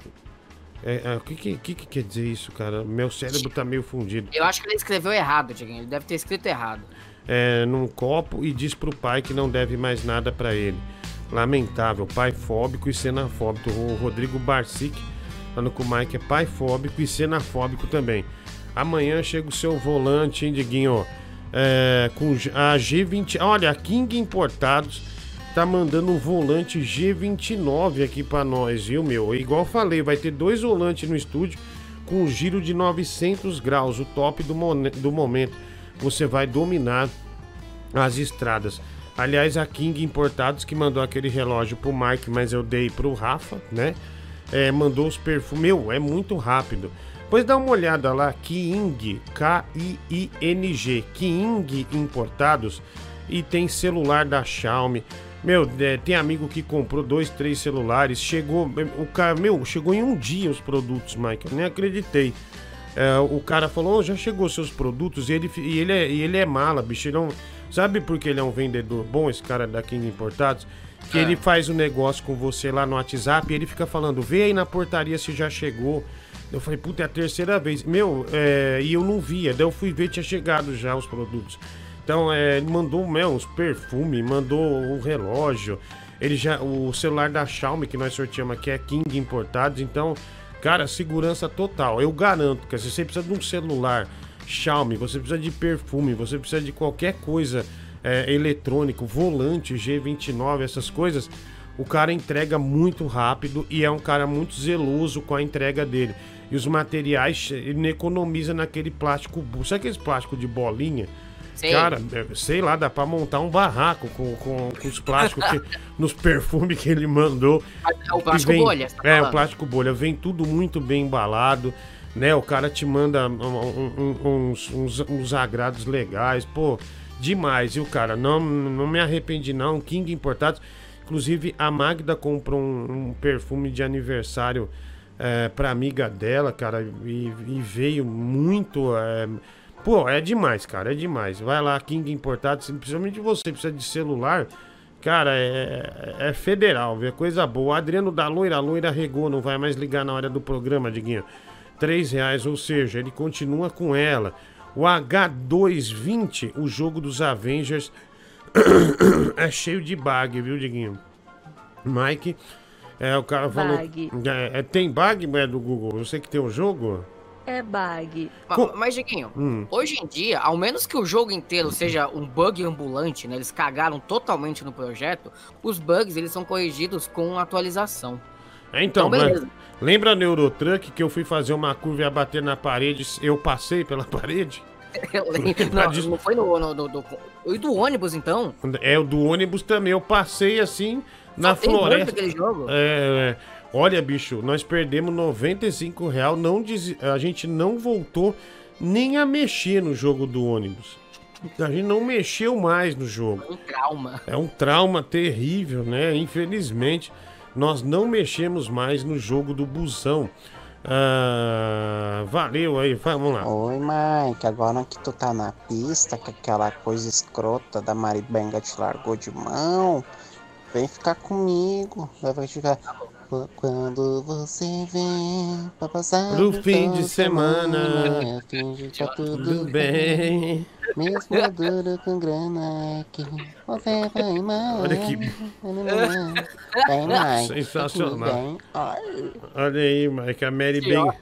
É, é, o que, que, que, que quer dizer isso, cara? Meu cérebro tá meio fundido. Eu acho que ele escreveu errado, Dieguinho. Ele deve ter escrito errado. É, num copo e diz pro pai que não deve mais nada pra ele. Lamentável, pai fóbico e xenafóbico. O Rodrigo Barsic falando que o Mike é pai fóbico e xenafóbico também. Amanhã chega o seu volante, hein, Diguinho? É, com a G20. Olha, a King Importados tá mandando um volante G29 aqui pra nós, viu, meu? Igual falei, vai ter dois volantes no estúdio com um giro de 900 graus, o top do, do momento. Você vai dominar as estradas. Aliás, a King Importados que mandou aquele relógio pro Mike, mas eu dei pro Rafa, né? É, mandou os perfumes. Meu, é muito rápido. Pois dá uma olhada lá, King, K-I-I-N-G, King Importados, e tem celular da Xiaomi. Meu, é, tem amigo que comprou dois, três celulares, chegou, o cara, meu, chegou em um dia os produtos, Mike, eu nem acreditei. É, o cara falou, "Ô, já chegou seus produtos, e ele, e ele, é, e ele é mala, bicho, ele é um, sabe por que ele é um vendedor bom, esse cara da King Importados? Que É. ele faz o negócio com você lá no WhatsApp e ele fica falando, vê aí na portaria se já chegou. Eu falei, puta, é a terceira vez. Meu, é, e eu não via. Daí eu fui ver, tinha chegado já os produtos. Então, é, ele mandou meu, uns perfumes, mandou o relógio. Ele já. O celular da Xiaomi que nós sorteamos aqui é King Importados. Então, cara, segurança total. Eu garanto que se você precisa de um celular Xiaomi, você precisa de perfume, você precisa de qualquer coisa é, eletrônico, volante, G29, essas coisas, o cara entrega muito rápido e é um cara muito zeloso com a entrega dele. E os materiais, ele economiza naquele plástico. Sabe aqueles plástico de bolinha? Sei. Cara, é, sei lá, dá pra montar um barraco com, com, com os plásticos que- nos perfumes que ele mandou. É o plástico vem- bolha, tá É, o plástico bolha. Vem tudo muito bem embalado, né? O cara te manda um- um- uns, uns, uns agrados legais, pô, demais. O cara, não, não me arrependi não, King Importados. Inclusive, a Magda comprou um, um perfume de aniversário é, pra amiga dela, cara, e, e veio muito... é, Pô, é demais, cara, é demais. Vai lá, King Importados, principalmente você precisa de celular, cara, é, é federal, viu? é coisa boa. Adriano da Loira, a Loira regou, não vai mais ligar na hora do programa, Diguinho. Três reais, ou seja, ele continua com ela. O H220, o jogo dos Avengers, é cheio de bug, viu, Diguinho? Mike, é, o cara falou... Bug. É, é, tem bug, é do Google? Sei que tem o jogo... É bug. Ma- Mas, Dieguinho, Hum. hoje em dia, ao menos que o jogo inteiro seja um bug ambulante, né? Eles cagaram totalmente no projeto, os bugs eles são corrigidos com atualização. É, então, Então, beleza. mas lembra no Eurotruck que eu fui fazer uma curva e bater na parede, eu passei pela parede? Eu lembro- Pra não, dis- não foi no, no- do, do- E do ônibus, então? É, o do ônibus também, eu passei assim na tem bug floresta. naquele jogo? É, é. Olha, bicho, nós perdemos 95 real, não des... a gente não voltou nem a mexer no jogo do ônibus. A gente não mexeu mais no jogo. Um trauma. É um trauma terrível, né? Infelizmente, nós não mexemos mais no jogo do busão. Ah, valeu aí, vamos lá. Oi, Mike, agora que tu tá na pista, que aquela coisa escrota da Maribenga te largou de mão, vem ficar comigo. Vai ficar... Qu- Quando você vem pra passar Pro o fim de final semana. finge que tá tudo Tudo bem. bem. Mesmo duro com grana que você vai mais. Olha que- Vai. Sensacional. Bem. Olha aí, Mike, a Mary ótimo.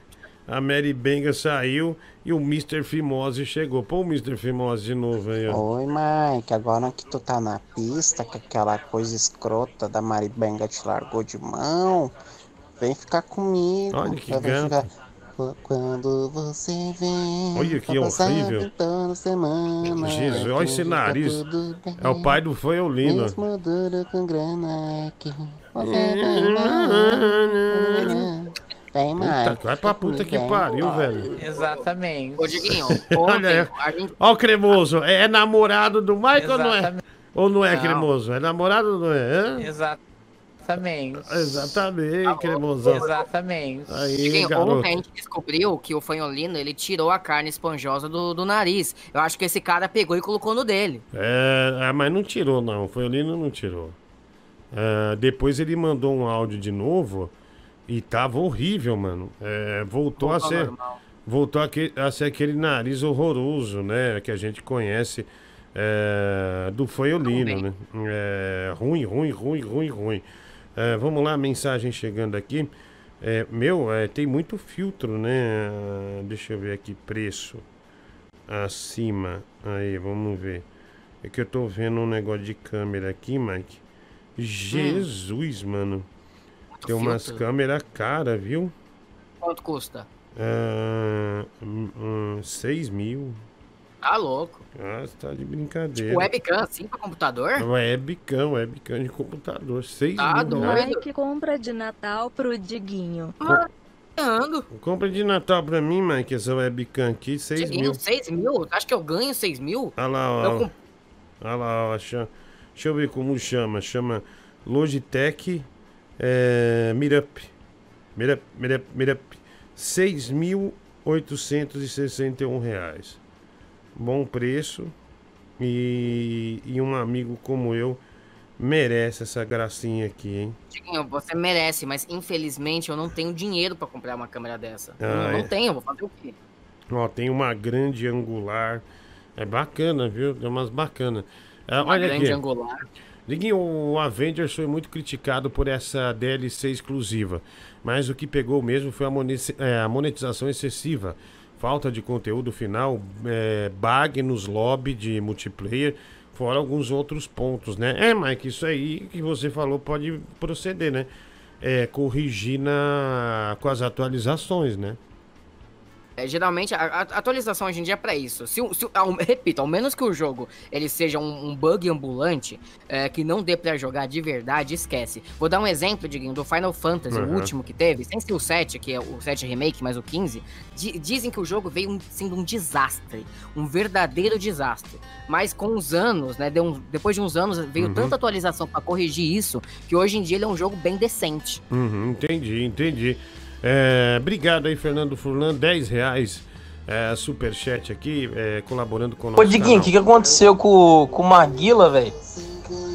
A Mary Benga saiu e o Mr. Fimose chegou. Pô o Mr. Fimose de novo aí, ó. Oi, Mike, agora que tu tá na pista, que aquela coisa escrota da Maribenga te largou de mão, vem ficar comigo. Olha que gato. Quando você vem. Olha que horrível. toda semana, Jesus, olha esse tá nariz. bem. É o pai do Feolino. Mesmo duro com grana que Vem, Puta, vai pra puta que pariu, velho. Exatamente. Ô, Diguinho, Olha a gente Ó o cremoso. É, é namorado do Mike ou não é? Ou não é Não. cremoso? É namorado ou não é? Hã? Exatamente. Exatamente, cremosão. Exatamente. Aí, Diguinho, garoto. ontem a gente descobriu que o fanholino, ele tirou a carne esponjosa do, do nariz. Eu acho que esse cara pegou e colocou no dele. É, ah, mas não tirou, não. O Lino não tirou. Ah, depois ele mandou um áudio de novo e tava horrível, mano. É, voltou, a Voltou ser. normal. Voltou a, que- a ser aquele nariz horroroso, né? Que a gente conhece é, do Foiolino, né? É, ruim, ruim, ruim, ruim, ruim. É, vamos lá, mensagem chegando aqui. É, meu, é, tem muito filtro, né? Ah, Deixa eu ver aqui, preço. Acima. Aí, vamos ver. É que eu tô vendo um negócio de câmera aqui, Mike. Jesus, mano. Tem umas filtro. câmeras caras, viu? Quanto custa? Ah, hum, hum, 6 mil. Tá louco. Ah, você tá de brincadeira. Tipo, webcam assim pra computador? Webcam, webcam de computador. 6 Tá mil reais. Mike compra de Natal pro Diguinho. Ando. Compra de Natal pra mim, Mike, essa webcam aqui, 6 Diguinho, mil. 6 mil? Acho que eu ganho 6 mil? Olha lá, ó. Eu comp- Olha lá, ó. Chama, deixa eu ver como chama. Chama Logitech é, Mirup. Mirup, Mirup, Mirup. 6.861 reais. Bom preço. E, e um amigo como eu merece essa gracinha aqui, hein? Diguinho, você merece, mas infelizmente eu não tenho dinheiro pra comprar uma câmera dessa. Eu Ah, não, é. não tenho, vou fazer o quê? Ó, tem uma grande angular. É bacana, viu? Tem umas bacanas. Ah, Uma olha grande aqui. angular. Diguinho, o Avengers foi muito criticado por essa DLC exclusiva, mas o que pegou mesmo foi é, a monetização excessiva, falta de conteúdo final, é, bug nos lobby de multiplayer, fora alguns outros pontos, né? É, Mike, isso aí que você falou pode proceder, né? É, corrigir na, com as atualizações, né? É, geralmente, a, a atualização hoje em dia é pra isso. Se, se, ao- repito, ao menos que o jogo ele seja um, um bug ambulante, é, que não dê pra jogar de verdade, esquece. Vou dar um exemplo, Diguinho, do Final Fantasy, Uhum. o último que teve, sem ser o 7, que é o 7 Remake, mas o 15. di- dizem que o jogo veio um- sendo um desastre. Um verdadeiro desastre. Mas com os anos, né? um- depois de uns anos, veio Uhum. tanta atualização pra corrigir isso, que hoje em dia ele é um jogo bem decente. Uhum, entendi, entendi. É, obrigado aí, Fernando Furlan, 10 reais. É, superchat aqui, é, colaborando com o nosso Ô, Diguinho, o que, que aconteceu com, com o Maguila, velho?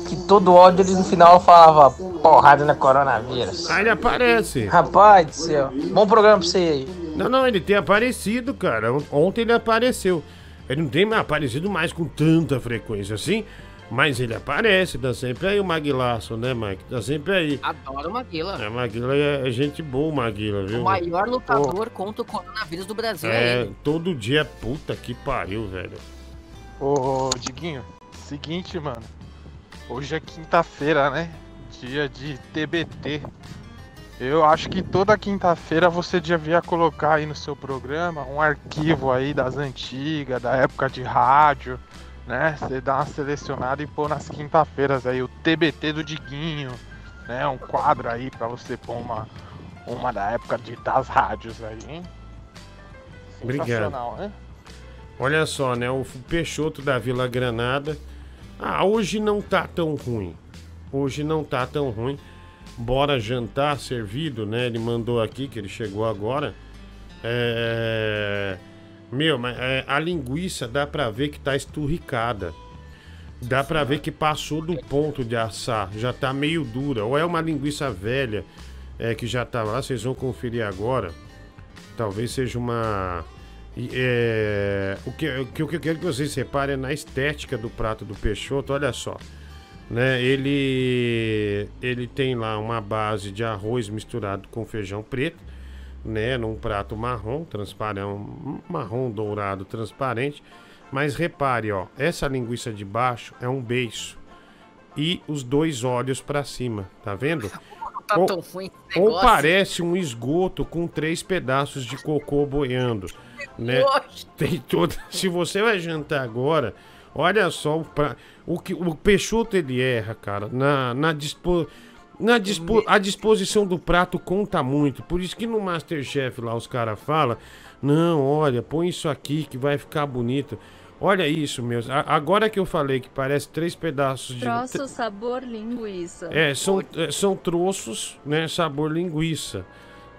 Que todo ódio eles no final falava porrada na coronavírus. Ah, ele aparece. Rapaz do céu. Bom programa pra você aí. Não, não, ele tem aparecido, cara. On- Ontem ele apareceu. Ele não tem aparecido mais com tanta frequência assim, mas ele aparece, tá sempre aí o Maguilaço, né, Mike? Tá sempre aí. Adoro o Maguila. É, Maguila é, é gente boa, o Maguila, viu? O maior lutador contra o coronavírus do Brasil é É, ele. todo dia, puta que pariu, velho. Ô, Diguinho, seguinte, mano. Hoje é quinta-feira, né? Dia de TBT. Eu acho que toda quinta-feira você devia colocar aí no seu programa um arquivo aí das antigas, da época de rádio, né? Você dá uma selecionada e pôr nas quinta-feiras aí o TBT do Diguinho, né? Um quadro aí pra você pôr uma, uma da época de, das rádios aí, hein? Obrigado. Né? Olha só, né? O Peixoto da Vila Granada. Ah, hoje não tá tão ruim. Hoje não tá tão ruim. Bora jantar servido, né? Ele mandou aqui que ele chegou agora. É... Meu, mas é, a linguiça dá pra ver que tá esturricada. Dá pra ver que passou do ponto de assar. Já tá meio dura. Ou é uma linguiça velha. é, que já tá lá, vocês vão conferir agora. Talvez seja uma. é, o, que, o que eu quero que vocês reparem é na estética do prato do Peixoto, olha só. Né, ele, ele tem lá uma base de arroz misturado com feijão preto, né, num prato marrom, transparente, um marrom dourado transparente. Mas repare, ó, essa linguiça de baixo é um beiço e os dois olhos pra cima, tá vendo? Tá Ou- Ou parece um esgoto com três pedaços de cocô boiando, né? Tem toda. Se você vai jantar agora, olha só o pra... o que o Peixoto ele erra, cara, na na dispo... na dispo... a disposição do prato conta muito. Por isso que no MasterChef lá os caras falam: "Não, olha, põe isso aqui que vai ficar bonito". Olha isso, meus. A- Agora que eu falei que parece três pedaços de Troço sabor linguiça. é, são, é, são troços, né? Sabor linguiça.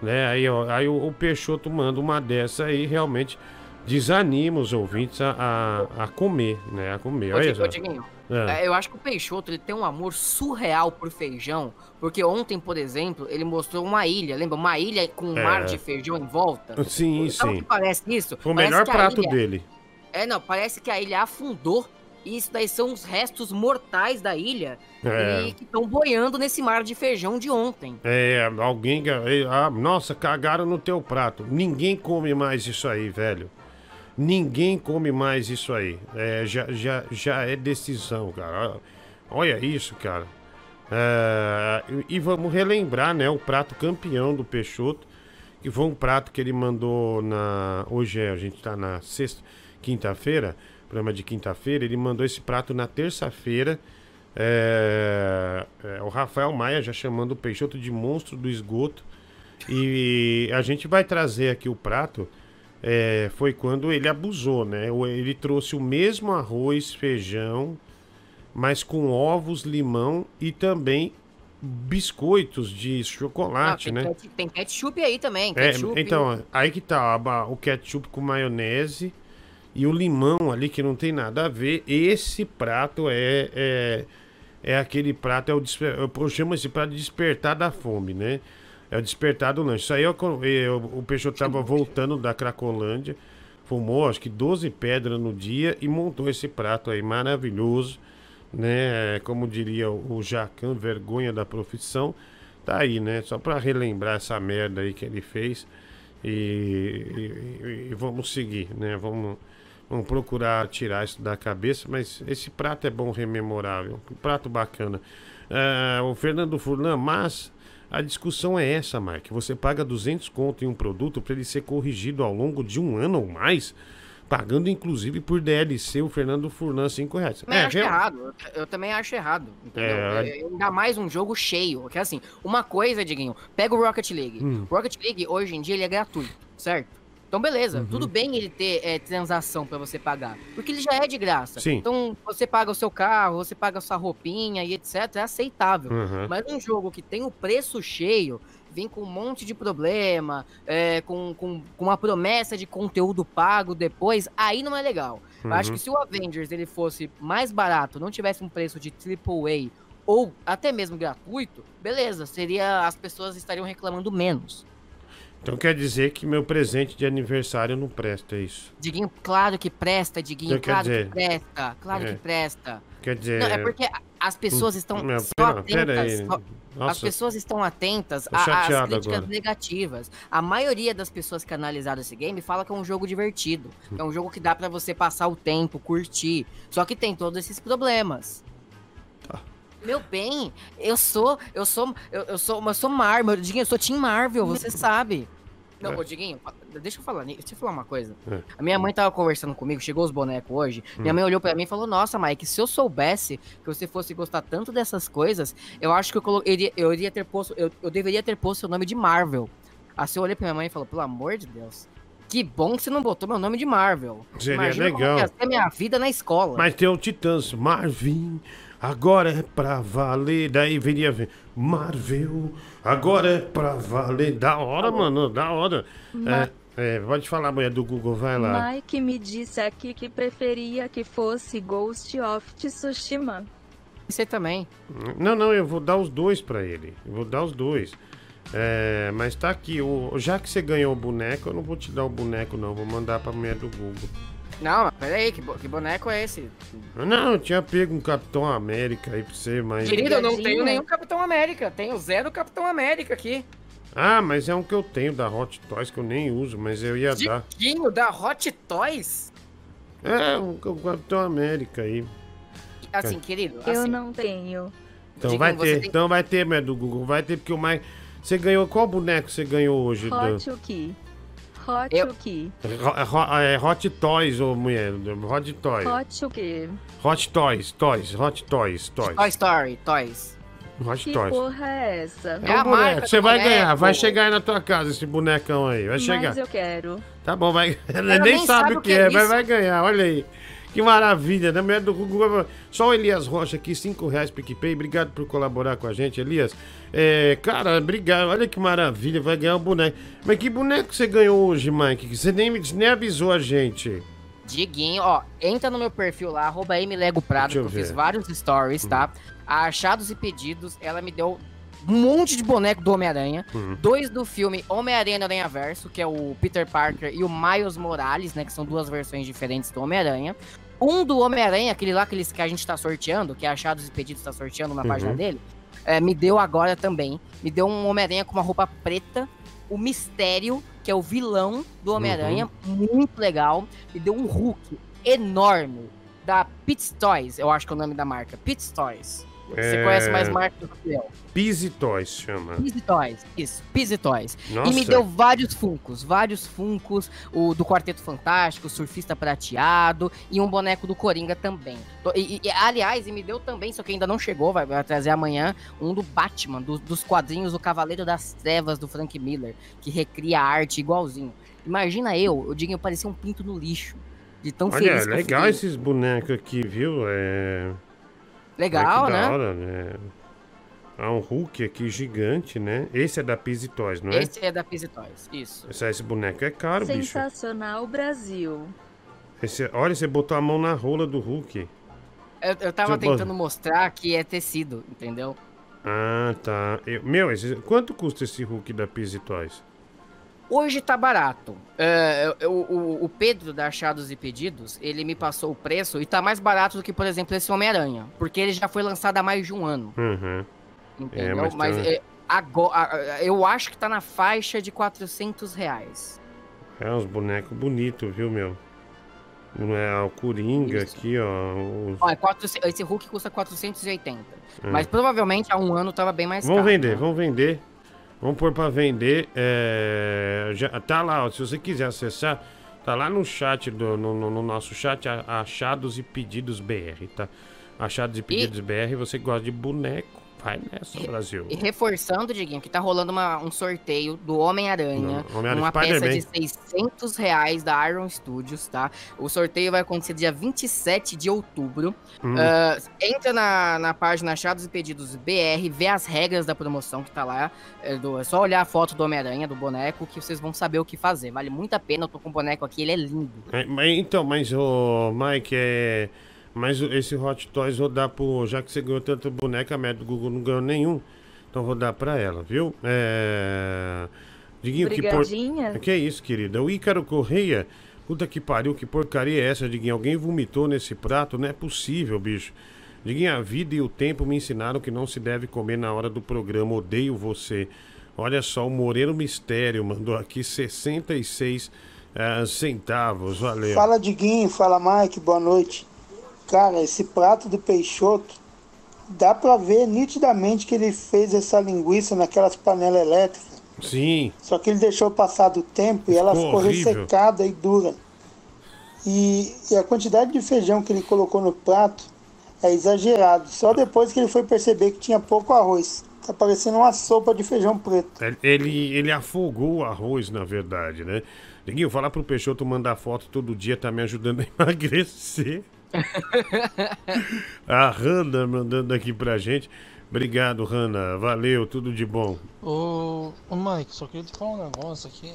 Né? Aí, ó, aí o, o Peixoto manda uma dessa aí, realmente desanima os ouvintes a, a, a comer, né? A comer. Olha ô, Diguinho, É. é, eu acho que o Peixoto ele tem um amor surreal por feijão, porque ontem, por exemplo, ele mostrou uma ilha, lembra? Uma ilha com um É. mar de feijão em volta. Sim, Sabe o sim. que parece isso? Foi o Parece melhor prato ilha- dele. É, não, parece que a ilha afundou e isso daí são os restos mortais da ilha É. e que estão boiando nesse mar de feijão de ontem. É, alguém. Ah, nossa, cagaram no teu prato. Ninguém come mais isso aí, velho. Ninguém come mais isso aí. É, já, já, já é decisão, cara. Olha isso, cara. É, e vamos relembrar, né? O prato campeão do Peixoto. Que foi um prato que ele mandou na. Hoje é, a gente tá na sexta, quinta-feira. Programa de quinta-feira. Ele mandou esse prato na terça-feira. É, é, o Rafael Maia já chamando o Peixoto de monstro do esgoto. E a gente vai trazer aqui o prato. É, foi quando ele abusou, né? Ele trouxe o mesmo arroz, feijão, mas com ovos, limão e também biscoitos de chocolate, né? tem, ket- tem ketchup aí também. É, Ketchup. então, aí que tá o ketchup com maionese e o limão ali que não tem nada a ver. Esse prato é é, é aquele prato, é o eu chamo esse prato de despertar da fome, né? É o despertar do lanche. Isso aí eu, eu, o Peixoto tava voltando da Cracolândia, fumou acho que 12 pedras no dia e montou esse prato aí maravilhoso, né? Como diria o Jacan, vergonha da profissão. Tá aí, né? Só pra relembrar essa merda aí que ele fez. E, e- e vamos seguir, né? Vamos, vamos procurar tirar isso da cabeça. Mas esse prato é bom, rememorável. Um prato bacana. Ah, o Fernando Furlan, mas a discussão é essa, Mike. Você paga 200 conto em um produto para ele ser corrigido ao longo de um ano ou mais, pagando inclusive por DLC o Fernando Furlan 5 reais. Também acho real- errado. Eu, eu também acho errado. Entendeu? É. É, Ainda mais um jogo cheio. Que assim, uma coisa, Diguinho, pega o Rocket League. Hum. O Rocket League, hoje em dia, ele é gratuito, certo? Então, beleza, Uhum. tudo bem ele ter é, transação pra você pagar. Porque ele já é de graça. Sim. Então, você paga o seu carro, você paga a sua roupinha e etc. É aceitável. Uhum. Mas um jogo que tem o preço cheio, vem com um monte de problema, é, com, com, com uma promessa de conteúdo pago depois, aí não é legal. Eu acho Uhum. que se o Avengers ele fosse mais barato, não tivesse um preço de AAA ou até mesmo gratuito, beleza, seria as pessoas estariam reclamando menos. Então quer dizer que meu presente de aniversário não presta é isso. Diguinho, claro que presta, Diguinho, Então, claro dizer, que presta, claro é. que presta. Quer dizer. Não, é porque as pessoas Hum, estão meu, só pera- atentas. pera aí. só- Nossa. As pessoas estão atentas às críticas agora. negativas. A maioria das pessoas que analisaram esse game fala que é um jogo divertido. É um jogo que dá pra você passar o tempo, curtir. Só que tem todos esses problemas. Tá. Meu bem, eu sou, eu sou, eu, eu sou, eu sou Marvel, Diguinho, eu sou Team Marvel, você sabe. Não, É. ô Diguinho, deixa eu falar, deixa eu falar uma coisa. É. A minha mãe tava conversando comigo, chegou os bonecos hoje. Minha Hum. mãe olhou pra mim e falou: Nossa, Mike, se eu soubesse que você fosse gostar tanto dessas coisas, eu acho que eu, colo- iria, eu iria ter posto, eu, eu deveria ter posto seu nome de Marvel. Assim eu olhei pra minha mãe e falou: Pelo amor de Deus, que bom que você não botou meu nome de Marvel. Seria Imagina como legal. que ia ser minha vida na escola. Mas tem o Titãs, Marvin, agora é pra valer. Daí viria ver, Marvel, agora é pra valer. Da hora, mano, da hora. Ma- É, é, pode falar, mulher do Google, vai lá. Mike me disse aqui que preferia que fosse Ghost of Tsushima. Você também. Não, não, eu vou dar os dois pra ele. Eu vou dar os dois. É, mas tá aqui, o, já que você ganhou o boneco, eu não vou te dar o boneco, não. Vou mandar pra mulher do Google. Não, mas peraí, que, bo- que boneco é esse? Não, eu tinha pego um Capitão América aí pra você, mas. Querido, eu não tenho nenhum Capitão América. Tenho zero Capitão América aqui. Ah, mas é um que eu tenho da Hot Toys que eu nem uso, mas eu ia dar. Diguinho da Hot Toys? É, um, um Capitão América aí. Assim, querido, Eu assim, não tenho. Então Diguinho, vai ter, tem- então vai ter, mulher do Google, vai ter, porque o mais. Você ganhou. Qual boneco você ganhou hoje? Hot o que? Hot Eu- o ho- é, Hot Toys, ô mulher. Hot Toys. Hot o que? Hot Toys, Toys, Hot Toys, Toys. Toy Story, Toys. Hot Que Toys. porra é essa? É um boneco, você vai ganhar, vai chegar aí na tua casa esse bonecão aí, vai chegar. Mas eu quero. Tá bom, vai. Ela Ela nem, nem sabe, sabe o que que é, é mas vai ganhar, olha aí. Que maravilha, né? Mulher do Google. Só o Elias Rocha aqui, 5 reais PicPay. Obrigado por colaborar com a gente, Elias. É, cara, obrigado. Olha que maravilha, vai ganhar o boneco. Mas que boneco você ganhou hoje, Mike? Você nem, nem avisou a gente. Diguinho, ó, entra no meu perfil lá, arroba Lego Prado, que eu eu fiz vários stories, tá? A Achados e pedidos, ela me deu um monte de boneco do Homem-Aranha. Uhum. Dois do filme Homem-Aranha Aranha Verso, que é o Peter Parker e o Miles Morales, né? Que são duas versões diferentes do Homem-Aranha. Um do Homem-Aranha, aquele lá aqueles que a gente tá sorteando, que é Achados e Pedidos tá sorteando na Uhum. página dele, é, me deu agora também. Me deu um Homem-Aranha com uma roupa preta. O Mistério, que é o vilão do Homem-Aranha, muito legal. Me deu um Hulk enorme da Pits Toys, eu acho que é o nome da marca. Pits Toys. Você É. conhece mais marcas do que eu. Pizzy Toys chama. Pizzy Toys, isso, Pizzy Toys. Nossa. E me deu vários funcos, vários funcos, o do Quarteto Fantástico, o Surfista Prateado e um boneco do Coringa também. E, e- aliás, e me deu também, só que ainda não chegou, vai, vai trazer amanhã, um do Batman, do- dos quadrinhos O Cavaleiro das Trevas, do Frank Miller, que recria a arte igualzinho. Imagina eu, eu digo, eu parecia um pinto no lixo, de tão Olha, feliz que legal esses bonecos aqui, viu? É. Legal, que né? Da hora, né? Há um Hulk aqui gigante, né? Esse é da Pizzy Toys, não é? Esse é da Pizzy Toys, isso. Esse, esse boneco é caro, bicho. Sensacional Brasil. Esse- olha, você botou a mão na rola do Hulk. Eu, eu tava eu- tentando mostrar que é tecido, entendeu? Ah, tá. Eu- meu, esse- quanto custa esse Hulk da Pizzy Toys? Hoje tá barato. É, eu- o, o Pedro da Achados e Pedidos, ele me passou o preço e tá mais barato do que, por exemplo, esse Homem-Aranha. Porque ele já foi lançado há mais de um ano. Uhum. Entendeu? mas mas tem- é, agora, eu acho que tá na faixa de 400 reais. É uns bonecos bonitos, viu, meu? Não é o Coringa aqui, ó. o- Ó, é 400 esse Hulk custa 480. É. Mas provavelmente há um ano tava bem mais Vamos caro. vender, né? vamos vender. Vamos pôr pra vender. é, já, tá lá, ó, se você quiser acessar, tá lá no chat, do, no, no- no nosso chat, Achados e Pedidos BR, tá? Achados e Pedidos BR, você gosta de boneco, vai nessa, Brasil. E reforçando, Diguinho, que tá rolando uma- um sorteio do Homem-Aranha. Homem-Aranha uma peça de Spider-Man. 600 reais da Iron Studios, tá? O sorteio vai acontecer dia 27 de outubro. Hum. Ah, entra na, na página Achados e Pedidos BR, vê as regras da promoção que tá lá. É, do- é só olhar a foto do Homem-Aranha, do boneco, que vocês vão saber o que fazer. Vale muito a pena. Eu tô com o boneco aqui, ele é lindo. É, mas, então, mas o Mike, é. Mas esse Hot Toys vou dar pro. Já que você ganhou tanto boneca, a média do Google não ganhou nenhum. Então vou dar pra ela, viu? É. Diguinho, que por... Que é isso, querida? O Ícaro Correia. Puta que pariu, que porcaria é essa, Diguinho? Alguém vomitou nesse prato? Não é possível, bicho. Diguinho, a vida e o tempo me ensinaram que não se deve comer na hora do programa. Odeio você. Olha só, o Moreiro Mistério mandou aqui 66 eh, centavos. Valeu. Fala Diguinho, fala Mike, boa noite. Cara, esse prato do Peixoto, dá pra ver nitidamente que ele fez essa linguiça naquelas panelas elétricas. Sim. Só que ele deixou passar do tempo e ela Ficou ficou horrível. ressecada e dura. E, e a quantidade de feijão que ele colocou no prato é exagerado. Só depois que ele foi perceber que tinha pouco arroz. Tá parecendo uma sopa de feijão preto. Ele, ele afogou o arroz, na verdade, né? Diguinho, falar pro Peixoto mandar foto todo dia tá me ajudando a emagrecer. a Hanna mandando aqui pra gente. Obrigado, Hanna. Valeu, tudo de bom. Ô, ô Mike, só queria te falar um negócio aqui.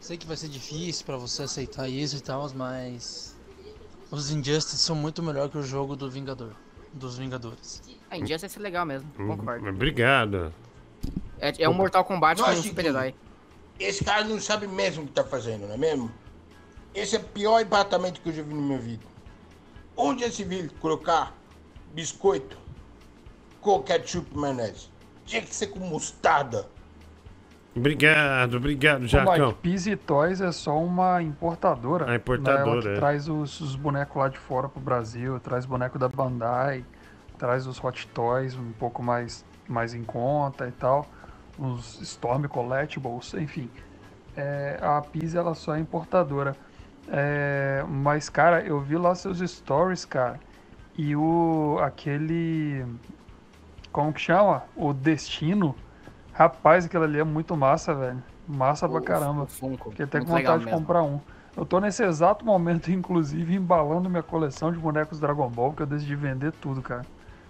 Sei que vai ser difícil pra você aceitar isso e tal, mas os Injustice são muito melhor que o jogo do Vingador, dos Vingadores. A Injustice é legal mesmo, Hum, concordo. Obrigado. É, é um Mortal Kombat com um super-herói. Esse cara não sabe mesmo o que tá fazendo, não é mesmo? Esse é o pior empatamento que eu já vi na minha vida. Onde se viu colocar biscoito com ketchup e maionese? Tinha que ser com mostarda. Obrigado, obrigado, Jacão. Mike, Pizzy Toys é só uma importadora. A importadora, Né? Ela que é. traz os, os bonecos lá de fora pro Brasil, traz boneco da Bandai, traz os Hot Toys um pouco mais, mais em conta e tal, os Storm Collectibles, enfim. É, a Pizzy ela só é importadora. É, mas, cara, eu vi lá seus stories, cara, e o aquele. Como que chama? O Destino. Rapaz, aquilo ali é muito massa, velho. Massa pra O- caramba. o Funko, Fiquei até com vontade de comprar um. Eu tô nesse exato momento, inclusive, embalando minha coleção de bonecos Dragon Ball, que eu decidi vender tudo, cara.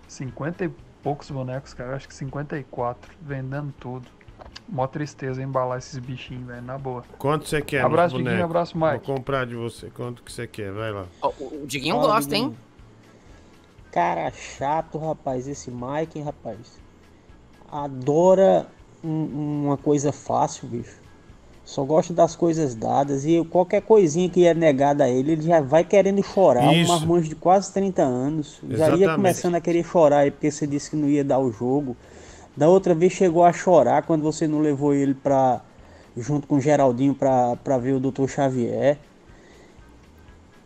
50 e poucos bonecos, cara. Acho que 54. Vendendo tudo. Mó tristeza embalar esses bichinhos, velho. Na boa. Quanto você quer, Abraço, Diguinho. bonecos? Abraço, Mike. Vou comprar de você. Quanto que você quer? Vai lá. O, o Diguinho Fala, gosta, hein? Diguinho. Cara chato, rapaz. Esse Mike, hein, rapaz. Adora um- uma coisa fácil, bicho. Só gosta das coisas dadas e qualquer coisinha que é negada a ele, ele já vai querendo chorar. Isso. Um marmanjo de quase 30 anos. Já Exatamente. ia começando a querer chorar aí porque você disse que não ia dar o jogo. Da outra vez chegou a chorar quando você não levou ele pra. junto com o Geraldinho pra, pra ver o Dr. Xavier.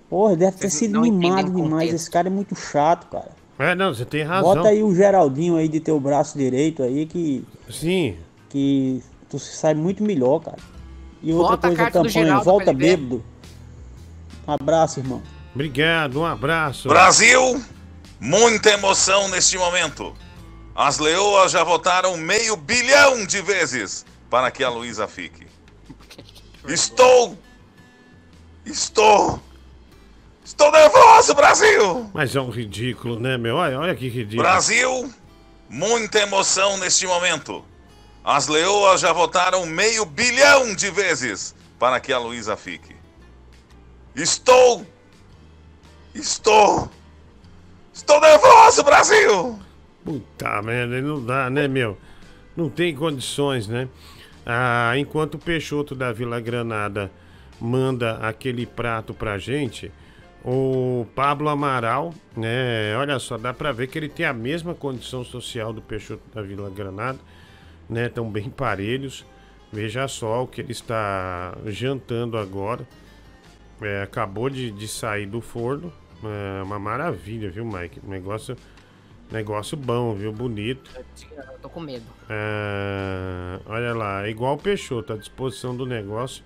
Porra, deve ter sido mimado demais. Esse cara é muito chato, cara. É, não, você tem razão. Bota aí o Geraldinho aí de teu braço direito aí que. Sim. Que tu sai muito melhor, cara. E outra Bota a coisa, do campanha, Geraldo volta bêbado. Um abraço, irmão. Obrigado, um abraço. Brasil, muita emoção neste momento. As leoas já votaram meio bilhão de vezes para que a Luísa fique. Estou. Estou. Estou nervoso, Brasil! Mas é um ridículo, né, meu? Olha, olha que ridículo. Brasil, muita emoção neste momento. As leoas já votaram meio bilhão de vezes para que a Luísa fique. Estou. Estou. Estou nervoso, Brasil! Puta merda, não dá, né, meu? Não tem condições, né? Ah, enquanto o Peixoto da Vila Granada manda aquele prato pra gente, o Pablo Amaral, né? Olha só, dá pra ver que ele tem a mesma condição social do Peixoto da Vila Granada, né? Estão bem parelhos. Veja só o que ele está jantando agora. É, acabou de, de sair do forno. É uma maravilha, viu, Mike? Negócio, negócio bom, viu? Bonito. Eu tô com medo. É, olha lá, é igual o Peixoto, a disposição do negócio.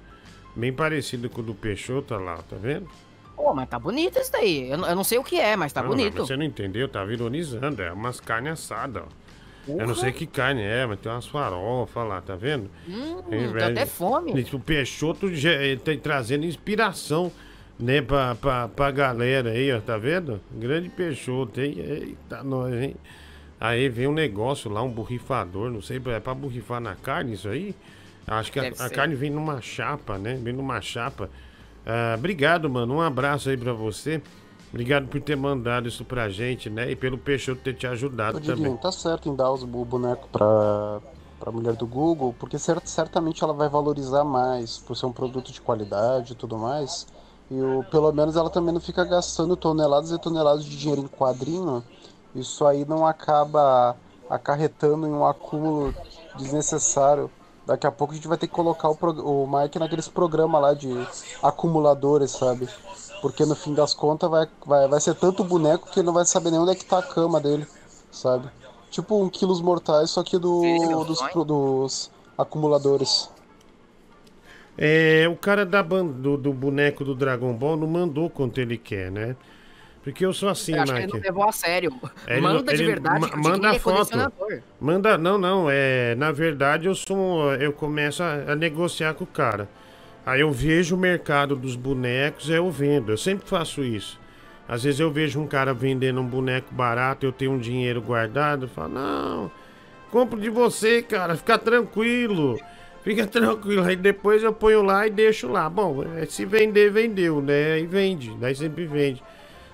Bem parecido com o do Peixoto, lá, tá vendo? Pô, mas tá bonito isso daí. Eu, não- eu não sei o que é, mas tá Não, mas bonito. Você não entendeu, tava ironizando. É umas carnes assadas, ó. Eu não sei que carne é, mas tem umas farofas lá, tá vendo? Hum, Tem, tô até fome. O Peixoto já, eh, tá trazendo inspiração, né, pra, pra, pra galera aí, ó, tá vendo? Grande Peixoto, hein? Eita, nós, hein? Aí vem um negócio lá, um borrifador, não sei, é pra borrifar na carne isso aí? Acho que a, a carne vem numa chapa, né? Vem numa chapa. Ah, obrigado, mano. Um abraço aí pra você. Obrigado por ter mandado isso pra gente, né? E pelo Peixoto ter te ajudado Diguinho, também. tá certo em dar os- o boneco pra, pra mulher do Google, porque cer- certamente ela vai valorizar mais por ser um produto de qualidade e tudo mais. E o, pelo menos ela também não fica gastando toneladas e toneladas de dinheiro em quadrinho. Isso aí não acaba acarretando em um acúmulo desnecessário. Daqui a pouco a gente vai ter que colocar o, o Mike naqueles programas lá de acumuladores, sabe? Porque no fim das contas vai, vai, vai ser tanto boneco que ele não vai saber nem onde é que tá a cama dele, sabe? Tipo um Quilos Mortais, só que do, dos, dos acumuladores. É, o cara da do, do boneco do Dragon Ball não mandou quanto ele quer, né? Porque eu sou assim, Eu acho que ele Mike. não levou a sério. Ele Manda não- de ele verdade. ma- manda a foto. Manda, não, não, é, na verdade eu sou, eu começo a, a negociar com o cara. Aí eu vejo o mercado dos bonecos, eu vendo. Eu sempre faço isso. Às vezes eu vejo um cara vendendo um boneco barato, eu tenho um dinheiro guardado, eu falo, não, compro de você, cara, fica tranquilo. Fica tranquilo. Aí depois eu ponho lá e deixo lá. Bom, é, se vender, vendeu, né? E vende. Daí sempre vende.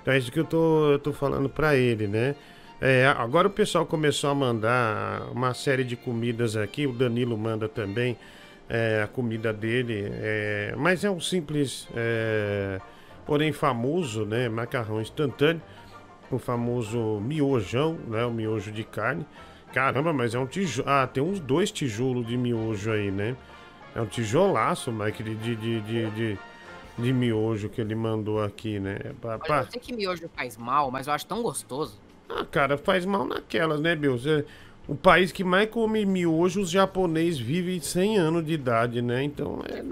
Então é isso que eu tô, eu tô falando pra ele, né? É, agora o pessoal começou a mandar uma série de comidas aqui, o Danilo manda também é, a comida dele, é, mas é um simples, é, porém famoso, né, macarrão instantâneo, o famoso miojão, né, o miojo de carne. Caramba, mas é um tijolo, ah, tem uns dois tijolos de miojo aí, né? É um tijolaço, Mike, de, de, de, de, de, de miojo que ele mandou aqui, né? Pa- pa- Olha, eu sei que miojo faz mal, mas eu acho tão gostoso. Ah, cara, faz mal naquelas, né, Bill? O país que mais come miojo, os japoneses vivem 100 anos de idade, né? Então é?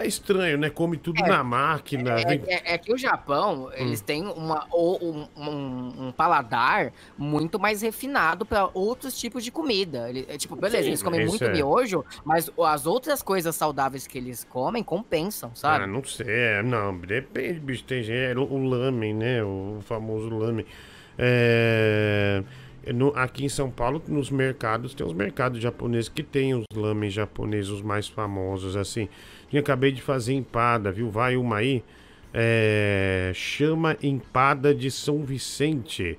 É estranho, né? Come tudo É, na máquina. É, vem- é- é que o Japão, eles têm uma, um, um- um paladar muito mais refinado para outros tipos de comida. Ele- é, tipo, beleza, Sim, eles comem muito é. miojo, mas as outras coisas saudáveis que eles comem compensam, Ah, sabe? não sei, é, não, depende, bicho, tem gente, é, o, o lamen, né, o famoso lamen. É, no- aqui em São Paulo, nos mercados, tem os mercados japoneses que tem os lamen japoneses, os mais famosos, assim. Eu acabei de fazer empada, viu, vai uma aí, é, chama empada de São Vicente.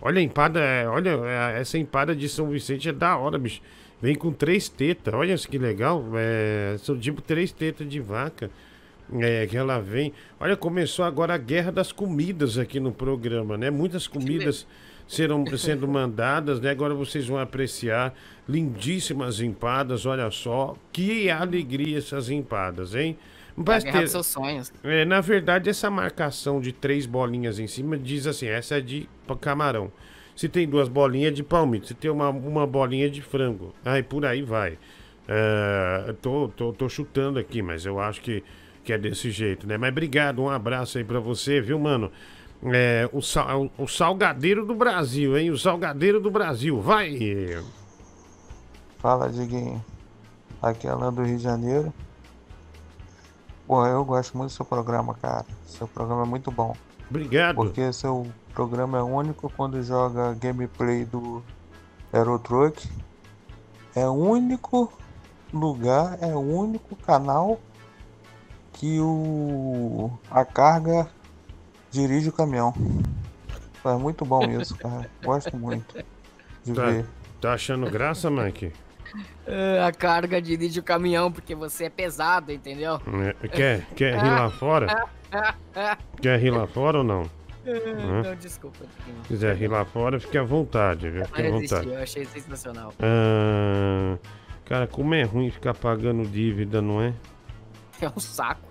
Olha a empada, é, olha, é, essa empada de São Vicente é da hora, bicho. Vem com três tetas, olha que legal. É, são tipo três tetas de vaca. É, que ela vem. Olha, começou agora a guerra das comidas aqui no programa, né? Muitas comidas serão sendo mandadas, né? Agora vocês vão apreciar lindíssimas empadas, olha só. Que alegria essas empadas, hein? É guerra ter- seus sonhos. é, na verdade, essa marcação de três bolinhas em cima diz assim: essa é de camarão. Se tem duas bolinhas é de palmito, se tem uma, uma bolinha de frango. Aí por aí vai. É, tô, tô, tô chutando aqui, mas eu acho que, que é desse jeito, né? Mas obrigado, um abraço aí pra você, viu, mano? É, o, sal, o salgadeiro do Brasil, hein? O salgadeiro do Brasil, vai! Fala, Diguinho. Aqui é Alan do Rio de Janeiro. Pô, eu gosto muito do seu programa, cara. Seu programa é muito bom. Obrigado. Porque seu programa é único quando joga gameplay do Aerotruck. É o único lugar, é o único canal que o a carga dirige o caminhão. É muito bom isso, cara. Gosto muito de Tá, ver. tá achando graça, Mike? É, a carga dirige o caminhão porque você é pesado, entendeu? É, Quer, quer rir lá fora? Quer rir lá fora ou não? Hã? Não, desculpa. Se quiser rir lá fora, fique à vontade, viu? Fique à vontade. eu achei sensacional. Ah, cara, como é ruim ficar pagando dívida, não é? É um saco.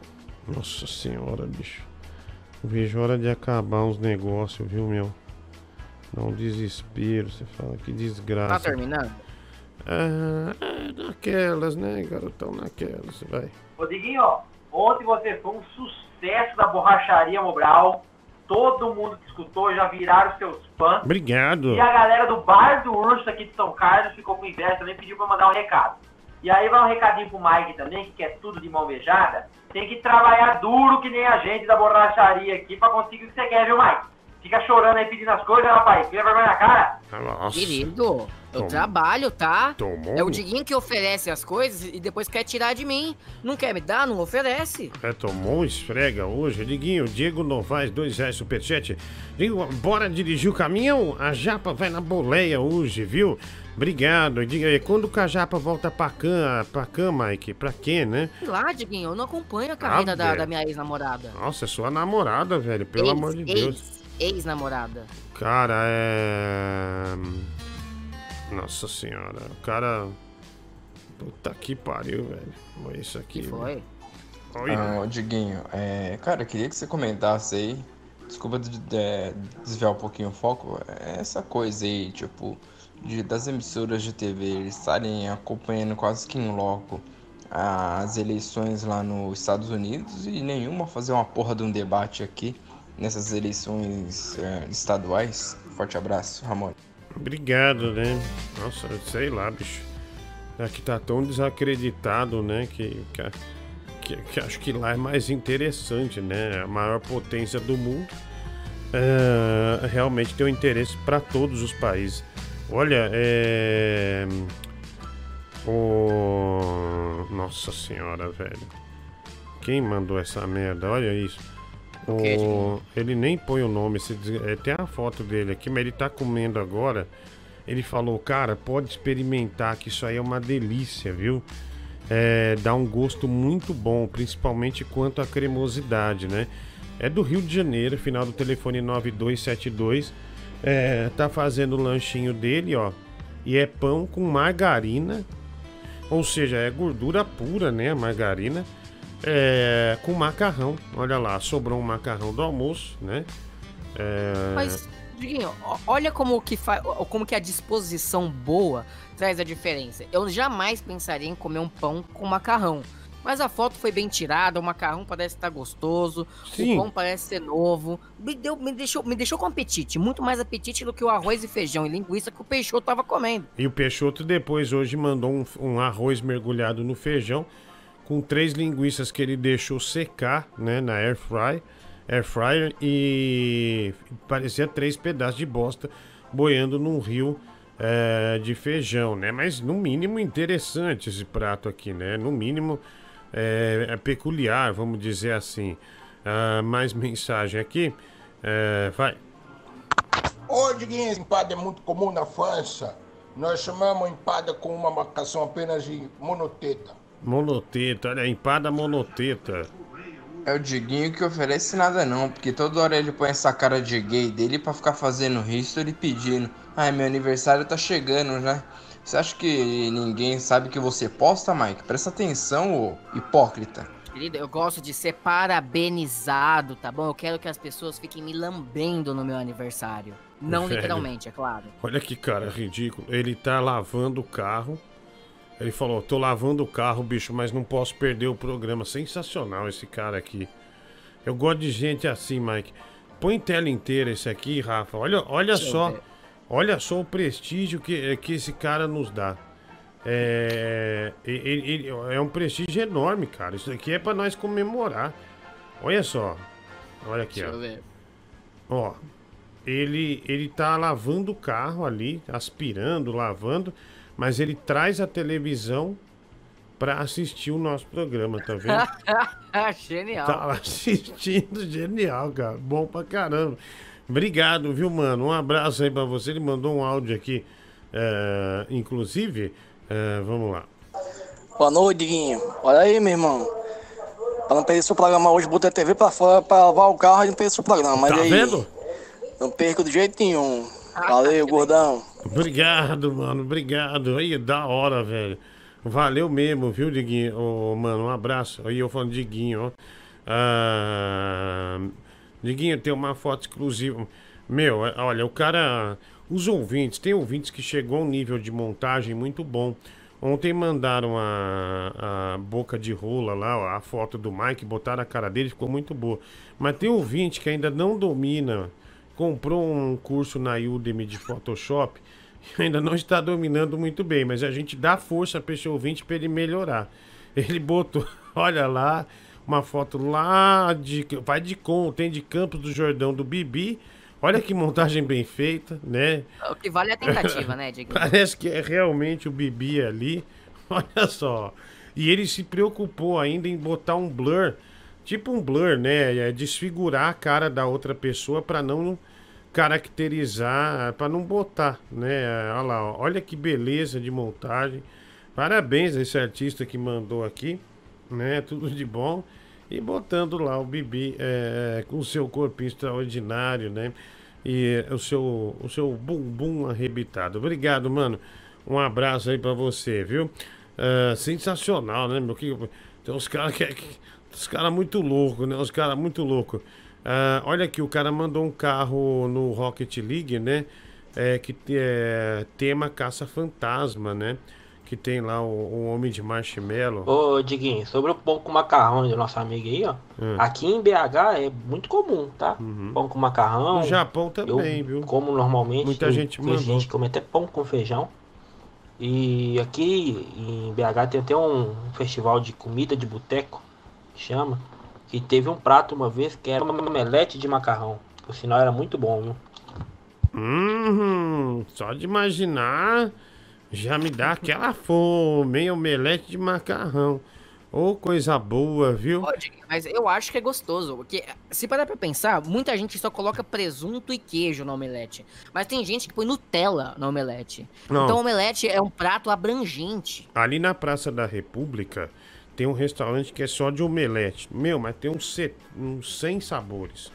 Nossa senhora, bicho. Vejo hora de acabar uns negócios, viu, meu? Dá um desespero, você fala, que desgraça. Tá terminando? Ah, é, naquelas, né, garotão, naquelas, vai. Ô Diguinho, ó, ontem você foi um sucesso da borracharia Mobral. Todo mundo que escutou já viraram seus fãs. Obrigado. E a galera do Bar do Urso aqui de São Carlos ficou com inveja também, pediu pra mandar um recado. E aí vai um recadinho pro Mike também, que quer tudo de mão beijada. Tem que trabalhar duro que nem a gente da borracharia aqui pra conseguir o que você quer, viu, Mike? Fica chorando aí pedindo as coisas, rapaz. Cria vergonha na cara. Nossa. Querido, eu Tom- trabalho, tá? Tomou? É o Diguinho que oferece as coisas e depois quer tirar de mim. Não quer me dar? Não oferece. É, tomou um esfrega hoje. Diguinho, Diego Novaes, dois reais superchat. Digo, bora dirigir o caminhão? A japa vai na boleia hoje, viu? Obrigado. Diga aí, quando que a japa volta pra cã, pra cã, Mike? Pra quê, né? Sei lá, Diguinho, eu não acompanho a carreira da, da minha ex-namorada. Nossa, é sua namorada, velho, pelo Ex, amor de ex, Deus. Ex-namorada. Cara, é. Nossa senhora, o cara. Puta que pariu, velho. Olha isso aqui. Que foi? Oi. Ah, Diguinho, é, cara, eu queria que você comentasse aí. Desculpa de- de- desviar um pouquinho o foco. é Essa coisa aí, tipo, de, das emissoras de TV estarem acompanhando quase que em loco as eleições lá nos Estados Unidos e nenhuma fazer uma porra de um debate aqui nessas eleições é, estaduais. Forte abraço, Ramon. Obrigado, né? Nossa, sei lá, bicho. Aqui tá tão desacreditado, né? Que, que, que, acho que lá é mais interessante, né? A maior potência do mundo. É, realmente tem um interesse para todos os países. Olha, é. O... Nossa senhora, velho. Quem mandou essa merda? Olha isso. O- ele nem põe o nome, se é, tem a foto dele aqui, mas ele tá comendo agora. Ele falou, cara, pode experimentar que isso aí é uma delícia, viu? É, dá um gosto muito bom, principalmente quanto à cremosidade, né? É do Rio de Janeiro, final do telefone 9272. É, tá fazendo o lanchinho dele, ó. E é pão com margarina. Ou seja, é gordura pura, né? Margarina. É, com macarrão. Olha lá, sobrou um macarrão do almoço, né? É, Mas, Diguinho, olha como que, fa... como que a disposição boa traz a diferença. Eu jamais pensaria em comer um pão com macarrão. Mas a foto foi bem tirada, o macarrão parece estar gostoso, Sim. o pão parece ser novo. Me, deu, me, deixou, me deixou com apetite, muito mais apetite do que o arroz e feijão e linguiça que o Peixoto tava comendo. E o Peixoto depois hoje mandou um, um arroz mergulhado no feijão com três linguiças que ele deixou secar, né, na air fry, air fryer e parecia três pedaços de bosta boiando num rio é, de feijão, né? Mas no mínimo interessante esse prato aqui, né? No mínimo é, é peculiar, vamos dizer assim. Ah, mais mensagem aqui, É, vai. Ô, Diguinho, esse empada é muito comum na França. Nós chamamos empada com uma marcação apenas de monoteta. Monoteta, olha, empada monoteta. É o Diguinho que oferece nada não, porque toda hora ele põe essa cara de gay dele pra ficar fazendo history pedindo. Ai, meu aniversário tá chegando, né? Você acha que ninguém sabe que você posta, Mike? Presta atenção, ô hipócrita. Querido, eu gosto de ser parabenizado, tá bom? Eu quero que as pessoas fiquem me lambendo no meu aniversário. Não Velho. literalmente, é claro. Olha que cara ridículo. Ele tá lavando o carro. Ele falou: tô lavando o carro, bicho, mas não posso perder o programa. Sensacional esse cara aqui. Eu gosto de gente assim, Mike. Põe tela inteira esse aqui, Rafa. Olha, olha Deixa só. ver. Olha só o prestígio que, que esse cara nos dá. É, ele- ele- é um prestígio enorme, cara. Isso aqui é pra nós comemorar. Olha só. Olha aqui, Deixa ó. eu ver. Ó, ele, ele tá lavando o carro ali, aspirando, lavando, mas ele traz a televisão pra assistir o nosso programa, tá vendo? Genial. tá assistindo, genial, cara. Bom pra caramba. Obrigado, viu, mano? Um abraço aí pra você. Ele mandou um áudio aqui, é, inclusive. é, vamos lá. Boa noite, Diguinho. Olha aí, meu irmão. Pra não perder seu programa hoje, botei a TV pra fora pra lavar o carro e não perder seu programa. Mas Tá aí, vendo? não perco de jeito nenhum. Valeu, gordão. Obrigado, mano. Obrigado. Aí, da hora, velho. Valeu mesmo, viu, Diguinho? Ô, mano, um abraço. Aí eu falando Diguinho, ó. Ah, Diguinho, tem uma foto exclusiva. Meu, é- olha, o cara. Os ouvintes, tem ouvintes que chegou a um nível de montagem muito bom. Ontem mandaram a, a boca de rola lá, a foto do Mike, botaram a cara dele, ficou muito boa. Mas tem ouvinte que ainda não domina, comprou um curso na Udemy de Photoshop e ainda não está dominando muito bem, mas a gente dá força para esse ouvinte para ele melhorar. Ele botou, olha lá, uma foto lá de. Vai de com, tem de Campos do Jordão do Bibi. Olha que montagem bem feita, né? O que vale é a tentativa, né, Diguinho? Parece que é realmente o Bibi ali. Olha só. E ele se preocupou ainda em botar um blur, tipo um blur, né? É desfigurar a cara da outra pessoa para não caracterizar, para não botar, né? Olha lá, olha que beleza de montagem. Parabéns a esse artista que mandou aqui, né? Tudo de bom. E botando lá o Bibi é, com o seu corpinho extraordinário, né? E o seu, o seu bumbum arrebitado. Obrigado, mano. Um abraço aí pra você, viu? Ah, sensacional, né, meu? Que, tem uns caras que, que os caras muito loucos, né? Os caras muito loucos. Olha aqui, o cara mandou um carro no Rocket League, né? É, que é tema caça-fantasma, né? Que tem lá o, o Homem de Marshmallow. Ô, Diguinho, sobre o pão com macarrão do nosso amigo aí, ó. Hum. Aqui em BH é muito comum, tá? Pão com macarrão. No Japão também, eu viu? Como normalmente. Muita tem- gente mandou. gente come até pão com feijão. E aqui em BH tem até um festival de comida de boteco, que chama. Que teve um prato uma vez que era uma omelete de macarrão. Por sinal era muito bom, viu? Hum, só de imaginar já me dá aquela fome, hein? Omelete de macarrão. Ô, coisa boa, viu? Pode, mas eu acho que é gostoso. Porque, se parar pra pensar, muita gente só coloca presunto e queijo no omelete. Mas tem gente que põe Nutella no omelete. Não. Então, omelete é um prato abrangente. Ali na Praça da República tem um restaurante que é só de omelete. Meu, mas tem uns, set- uns 100 sabores.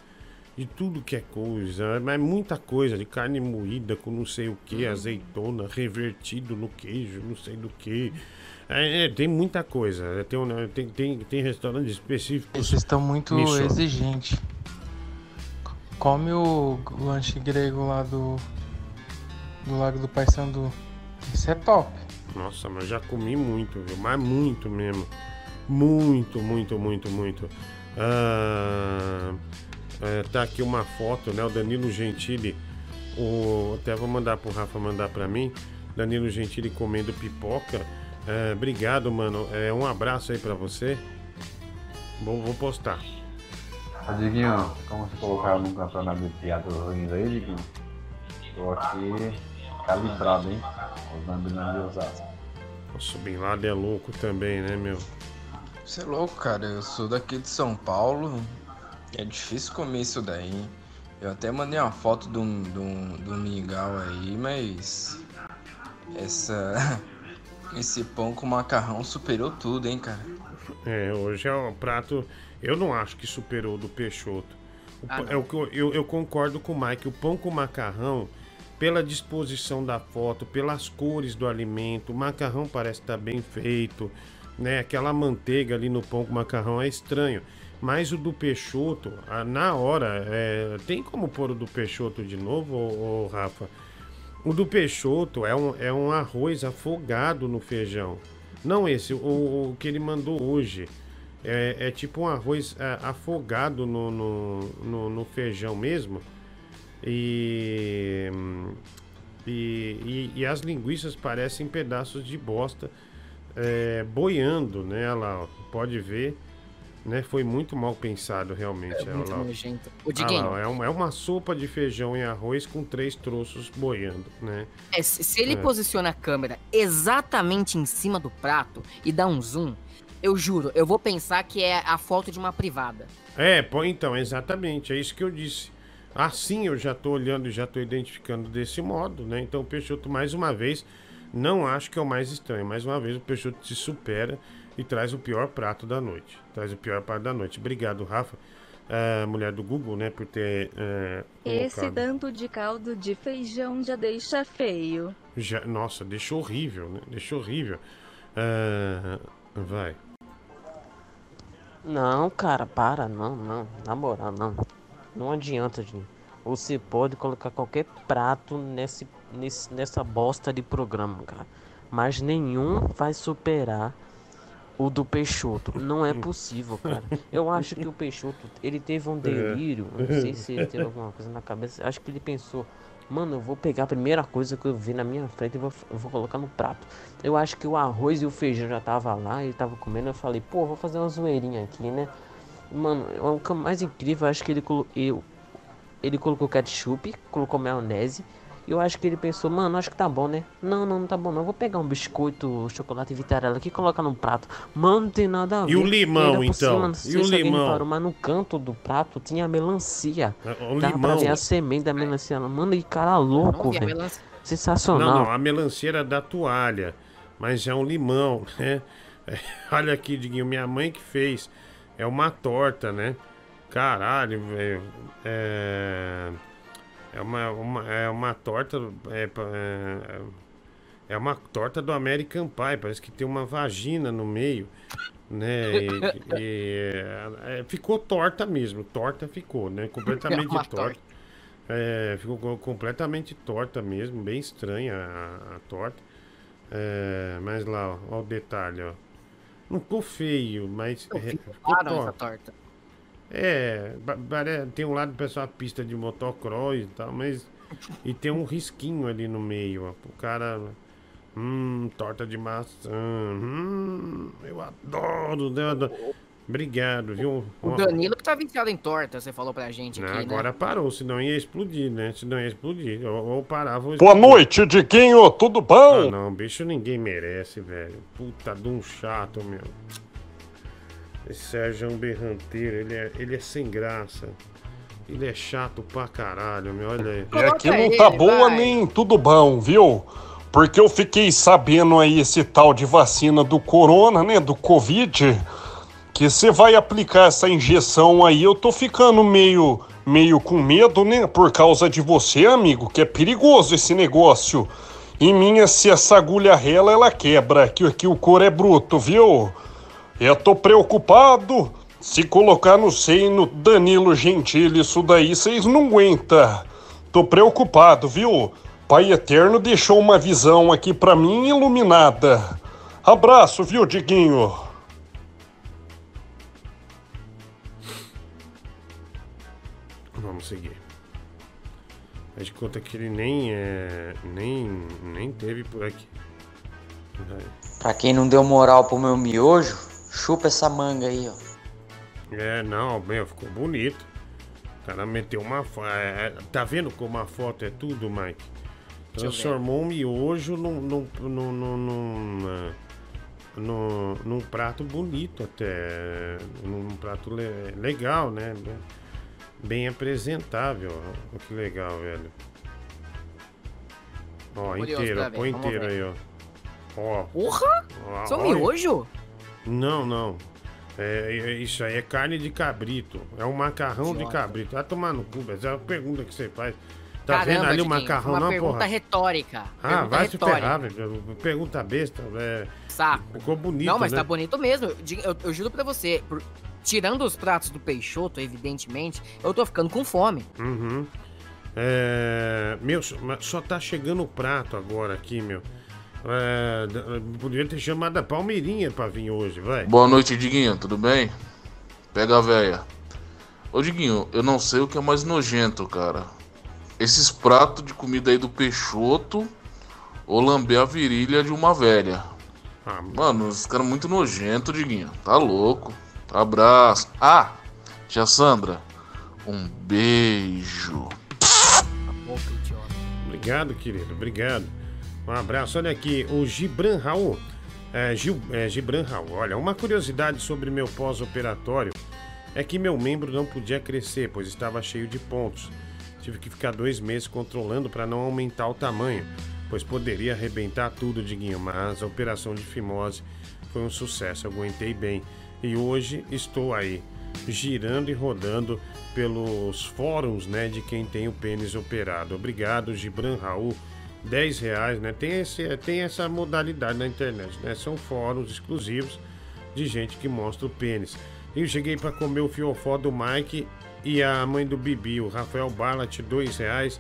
De tudo que é coisa. Mas muita coisa. De carne moída com não sei o que, azeitona, revertido no queijo, não sei do que. É, é, tem muita coisa. É, Tem, um- tem, tem, tem restaurantes específicos. Vocês estão muito nisso. exigentes. Come o lanche grego lá do. Do Lago do Paissandu. Isso é top. Nossa, mas já comi muito, viu? Mas muito mesmo. Muito, muito, muito, muito. Ah, é, tá aqui uma foto, né? O Danilo Gentili. O, até vou mandar pro Rafa mandar pra mim. Danilo Gentili comendo pipoca. É, obrigado, mano. É, um abraço aí pra você. Vou, vou postar. Diguinho, como você colocaram num campeonato de piadas ruins aí, Diguinho? Tô aqui calibrado, hein? Usando Bin Laden de Osasco. Nossa, o Bin Laden é louco também, né, meu? Você é louco, cara. Eu sou daqui de São Paulo. É difícil comer isso daí. hein? Eu até mandei uma foto um, um, de um mingau aí, mas. Essa. Esse pão com macarrão superou tudo, hein, cara. É, hoje é um prato. Eu não acho que superou o do Peixoto. O Ah, é o que eu, eu, eu concordo com o Mike. O pão com macarrão, pela disposição da foto, pelas cores do alimento, o macarrão parece estar bem feito, né? Aquela manteiga ali no pão com macarrão é estranho. Mas o do Peixoto, ah, na hora, é, tem como pôr o do Peixoto de novo, ô, ô, Rafa? O do Peixoto é um, é um arroz afogado no feijão. Não esse, o, o que ele mandou hoje. É, é tipo um arroz é, afogado no, no, no, no feijão mesmo. E, e, e, as linguiças parecem pedaços de bosta é, boiando, né? Olha lá, ó, pode ver. Né? Foi muito mal pensado, realmente. É olha muito lá, ó. nojento. Ô, Ah Diguinho. ó, é, uma, é uma sopa de feijão e arroz com três troços boiando, né? É, se se ele É. posiciona a câmera exatamente em cima do prato e dá um zoom, eu juro, eu vou pensar que é a foto de uma privada. É, pô, então, exatamente, é isso que eu disse. Assim eu já tô olhando e já tô identificando desse modo, né? Então o Peixoto, mais uma vez, não acho que é o mais estranho. Mais uma vez o Peixoto se supera e traz o pior prato da noite. Traz o pior prato da noite. Obrigado, Rafa, eh, mulher do Google, né, por ter eh, Esse tanto de caldo de feijão já deixa feio. Já, nossa, deixou horrível, né? Deixou horrível. Ah, vai. Não, cara, para, não, não. Na moral, não. Não adianta, gente. Você pode colocar qualquer prato nesse, nesse, nessa bosta de programa, cara. Mas nenhum vai superar o do Peixoto. Não é possível, cara. Eu acho que o Peixoto, ele teve um delírio. Não sei se ele teve alguma coisa na cabeça. Acho que ele pensou, mano, eu vou pegar a primeira coisa que eu vi na minha frente e vou, vou colocar no prato. Eu acho que o arroz e o feijão já tava lá, ele tava comendo. Eu falei, pô, vou fazer uma zoeirinha aqui, né? Mano, o é mais incrível, acho que ele, colo- ele colocou ketchup, colocou maionese. E eu acho que ele pensou, mano, acho que tá bom, né? Não, não, não tá bom não. Eu vou pegar um biscoito, chocolate e vitarela aqui e colocar num prato. Mano, não tem nada a ver. E o limão, então? não E sei o se alguém limão? reparou, mas no canto do prato tinha melancia. o Dá pra limão. ver a semente da melancia. Mano, e cara louco, a velho. melancia. Sensacional. Não, não, a melancia era da toalha, mas é um limão, né? É, olha aqui, Diguinho, minha mãe que fez. É uma torta, né? Caralho, velho. É, é, uma, uma- é uma torta. É, é, é uma torta do American Pie. Parece que tem uma vagina no meio, né? E, e, é, é, ficou torta mesmo. Torta ficou, né? Completamente torta. torta. É, ficou co- completamente torta mesmo, bem estranha a, a torta. É, mas lá, ó, ó o detalhe, ó. Não ficou feio, mas é, ficou torta. É, tem um lado que parece uma pista de motocross e tal, mas. E tem um risquinho ali no meio, ó. O cara. Hum, torta de maçã. Hum, eu adoro, eu adoro. Obrigado, viu? O Danilo que tá viciado em torta, você falou pra gente né, aqui, agora né? parou, senão ia explodir, né? Senão ia explodir. Ou, ou parava ou Boa noite, Diquinho, tudo Ah, bom? não, bicho ninguém merece, velho. Puta de um chato, meu. Esse Sérgio é um berranteiro, ele é, ele é sem graça. Ele é chato pra caralho, meu. Olha aí. E aqui não tá boa nem tudo bom, viu? Porque eu fiquei sabendo aí esse tal de vacina do corona, né? Do Covid. Que você vai aplicar essa injeção aí, eu tô ficando meio, meio com medo, né? Por causa de você, amigo, que é perigoso esse negócio. Em minha, se essa agulha rela, ela quebra, que, que o couro é bruto, viu? Eu tô preocupado. Se colocar no seio Danilo Gentili isso daí, vocês não aguentam. Tô preocupado, viu? Pai Eterno deixou uma visão aqui pra mim iluminada. Abraço, viu, Diguinho? Vamos seguir. Faz de conta que ele nem é. nem. nem teve por aqui. Vai. Pra quem não deu moral pro meu miojo, chupa essa manga aí, ó. É, não, meu, ficou bonito. O cara meteu uma foto. tá vendo como a foto é tudo, Mike? Transformou um miojo num, num, num, num, num, num- num prato bonito até. Num prato le- legal, né? Bem, bem apresentável. Ó, que legal, velho. Ó, Curioso inteiro, põe inteiro aí, ó. Ó. Porra! Ó, Só miojo? Não, não. É, é- isso aí é carne de cabrito. É um macarrão de Idiota. cabrito. Vai tomar no cu. Essa é a pergunta que você faz. Tá Caramba, vendo ali o macarrão, uma não, pergunta porra? retórica. Ah, pergunta vai se retórica. ferrar, velho. Pergunta besta. É... Saco. Ficou bonito, Não, mas né? tá bonito mesmo. Eu, eu- eu juro pra você, por- tirando os pratos do Peixoto, evidentemente, eu tô ficando com fome. Uhum. É... Meu, mas só tá chegando o prato agora aqui, meu. É... Podia ter chamado a Palmeirinha pra vir hoje, vai. Boa noite, Diguinho, tudo bem? Pega a véia. Ô, Diguinho, eu não sei o que é mais nojento, cara. Esses pratos de comida aí do Peixoto ou lamber a virilha de uma velha. Ah, Mano, esse cara é muito nojento, Diguinho. Tá louco. Abraço. Ah, tia Sandra, um beijo. Obrigado, querido. Obrigado. Um abraço. Olha aqui, o Gibran Raul. É, Gil, é, Gibran Raul. Olha, uma curiosidade sobre meu pós-operatório é que meu membro não podia crescer, pois estava cheio de pontos. Tive que ficar dois meses controlando para não aumentar o tamanho, pois poderia arrebentar tudo, Diguinho. Mas a operação de fimose foi um sucesso, aguentei bem. E hoje estou aí, girando e rodando pelos fóruns, né, de quem tem o pênis operado. Obrigado, Gibran Raul. 10 reais, né? Tem, esse, tem essa modalidade na internet, né? São fóruns exclusivos de gente que mostra o pênis. Eu cheguei para comer o fiofó do Mike e a mãe do Bibi, o Rafael Ballat, 2 reais.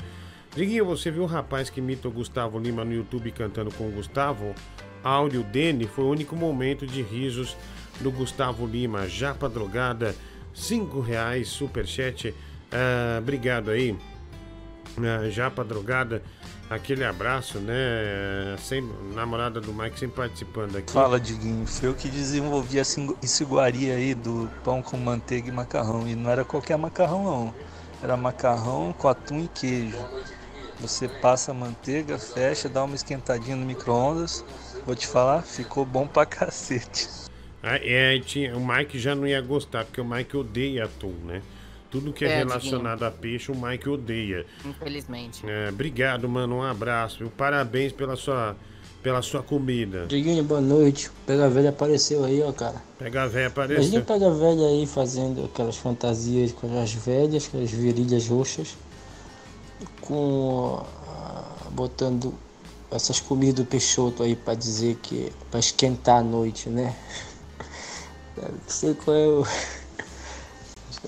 Diguinho, você viu o rapaz que imita o Gustavo Lima no YouTube cantando com o Gustavo? Áudio Dene foi o único momento de risos do Gustavo Lima. Japa Drogada, 5 reais, superchat. Ah, obrigado aí. Ah, Japa Drogada, aquele abraço, né? Sem, namorada do Mike sempre participando aqui. Fala, Diguinho. Foi eu que desenvolvi essa iguaria aí do pão com manteiga e macarrão. E não era qualquer macarrão, não. Era macarrão com atum e queijo. Você passa a manteiga, fecha, dá uma esquentadinha no micro-ondas. Vou te falar, ficou bom pra cacete. Ah, é, tinha, o Mike já não ia gostar, porque o Mike odeia atum, né? Tudo que é, É, relacionado a peixe, o Mike odeia. Infelizmente. É, obrigado, mano. Um abraço. viu? Parabéns pela sua, pela sua comida. Diguinho, boa noite. Pega Velha apareceu aí, ó, cara. Pega a véia Imagina apareceu. Pega Velha aí fazendo aquelas fantasias com as velhas, com as virilhas roxas, com ah, botando essas comidas do Peixoto aí pra dizer que pra esquentar a noite, né? Não sei qual é o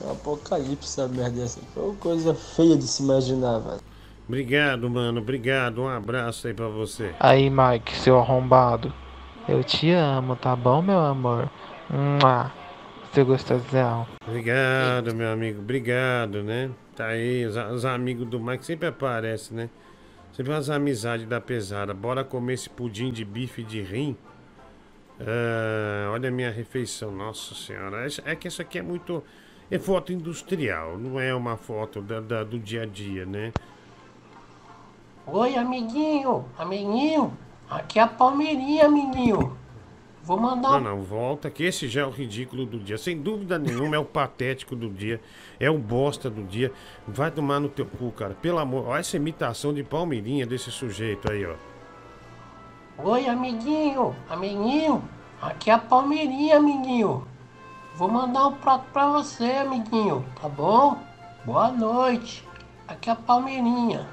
É um apocalipse essa merda dessa. Foi uma coisa feia de se imaginar, velho. Obrigado, mano. Obrigado. Um abraço aí pra você. Aí, Mike, seu arrombado. Eu te amo, tá bom, meu amor? Mua. Seu gostosão. Obrigado, meu amigo. Obrigado, né? Tá aí, os, os amigos do Mike sempre aparecem, né? Sempre umas amizades da pesada. Bora comer esse pudim de bife de rim. Ah, olha a minha refeição, nossa senhora. Essa- É que essa aqui é muito. É foto industrial, não é uma foto da- da- do dia a dia, né? Oi, amiguinho, amiguinho. Aqui é a Palmeirinha, amiguinho. Vou mandar Não, não, volta, que esse já é o ridículo do dia. Sem dúvida nenhuma, é o patético do dia. É o bosta do dia. Vai tomar no teu cu, cara. Pelo amor. Olha essa imitação de palmeirinha desse sujeito aí, ó. Oi, amiguinho, amiguinho. Aqui é a Palmeirinha, amiguinho. Vou mandar um prato pra você, amiguinho, tá bom? Boa noite. Aqui é a Palmeirinha.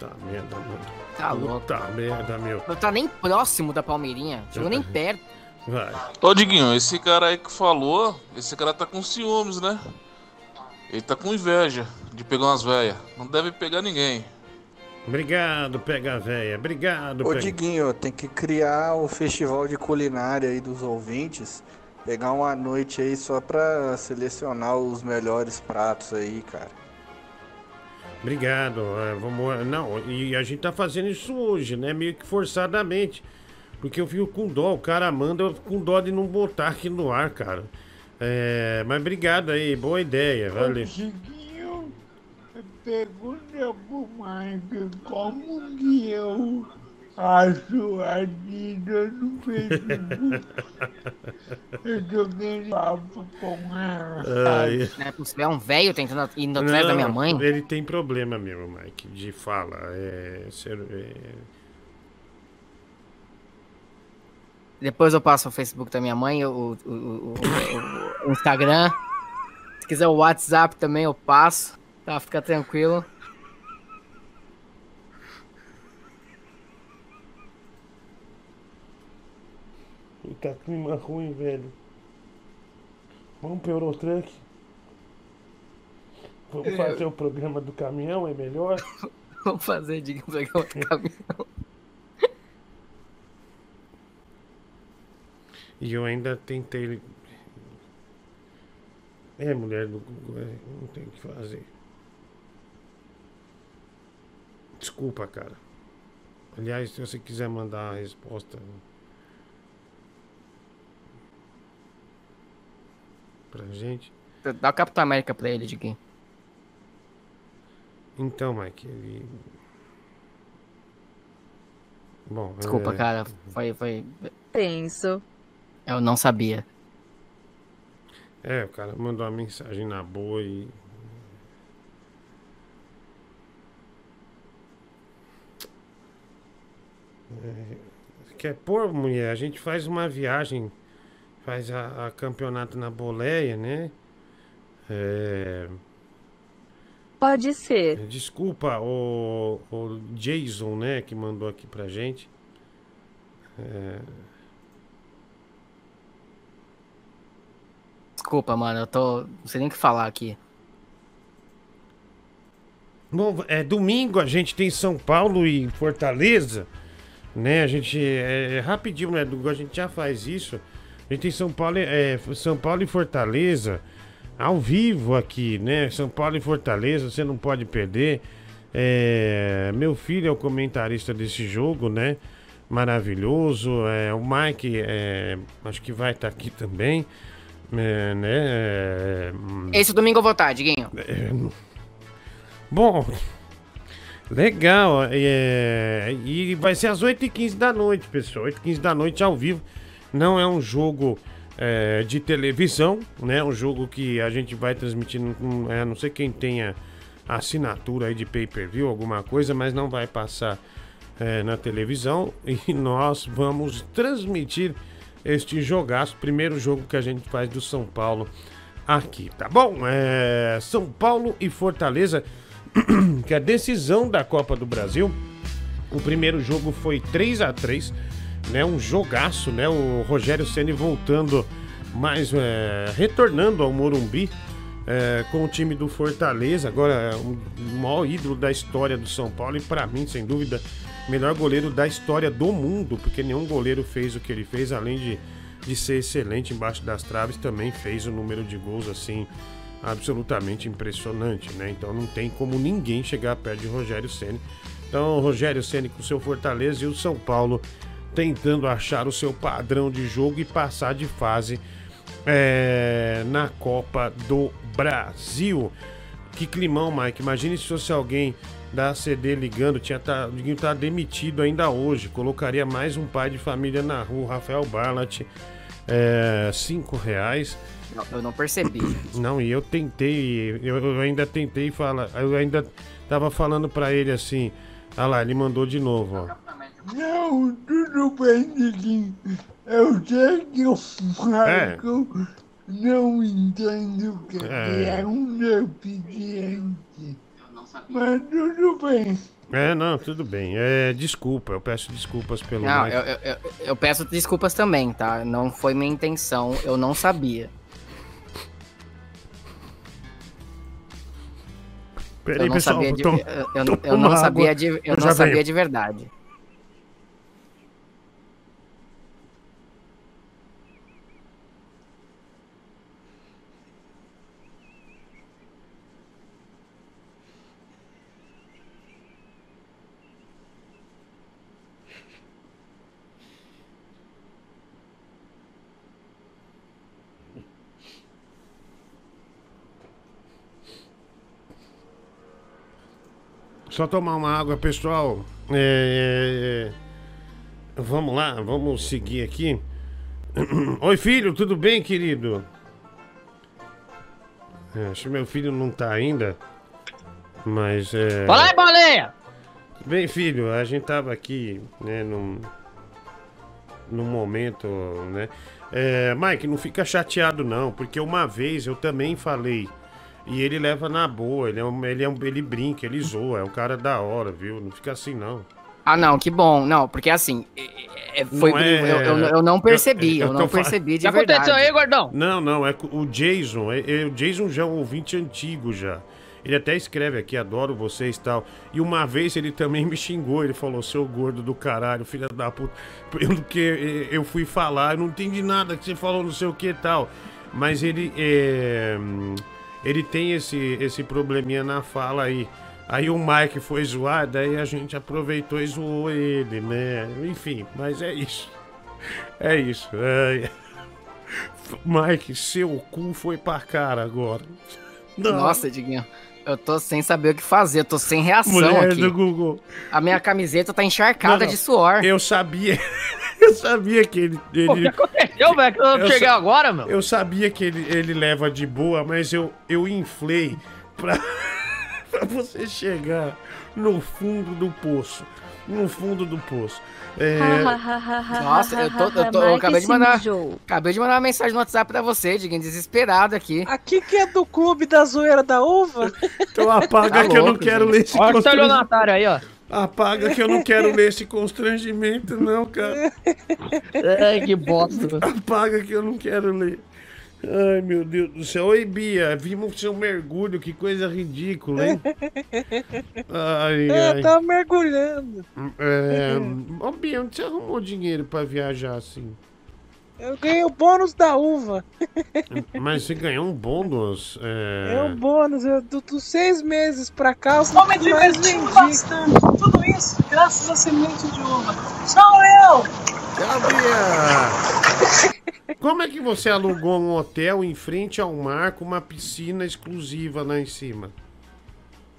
Tá merda, mano. Tá louco. Tá merda, meu. Não tá nem próximo da Palmeirinha. Chegou nem perto. Vai. Ô, Diguinho, esse cara aí que falou, esse cara tá com ciúmes, né? Ele tá com inveja de pegar umas velhas. Não deve pegar ninguém. Obrigado, pega véia. Obrigado, Ô pega. Diguinho, tem que criar um festival de culinária aí dos ouvintes. Pegar uma noite aí só pra selecionar os melhores pratos aí, cara. Obrigado. é, vamos, não, e a gente tá fazendo isso hoje, né? Meio que forçadamente. Porque eu fico com dó. O cara manda, eu fico com dó de não botar aqui no ar, cara. É, mas obrigado aí, boa ideia, valeu. Chiquinho, pergunta pro Mike como que eu acho a vida no Facebook. Eu tô querendo papo com ela. Ai. Não é possível, é um velho tentando ir atrás da minha mãe. Ele tem problema mesmo, Mike, de fala. É, ser- é, Depois eu passo o Facebook da minha mãe, o, o, o- o- o Instagram. Se quiser o WhatsApp também eu passo. Tá, fica tranquilo. Puta clima ruim, velho. Vamos pro Eurotruck? Vamos É. fazer o programa do caminhão, é melhor? Vamos fazer, diga um programa do caminhão. E eu ainda tentei. É, mulher do Google, é, não tem o que fazer. Desculpa, cara. Aliás, se você quiser mandar a resposta pra gente. Dá o Capitão América pra ele, Diguinho. Então, Mike, ele. Bom, Desculpa, é, cara. Foi, foi. Tenso. Eu não sabia. É, o cara mandou uma mensagem na boa e. É, quer pôr, mulher? A gente faz uma viagem, faz a, a campeonato na boleia, né? É, Pode ser. desculpa, o, o Jason, né, que mandou aqui pra gente. É, Desculpa, mano. Eu tô. Não sei nem o que falar aqui. Bom, é domingo a gente tem São Paulo e Fortaleza, né? A gente é, é rapidinho, né? A gente já faz isso. A gente tem São Paulo, e- é, São Paulo e Fortaleza ao vivo aqui, né? São Paulo e Fortaleza, você não pode perder. É, meu filho é o comentarista desse jogo, né? Maravilhoso. É, o Mike, é, acho que vai estar aqui também, é, né? É, Esse domingo eu vou estar, Diguinho. é, Bom, legal. é, e vai ser às 8h15 da noite, pessoal. 8h15 da noite ao vivo. Não é um jogo é, de televisão, né? Um jogo que a gente vai transmitindo, com, é, não sei quem tenha assinatura aí de pay-per-view, alguma coisa, mas não vai passar é, na televisão. E nós vamos transmitir este jogaço, primeiro jogo que a gente faz do São Paulo aqui, tá bom? É, São Paulo e Fortaleza, que é a decisão da Copa do Brasil. O primeiro jogo foi 3 a 3 né? Um jogaço, né? O Rogério Ceni voltando mais, é, retornando ao Morumbi é, com o time do Fortaleza. Agora, é um, o maior ídolo da história do São Paulo e para mim, sem dúvida, melhor goleiro da história do mundo, porque nenhum goleiro fez o que ele fez, além de, de ser excelente embaixo das traves, também fez o número de gols assim absolutamente impressionante, né? Então não tem como ninguém chegar perto de Rogério Ceni. Então, Rogério Ceni com seu Fortaleza e o São Paulo tentando achar o seu padrão de jogo e passar de fase é, na Copa do Brasil. Que climão, Mike. Imagine se fosse alguém da ACD ligando, tinha tá, tá demitido ainda hoje. Colocaria mais um pai de família na rua, Rafael Barlat. É, cinco reais. Não, eu não percebi. Não, e eu tentei, eu, eu ainda tentei falar, eu ainda tava falando pra ele assim. Ah lá, ele mandou de novo, ó. Não, tudo bem, Diguinho. Eu sei que o Marco não entende o que É. é, um deficiente. Mas tudo bem. É, não, tudo bem. É, desculpa, eu peço desculpas pelo Não, eu, eu, eu- eu peço desculpas também, tá? Não foi minha intenção, eu não sabia. Peraí, eu não pessoal, sabia de, eu, eu- eu não água, sabia de, eu eu não sabia venho. de verdade. Só tomar uma água, pessoal. É, é, é, Vamos lá, vamos seguir aqui. Oi, filho, tudo bem, querido? É, acho que meu filho não tá ainda. Mas é. Fala aí, boleia! Bem, filho, a gente tava aqui, né, num, num momento, né? É, Mike, não fica chateado não, porque uma vez eu também falei e ele leva na boa, ele é um, ele é um, ele brinca, ele zoa, é um cara da hora, viu? Não fica assim não. Ah, não, que bom. Não, porque assim, é- é- foi, Não é- eu, eu- eu não percebi, eu, eu não percebi de O que aconteceu verdade. aí, gordão? Não, não, é o Jason, é, é- o Jason já é um ouvinte antigo já. Ele até escreve aqui, adoro vocês e tal. E uma vez ele também me xingou, ele falou, seu gordo do caralho, filha da puta. Pelo que eu fui falar, eu não entendi nada que você falou, não sei o que e tal. Mas ele é, ele tem esse, esse probleminha na fala aí. Aí o Mike foi zoar, daí a gente aproveitou e zoou ele, né? Enfim, mas é isso. É isso. É... Mike, seu cu foi pra cara agora. Não. Nossa, Diguinho, eu tô sem saber o que fazer, eu tô sem reação Mulher aqui. do Google. A minha camiseta tá encharcada Não, não. de suor. Eu sabia. Eu sabia que ele. ele... O que aconteceu, velho? Que eu cheguei sa- agora, meu. Eu sabia que ele, ele leva de boa, mas eu, eu inflei pra você chegar no fundo do poço. No fundo do poço. É, Nossa, eu, tô, eu, tô- eu acabei de mandar. Acabei de mandar uma mensagem no WhatsApp pra você, Diguinho, desesperado aqui. Aqui que é do clube da zoeira da uva? Então apaga Tá que eu não louco, quero gente. ler esse Olha o constrangimento. estelionatário aí, ó. Apaga que eu não quero ler esse constrangimento, não, cara. Ai, que bosta. Apaga que eu não quero ler. Ai, meu Deus do céu. Oi, Bia. Vimos seu mergulho. Que coisa ridícula, hein? Ai, É, ai. tá mergulhando. É... Ô, Bia, onde você arrumou dinheiro pra viajar assim? Eu ganhei o bônus da uva. Mas você ganhou um bônus? É... É o bônus. Eu, do- dos seis meses pra cá, os Tô me que mais divertindo vendi. bastante. Tudo isso graças à semente de uva. Tchau, Léo! Tchau, Bia! Como é que você alugou um hotel em frente ao mar com uma piscina exclusiva lá em cima?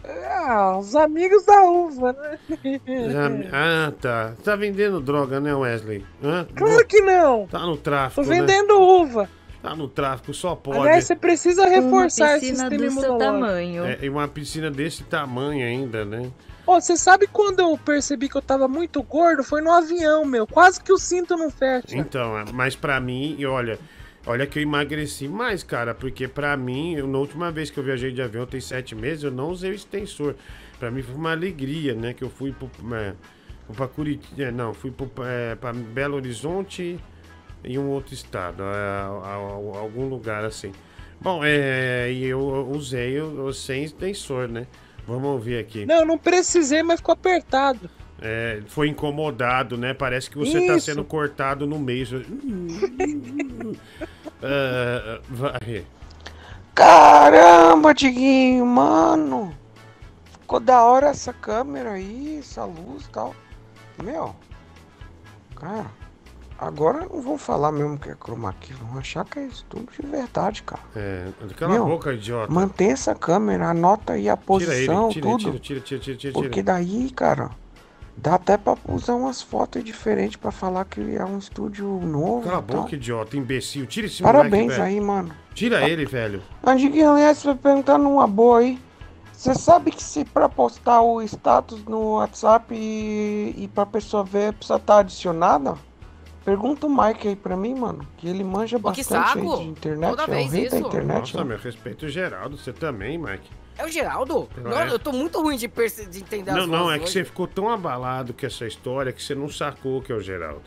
Ah, os amigos da uva, né? Ah, tá. Tá vendendo droga, né, Wesley? Hã? Claro que não. Tá no tráfico, Tô né? vendendo uva. Tá no tráfico, só pode. Aliás, você precisa reforçar esse piscina sistema do seu tamanho. É, e uma piscina desse tamanho ainda, né? Ô, você sabe quando eu percebi que eu tava muito gordo? Foi no avião, meu. Quase que o cinto não fecha. Então, é, mas pra mim, e olha, olha que eu emagreci mais, cara, porque pra mim, eu, na última vez que eu viajei de avião, tem sete meses, eu não usei o extensor. Pra mim foi uma alegria, né? Que eu fui pro, é, pra Curitiba, não, fui pro, é, pra Belo Horizonte e um outro estado, é, algum lugar assim. Bom, é, e eu usei o sem extensor, né? Vamos ouvir aqui. Não, não precisei, mas ficou apertado. É, foi incomodado, né? Parece que você tá Isso. sendo cortado no meio. Ah, vai. Caramba, Diguinho, mano. Ficou da hora essa câmera aí, essa luz e tal. Meu, cara, Agora não vão falar mesmo que é chroma key, vão achar que é isso tudo de verdade, cara. É, cala Meu, a boca, idiota. Mantém essa câmera, anota aí a Tira posição, ele, tira, tudo. tira, tira, tira, tira, tira. Porque daí, cara, dá até pra usar umas fotos diferentes pra falar que é um estúdio novo. Cala a boca, idiota, imbecil. Tira esse Parabéns moleque, aí, mano. Tira ele, velho. Andiguinho, aliás, vai perguntar numa boa aí. Você sabe que se pra postar o status no WhatsApp e, e pra pessoa ver, precisa estar adicionada? Pergunta o Mike aí pra mim, mano. Que ele manja Pô, que bastante aí saco! de internet. Toda é o vez rei da isso. internet. Nossa, né? meu respeito o Geraldo. Você também, Mike. É o Geraldo? Não Não, é? eu tô muito ruim de, perce- de entender Não, as não, vozes é que hoje. você ficou tão abalado com essa história que você não sacou que é o Geraldo.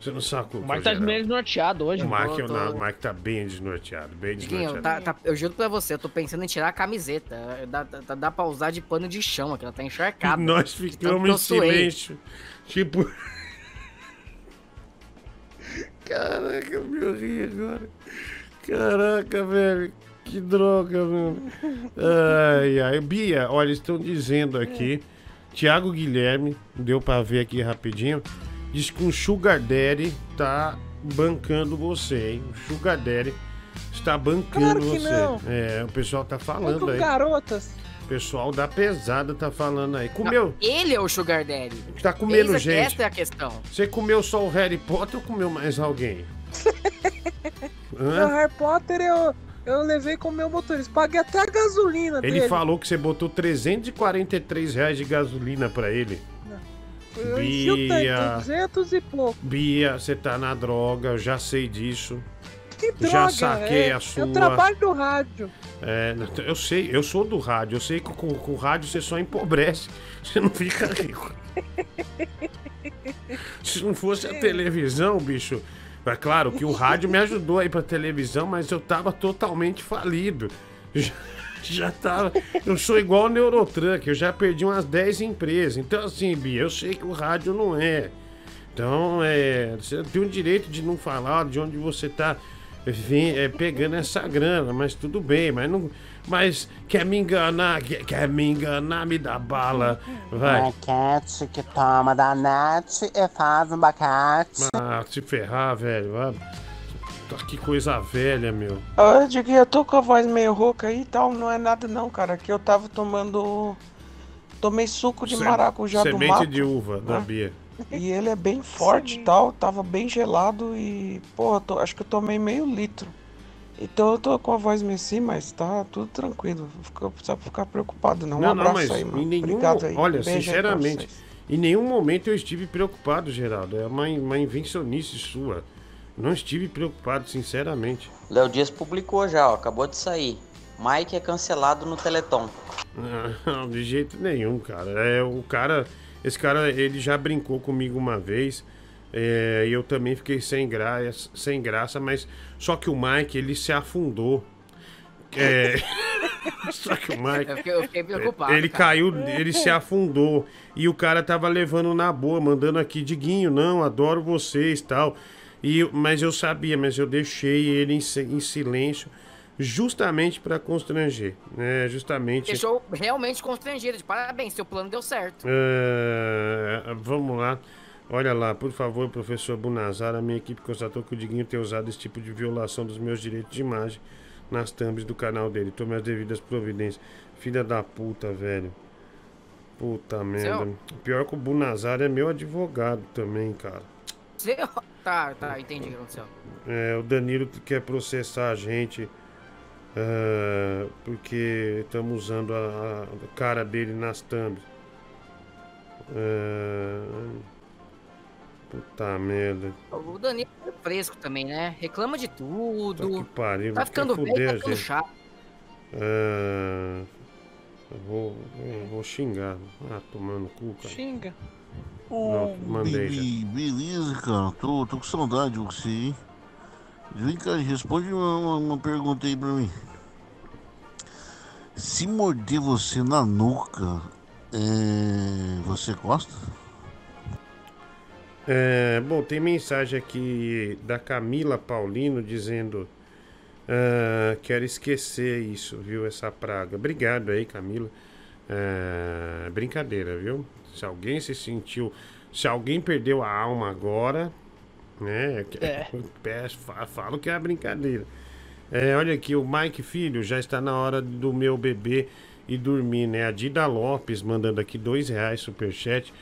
Você não sacou O que é o Mike tá Geraldo. meio desnorteado hoje. O Mike, Tô- tô- não, o Mike tá bem desnorteado, bem Diguinho, desnorteado. tá- tá- eu juro pra você, eu tô pensando em tirar a camiseta. Dá, dá, dá pra usar de pano de chão, que ela tá encharcada. Nós De tanto ficamos que eu em suei. silêncio. Tipo. Caraca, eu me ri agora. Caraca, velho. Que droga, mano. Ai, ai. Bia, olha, estão dizendo aqui. Tiago Guilherme, deu pra ver aqui rapidinho. Diz que um Sugar Daddy tá bancando você, hein? O Sugar Daddy está bancando Claro que você. não. É, o pessoal tá falando Quanto aí. garotas. O pessoal da pesada tá falando aí. Comeu? Ele é o Sugar Daddy. Tá comendo Eis gente. Essa é a questão. Você comeu só o Harry Potter ou comeu mais alguém? No Hã? Harry Potter eu, eu levei com o meu motorista. Paguei até a gasolina Ele dele. falou que você botou 343 reais de gasolina pra ele. Eu enchi o tanque, Bia. 200 e pouco. Bia, você tá na droga, eu já sei disso. Que droga, Já saquei é, a sua. Eu trabalho no rádio. É, eu sei, eu sou do rádio. Eu sei que com, com o rádio você só empobrece. Você não fica rico. Se não fosse a televisão, bicho. É claro que o rádio me ajudou aí pra televisão, mas eu tava totalmente falido. Já, já tava. Eu sou igual o Neurotruck, eu já perdi umas 10 empresas. Então, assim, Bia, eu sei que o rádio não é. Então, é, você tem o direito de não falar de onde você tá vem- é, pegando essa grana, mas tudo bem, mas não. Mas quer me enganar, quer, quer me enganar, me dá bala. Vai. Maquete que toma da net e faz um bacate. Ah, se ferrar, velho. Que coisa velha, meu. Ah, Diguinho, eu tô com a voz meio rouca aí e tal. Não é nada não, cara. Que eu tava tomando. Tomei suco de Sem- maracujá do Semente mato. de uva da né? Bia. E ele é bem forte e tal, tava bem gelado e, pô, eu tô- acho que eu tomei meio litro. Então eu tô com a voz meio assim, mas tá tudo tranquilo. Não precisa ficar preocupado, não. Um Não, não, abraço mas aí, mano. em nenhum. Obrigado aí. Olha, Beijo sinceramente, em nenhum momento eu estive preocupado, Geraldo. É uma, uma invencionice sua. Não estive preocupado, sinceramente. Léo Dias publicou já, ó, acabou de sair. Mike é cancelado no Teleton. Não, de jeito nenhum, cara. É, o cara. Esse cara, ele já brincou comigo uma vez. é, E eu também fiquei sem graça, sem graça, mas só que o Mike, ele se afundou. É, só que o Mike. Eu fiquei, eu fiquei preocupado. Ele cara. caiu, ele se afundou. E o cara tava levando na boa, mandando aqui, Diguinho, não, adoro vocês tal. E, mas eu sabia, mas eu deixei ele em, em silêncio, justamente para constranger. Né? Justamente. Deixou realmente constrangido. De parabéns, seu plano deu certo. É, vamos lá. Olha lá, por favor, professor Bunazar, a minha equipe constatou que o Diguinho tem usado esse tipo de violação dos meus direitos de imagem nas thumbs do canal dele. Tome as devidas providências. Filha da puta, velho. Puta merda. Pior que o Bunazar é meu advogado também, cara. Seu... Tá, tá, entendi o que aconteceu. É, o Danilo quer processar a gente é, porque estamos usando a, a cara dele nas thumbs. É, puta merda. O Danilo é fresco também, né? Reclama de tudo. Que pariu. Tá ficando fuder velho, tá ficando chato. É, eu vou, vou xingar. Ah, tomando cu, cara. Xinga. Não, mandei beleza, cara. Tô, tô com saudade de você, hein? Vem cá, responde uma, uma- pergunta aí pra mim. Se morder você na nuca, é... você gosta? É, bom, tem mensagem aqui da Camila Paulino dizendo: ah, Quero esquecer isso, viu? Essa praga. Obrigado aí, Camila. É, brincadeira, viu? Se alguém se sentiu. Se alguém perdeu a alma agora, É, que- é, falo que é brincadeira. É, olha aqui, o Mike Filho já está na hora do meu bebê e dormir, né? A Dida Lopes mandando aqui dois reais superchat.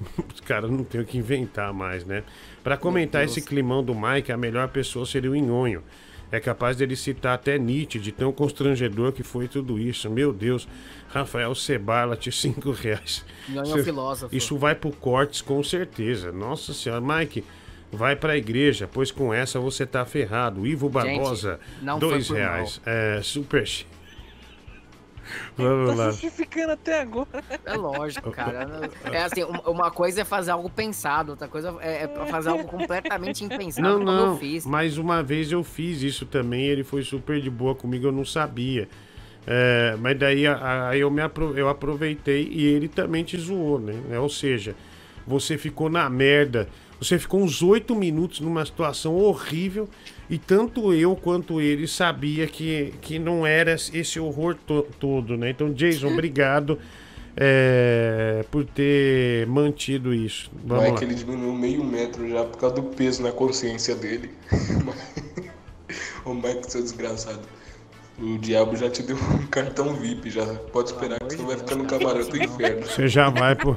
Os caras não tem o que inventar mais, né? Pra comentar esse climão do Mike, a melhor pessoa seria o Inhonho. É capaz dele citar até Nietzsche, de tão constrangedor que foi tudo isso. Meu Deus, Rafael Cebalat, cinco reais. Inhonho é um Isso- filósofo. Isso vai pro cortes com certeza. Nossa senhora, Mike, vai pra igreja, pois com essa você tá ferrado. Ivo Barbosa, não foi dois reais. É, super. chi- Tá Vamos lá. justificando até agora. É lógico, cara. É assim, um- uma coisa é fazer algo pensado, outra coisa é é fazer algo completamente impensado, Não, como não. eu fiz. Mas uma vez eu fiz isso também, ele foi super de boa comigo, eu não sabia. É, mas daí a- aí eu, me apro- eu aproveitei e ele também te zoou, né? Ou seja, você ficou na merda. Você ficou uns oito minutos numa situação horrível e tanto eu quanto ele sabia que, que não era esse horror to- todo, né? Então, Jason, obrigado é, por ter mantido isso. Não Vamos é lá. que ele diminuiu meio metro já por causa do peso na consciência dele. Ô Mike, seu desgraçado. O diabo já te deu um cartão VIP, já pode esperar que você vai ficar no camarote do inferno. Você já vai pro.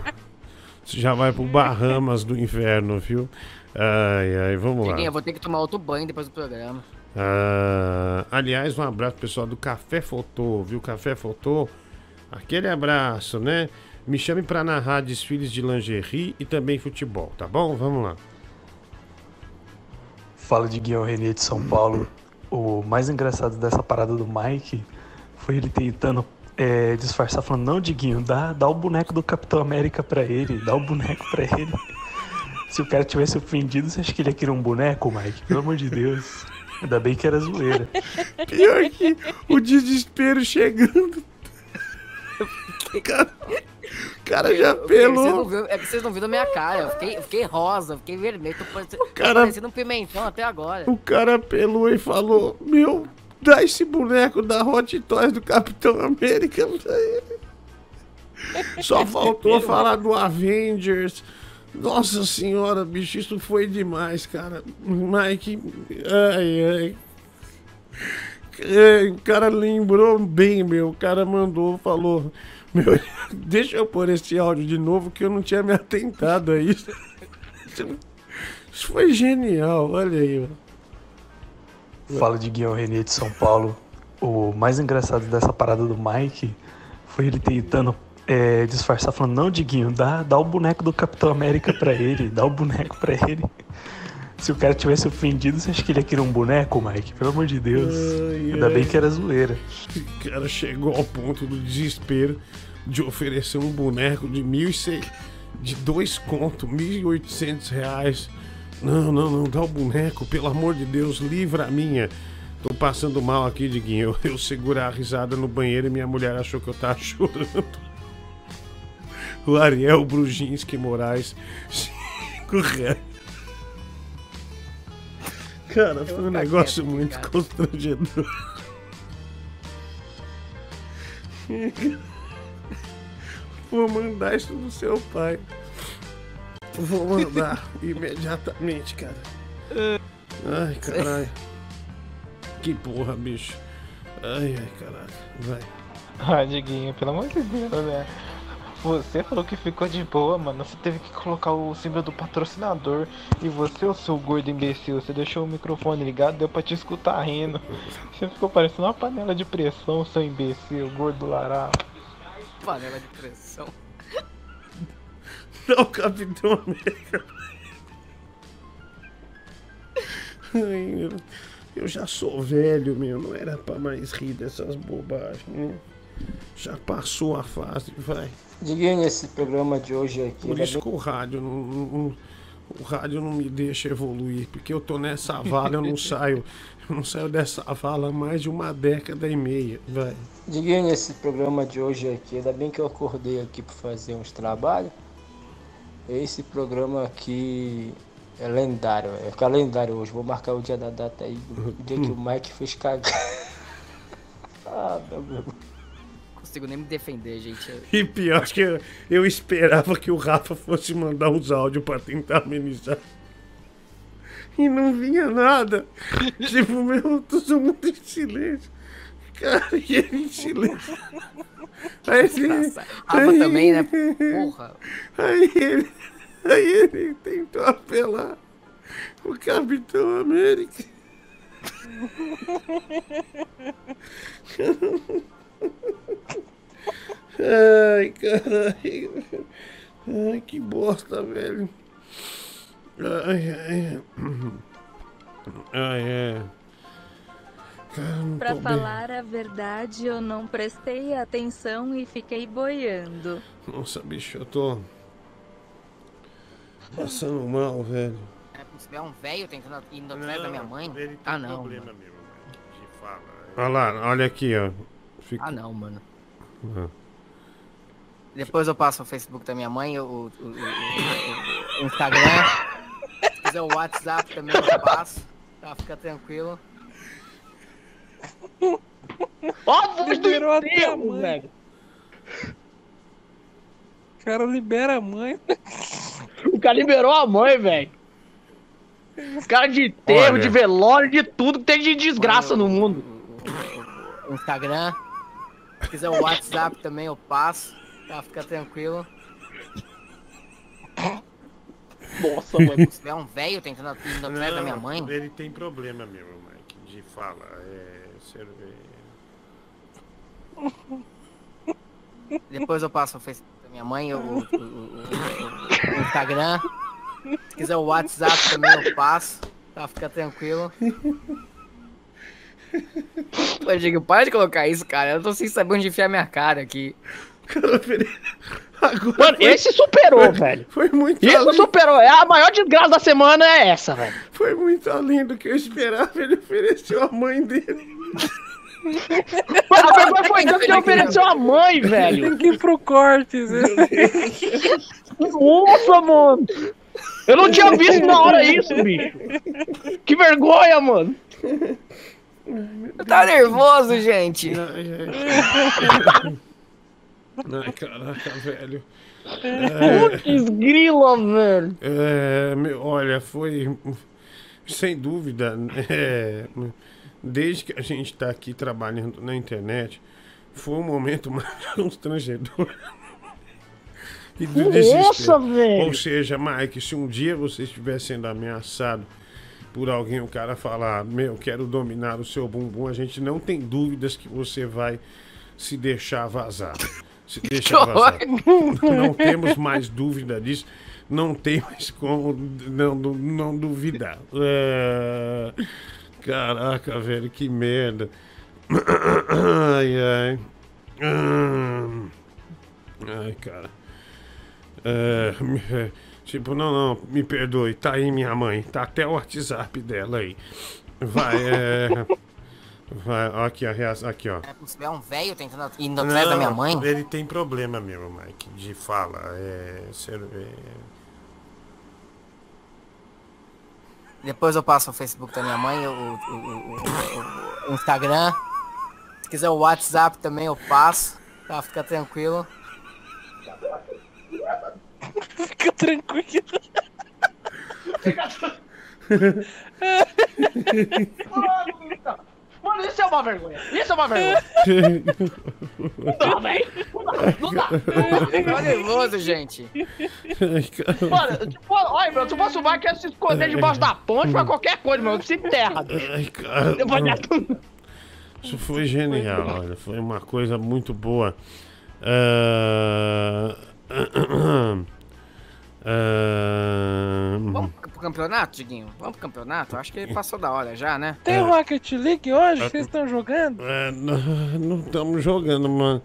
Você já vai pro Bahamas do inferno, viu? Ai, ai, vamos lá. Eu vou ter que tomar outro banho depois do programa. Ah, aliás, um abraço pro pessoal do Café Fotô, viu? Café Fotô, aquele abraço, né? Me chame pra narrar desfiles de lingerie e também futebol, tá bom? Vamos lá. Fala de Guilherme Renier de São Paulo. O mais engraçado dessa parada do Mike foi ele tentando é, disfarçar, falando: Não, Diguinho, dá, dá o boneco do Capitão América pra ele, dá o boneco pra ele. Se o cara tivesse ofendido, você acha que ele ia querer um boneco, Mike? Pelo amor de Deus. Ainda bem que era zoeira. Pior que o desespero chegando. Cara, o cara já pelou. é que vocês não viram a minha cara. Eu fiquei, eu fiquei rosa, eu fiquei vermelho. Tô parecendo, tô cara- parecendo um pimentão até agora. O cara pelou e falou: Meu, dá esse boneco da Hot Toys do Capitão América pra ele. Só faltou falar do Avengers. Nossa senhora, bicho, isso foi demais, cara. Mike, ai, ai. É, o cara lembrou bem, meu. O cara mandou, falou: Meu, deixa eu pôr esse áudio de novo que eu não tinha me atentado a isso. Isso foi genial, olha aí, ó. Fala de Guilherme Renier de São Paulo. O mais engraçado dessa parada do Mike foi ele tentando é, disfarçar, falando: Não, Diguinho, dá, dá o boneco do Capitão América pra ele, dá o boneco pra ele. Se o cara tivesse ofendido, você acha que ele ia querer um boneco, Mike? Pelo amor de Deus. Ai, Ainda ai. bem que era zoeira. O cara chegou ao ponto do desespero de oferecer um boneco de mil e seis, de dois conto, mil e oitocentos reais. Não, não, não, dá o boneco, pelo amor de Deus, livra a minha. Tô passando mal aqui, Diguinho. Eu, eu segurar a risada no banheiro e minha mulher achou que eu tava chorando. O Ariel Brujinski Moraes, cinco reais. Cara, foi um negócio muito constrangedor. Vou mandar isso pro seu pai. Vou mandar imediatamente, cara. Ai, caralho. Que porra, bicho. Ai, ai, caralho. Vai. Ah, Diguinho, pelo amor de Deus, né? Você falou que ficou de boa, mano. Você teve que colocar o símbolo do patrocinador. E você, o seu gordo imbecil, você deixou o microfone ligado, deu pra te escutar rindo. Você ficou parecendo uma panela de pressão, seu imbecil, gordo larado. Panela de pressão. Não, Capitão América. Ai, eu, eu já sou velho, meu. Não era pra mais rir dessas bobagens, né? Já passou a fase, vai. Diguinho, esse programa de hoje aqui. Por tá isso bem- que o rádio não, não- o rádio não me deixa evoluir, porque eu tô nessa vala, eu não saio, eu não saio dessa vala há mais de uma década e meia, vai. Diguinho, esse programa de hoje aqui, ainda bem que eu acordei aqui para fazer uns trabalhos. Esse programa aqui é lendário, é ficar lendário hoje. Vou marcar o dia da data aí, o dia que o Mike fez cagar. ah, meu Deus. Consigo nem me defender, gente. E pior que eu, eu esperava que o Rafa fosse mandar uns áudios pra tentar amenizar. e não vinha nada. tipo, meu, todo mundo em silêncio. Cara, e ele em silêncio. Aí ele. Rafa também, né? Porra. Aí ele. Aí ele tentou apelar o Capitão América. Ai, caralho. Ai, que bosta, velho. Ai, ai. Ai, é. Pra tô bem. falar a verdade, eu não prestei atenção e fiquei boiando. Nossa, bicho, eu tô. Passando mal, velho. Se tiver um velho tentando ir atrás da minha mãe. Ah, não. problema mano. Olha lá, olha aqui, ó. Fica- Ah, não, mano. Ah. Depois eu passo o Facebook da minha mãe, o, o- o- o- o Instagram. Se quiser o WhatsApp também eu passo. Tá, fica tranquilo. Ó, a voz do Liberou a enterro, mãe. velho. O cara libera a mãe. O cara liberou a mãe, velho. Os caras de enterro, Olha. de velório, de tudo que tem de desgraça no mundo. O Instagram. Se quiser o WhatsApp também eu passo. Tá, fica tranquilo. Nossa, mano. Se tiver um velho tentando atrás da minha mãe. Ele tem problema mesmo, Mike, de fala. É. ser- Depois eu passo o Facebook da minha mãe, o, o- o- o- Instagram. Se quiser o WhatsApp também eu passo. Tá, fica tranquilo. Ô, Diego, para de colocar isso, cara. Eu tô sem saber onde enfiar minha cara aqui. Mano, esse superou, velho. Foi muito Isso além. superou. É a maior desgraça da semana é essa, velho. Foi muito além do que eu esperava. Ele ofereceu a mãe dele. Mano, a vergonha foi que ele ofereceu a mãe, velho. Tem que ir pro cortes. né? Nossa, mano. Eu não tinha visto na hora isso, bicho. Que vergonha, mano. Tá nervoso, gente. Ai, caraca, velho. Putz, grila, velho. É, meu, olha, foi sem dúvida, é, desde que a gente está aqui trabalhando na internet, foi o momento mais constrangedor. E do Nossa, velho. Ou seja, Mike, se um dia você estiver sendo ameaçado por alguém, o cara falar, meu, quero dominar o seu bumbum, a gente não tem dúvidas que você vai se deixar vazar. Se deixar Que vazar. Não temos mais dúvida disso. Não tem mais como não, não, duvidar. É, Caraca, velho, que merda. Ai, ai. Ai, cara. É, tipo, não, não, me perdoe, tá aí minha mãe, tá até o WhatsApp dela aí. Vai, é. Vai, ó, aqui, a reação, aqui, ó. Se tiver um velho tentando ir atrás da minha mãe. Ele tem problema mesmo, Mike, de fala. É. Ser, é... Depois eu passo o Facebook da minha mãe, o, o- o- o- o Instagram. Se quiser o WhatsApp também eu passo. Tá, fica tranquilo. Fica tranquilo. Mano, isso é uma vergonha. Isso é uma vergonha. Não dá, velho. Não dá, não dá. Tá nervoso, gente. Mano, tipo, olha, meu, se fosse o Mike, ia se esconder debaixo da ponte pra qualquer coisa, meu. Se enterra. Ai, cara. Isso foi genial, olha, foi uma coisa muito boa. Ah, ah, Vamos pro campeonato, Diguinho? Vamos pro campeonato? Acho que passou da hora já, né? Tem Rocket League hoje? Vocês estão jogando? É, não- não estamos jogando, mano.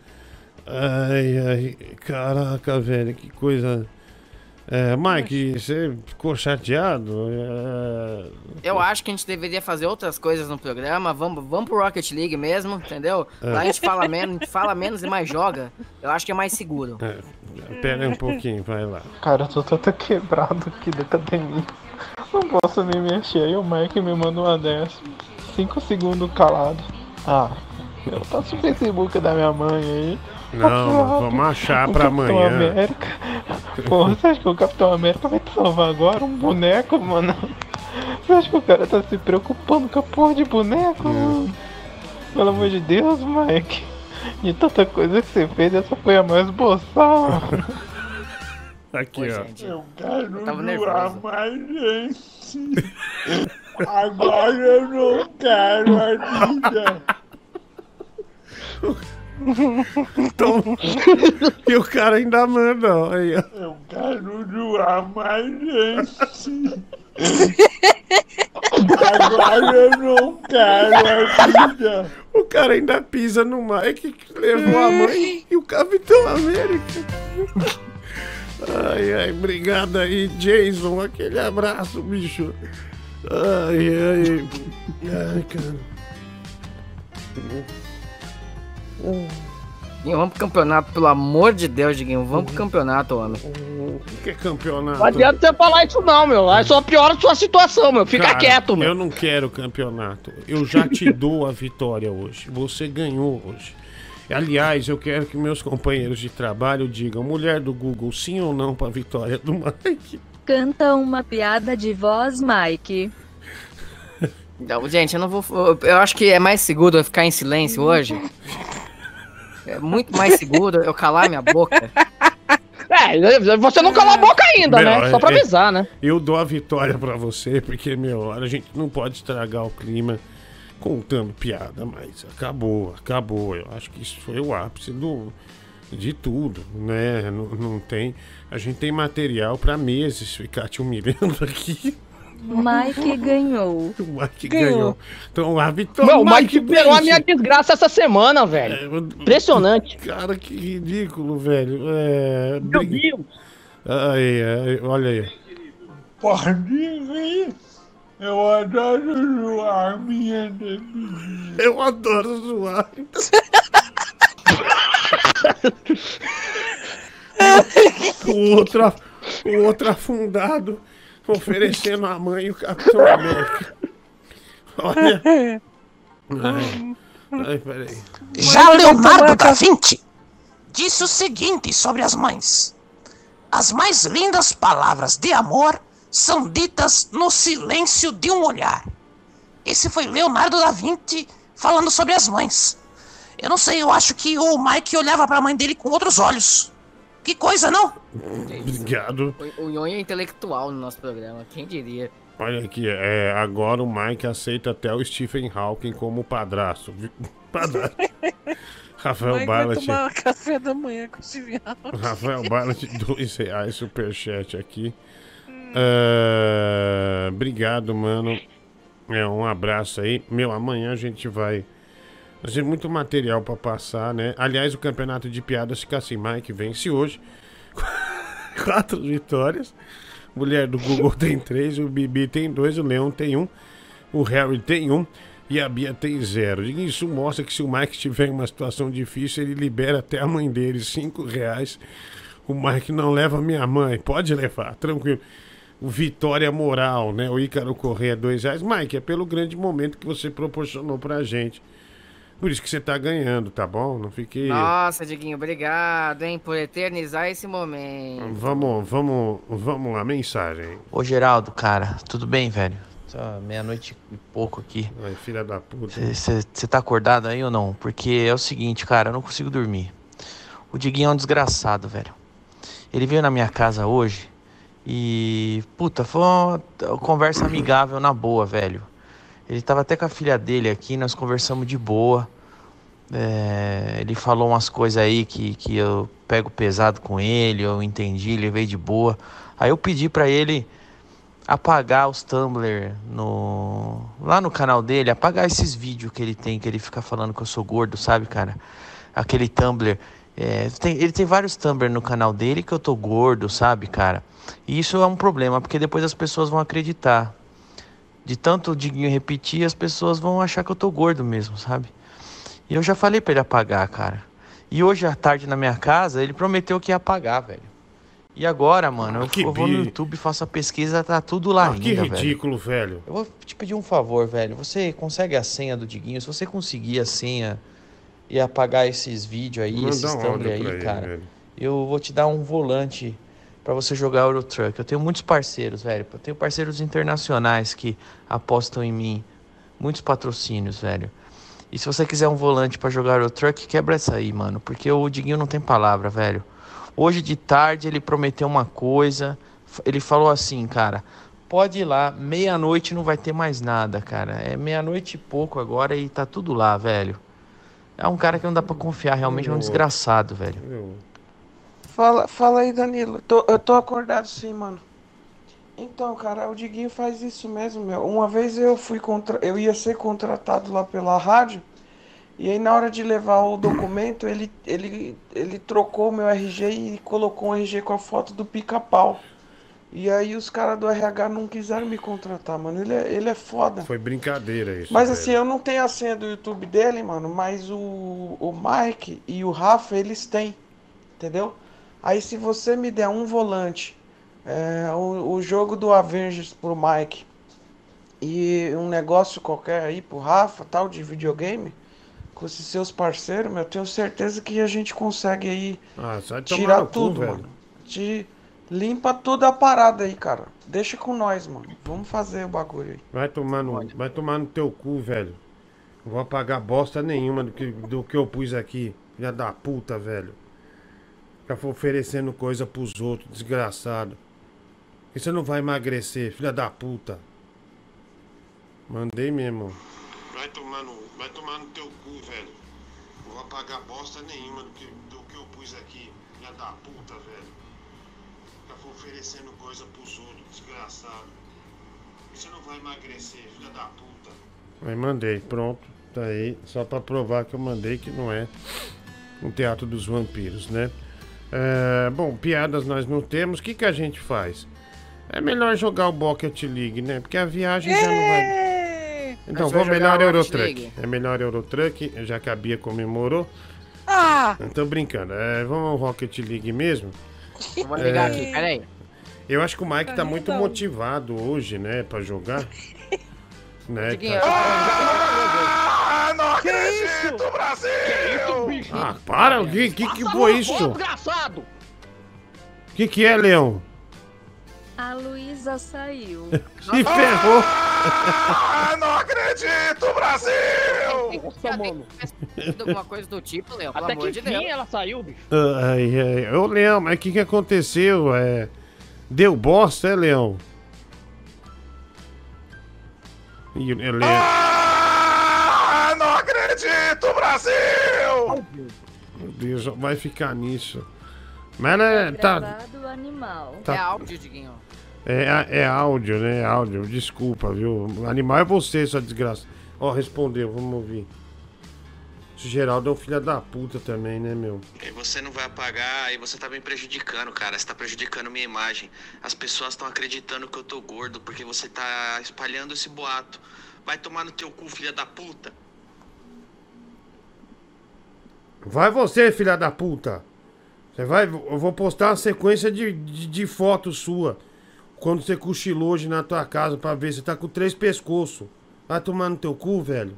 Ai, ai, caraca, velho, que coisa. É, Mike, você ficou chateado? É, Eu acho que a gente deveria fazer outras coisas no programa. Vamos, vamos pro Rocket League mesmo, entendeu? É. Lá a gente fala menos, fala menos e mais joga. Eu acho que é mais seguro. é, pera aí um pouquinho, vai lá. Cara, eu tô todo quebrado aqui da academia. Não posso nem mexer. Aí o Mike me manda uma dessa. Cinco segundos calado. Ah, eu passo o Facebook da minha mãe aí. Não, vamos achar O pra Capitão amanhã. América. Porra, você acha que o Capitão América vai te salvar agora? Um boneco, mano? Você acha que o cara tá se preocupando com a porra de boneco? mano? Pelo amor de Deus, Mike. De tanta coisa que você fez, essa foi a mais boçal. Aqui, ó. Eu quero tava doar nervoso. mais gente. Agora eu não quero a vida. Então, e o cara ainda manda, ó. Aí, ó. Eu quero doar mais gente. Agora eu não quero a vida. O cara ainda pisa no Mike que levou a mãe e o Capitão América. Ai, ai, obrigado aí, Jason. Aquele abraço, bicho. Ai, ai. Ai, cara. Diguinho, vamos pro campeonato, pelo amor de Deus, Diguinho. Vamos pro campeonato, homem. O que é campeonato? Não adianta você falar isso não, meu. Aí só piora a sua situação, meu. Fica Cara, quieto, meu. Eu não quero campeonato. Eu já te dou a vitória hoje. Você ganhou hoje. Aliás, eu quero que meus companheiros de trabalho digam, mulher do Google, sim ou não pra vitória do Mike. Canta uma piada de voz, Mike. Não, gente, eu não vou. Eu acho que é mais seguro eu ficar em silêncio hoje. É muito mais seguro eu calar minha boca. É, você não calou a boca ainda, Meu, né? Só pra é- avisar, né? Eu dou a vitória pra você, porque, meu, a gente não pode estragar o clima contando piada, mas acabou, acabou. Eu acho que isso foi o ápice do, de tudo, né? Não, não tem. A gente tem material pra meses ficar te humilhando aqui. Mike ganhou. O Mike Ganhou. ganhou. Então a vitória. Meu, o Mike superou a minha desgraça essa semana, velho. Impressionante. Cara, que ridículo, velho. É. Meu briga- Deus. Aí, aí, olha aí. Pode rir. Eu adoro zoar minha bebida. Eu adoro zoar. o, outro, o outro afundado oferecendo a mãe e o Capitão América. Olha. Ai, ai, peraí. Já Leonardo da Vinci disse o seguinte sobre as mães: As mais lindas palavras de amor são ditas no silêncio de um olhar. Esse foi Leonardo da Vinci falando sobre as mães. Eu não sei, eu acho que o Mike olhava pra mãe dele com outros olhos. Que coisa, não? Obrigado. O, o Nhonho é intelectual no nosso programa, quem diria? Olha aqui, é, agora o Mike aceita até o Stephen Hawking como padrasto. viu? Padrasto. Rafael Mike vai Ballat. tomar café da manhã com esse viado. Rafael Ballat, dois reais superchat aqui. Ah, obrigado, mano. É, um abraço aí. Meu, amanhã a gente vai fazer muito material pra passar, né? Aliás, o campeonato de piadas fica assim. Mike vence hoje. Quatro vitórias. Mulher do Google tem três, o Bibi tem dois, o Leão tem um, o Harry tem um e a Bia tem zero. Isso mostra que se o Mike tiver em uma situação difícil, ele libera até a mãe dele cinco reais. O Mike não leva minha mãe, pode levar, tranquilo. O Vitória Moral, né? O Ícaro Correia, dois reais. Mike, é pelo grande momento que você proporcionou pra gente. Por isso que você tá ganhando, tá bom? Não fique. Nossa, Diguinho, obrigado, hein, por eternizar esse momento. Vamos, vamos, vamos lá, mensagem. Ô Geraldo, cara, tudo bem, velho? Só meia-noite e pouco aqui. Ai, filha da puta. Você tá acordado aí ou não? Porque é o seguinte, cara, eu não consigo dormir. O Diguinho é um desgraçado, velho. Ele veio na minha casa hoje e. Puta, foi uma conversa amigável na boa, velho. Ele tava até com a filha dele aqui, nós conversamos de boa. É, ele falou umas coisas aí que, que eu pego pesado com ele, eu entendi, ele veio de boa. Aí eu pedi pra ele apagar os Tumblr no lá no canal dele, apagar esses vídeos que ele tem, que ele fica falando que eu sou gordo, sabe, cara? Aquele Tumblr. é, tem- ele tem vários Tumblr no canal dele que eu tô gordo, sabe, cara? E isso é um problema, porque depois as pessoas vão acreditar. De tanto o Diguinho repetir, as pessoas vão achar que eu tô gordo mesmo, sabe? E eu já falei pra ele apagar, cara. E hoje à tarde na minha casa, ele prometeu que ia apagar, velho. E agora, mano, eu, eu vou no YouTube, faço a pesquisa, tá tudo lá Ah, ainda, que velho. ridículo, velho. Eu vou te pedir um favor, velho. Você consegue a senha do Diguinho? Se você conseguir a senha e apagar esses vídeos aí, Manda esses um aí, ele, cara, velho. eu vou te dar um volante pra você jogar Euro Truck. Eu tenho muitos parceiros, velho. Eu tenho parceiros internacionais que apostam em mim. Muitos patrocínios, velho. E se você quiser um volante pra jogar Euro Truck, quebra essa aí, mano. Porque o Diguinho não tem palavra, velho. Hoje de tarde ele prometeu uma coisa. Ele falou assim, cara. Pode ir lá, meia-noite não vai ter mais nada, cara. É meia-noite e pouco agora e tá tudo lá, velho. É um cara que não dá pra confiar, realmente é um desgraçado, velho. Fala, fala aí, Danilo. Tô- eu tô acordado sim, mano. Então, cara, o Diguinho faz isso mesmo, meu. Uma vez eu fui contra... eu ia ser contratado lá pela rádio. E aí na hora de levar o documento, ele, ele, ele trocou meu RG e colocou um RG com a foto do pica-pau. E aí os caras do RH não quiseram me contratar, mano. Ele é, ele é foda. Foi brincadeira isso. Mas velho. assim, eu não tenho a senha do YouTube dele, mano, mas o, o Mike e o Rafa, eles têm, entendeu? Aí se você me der um volante, é, o, o jogo do Avengers pro Mike e um negócio qualquer aí pro Rafa, tal, de videogame, com esses seus parceiros, meu, eu tenho certeza que a gente consegue aí Ah, tirar cu, tudo, velho. mano. Te limpa toda a parada aí, cara. Deixa com nós, mano. Vamos fazer o bagulho aí. Vai tomar no, vai tomar no teu cu, velho. Não vou apagar bosta nenhuma do que, do que eu pus aqui. Filha da puta, velho. Fica oferecendo coisa pros outros, desgraçado. E você não vai emagrecer, filha da puta. Mandei mesmo. Vai tomar no, vai tomar no teu cu, velho. Não vou apagar bosta nenhuma do que, do que eu pus aqui. Filha da puta, velho. Fica oferecendo coisa pros outros, desgraçado. E você não vai emagrecer, filha da puta. Aí mandei, pronto. Tá aí. Só pra provar que eu mandei que não é um teatro dos vampiros, né? É, bom, piadas nós não temos. O que, que a gente faz? É melhor jogar o Bucket League, né? Porque a viagem já não vai. Então, Mas vai vamos melhor Eurotruck. É melhor Eurotruck, já que a Bia comemorou. Ah! Não tô brincando. É, vamos ao Rocket League mesmo? Eu vou ligar É, aqui, peraí. Eu acho que o Mike tá muito motivado hoje, né, pra jogar. né, tá- não acredito, Brasil! Que isso, bicho? Ah, para, o que, que, que foi isso? Desgraçado! O que, que é, Leão? A Luísa saiu. Se ferrou! Ah, não acredito, Brasil! Nossa, mano. Alguma coisa do tipo, pelo Até amor que de enfim Deus. ela saiu, bicho. Ai, ai. Ô, Leão, mas o que, que aconteceu? É... Deu bosta, é, Leão? Ih, é, Leão. Ah, acredito, Brasil! Meu Deus, vai ficar nisso. Mas ela é, tá, Gravado animal. Tá. É áudio, Diguinho. é, é áudio, né? É áudio. Desculpa, viu? Animal é você, sua desgraça. Ó, respondeu, vamos ouvir. Esse Geraldo é um filho da puta também, né, meu? E você não vai apagar, e você tá me prejudicando, cara. Você tá prejudicando minha imagem. As pessoas estão acreditando que eu tô gordo porque você tá espalhando esse boato. Vai tomar no teu cu, filha da puta. Vai você, filha da puta. Você vai. Eu vou postar uma sequência de, de, de fotos sua. Quando você cochilou hoje na tua casa pra ver. Você tá com três pescoços. Vai tomar no teu cu, velho.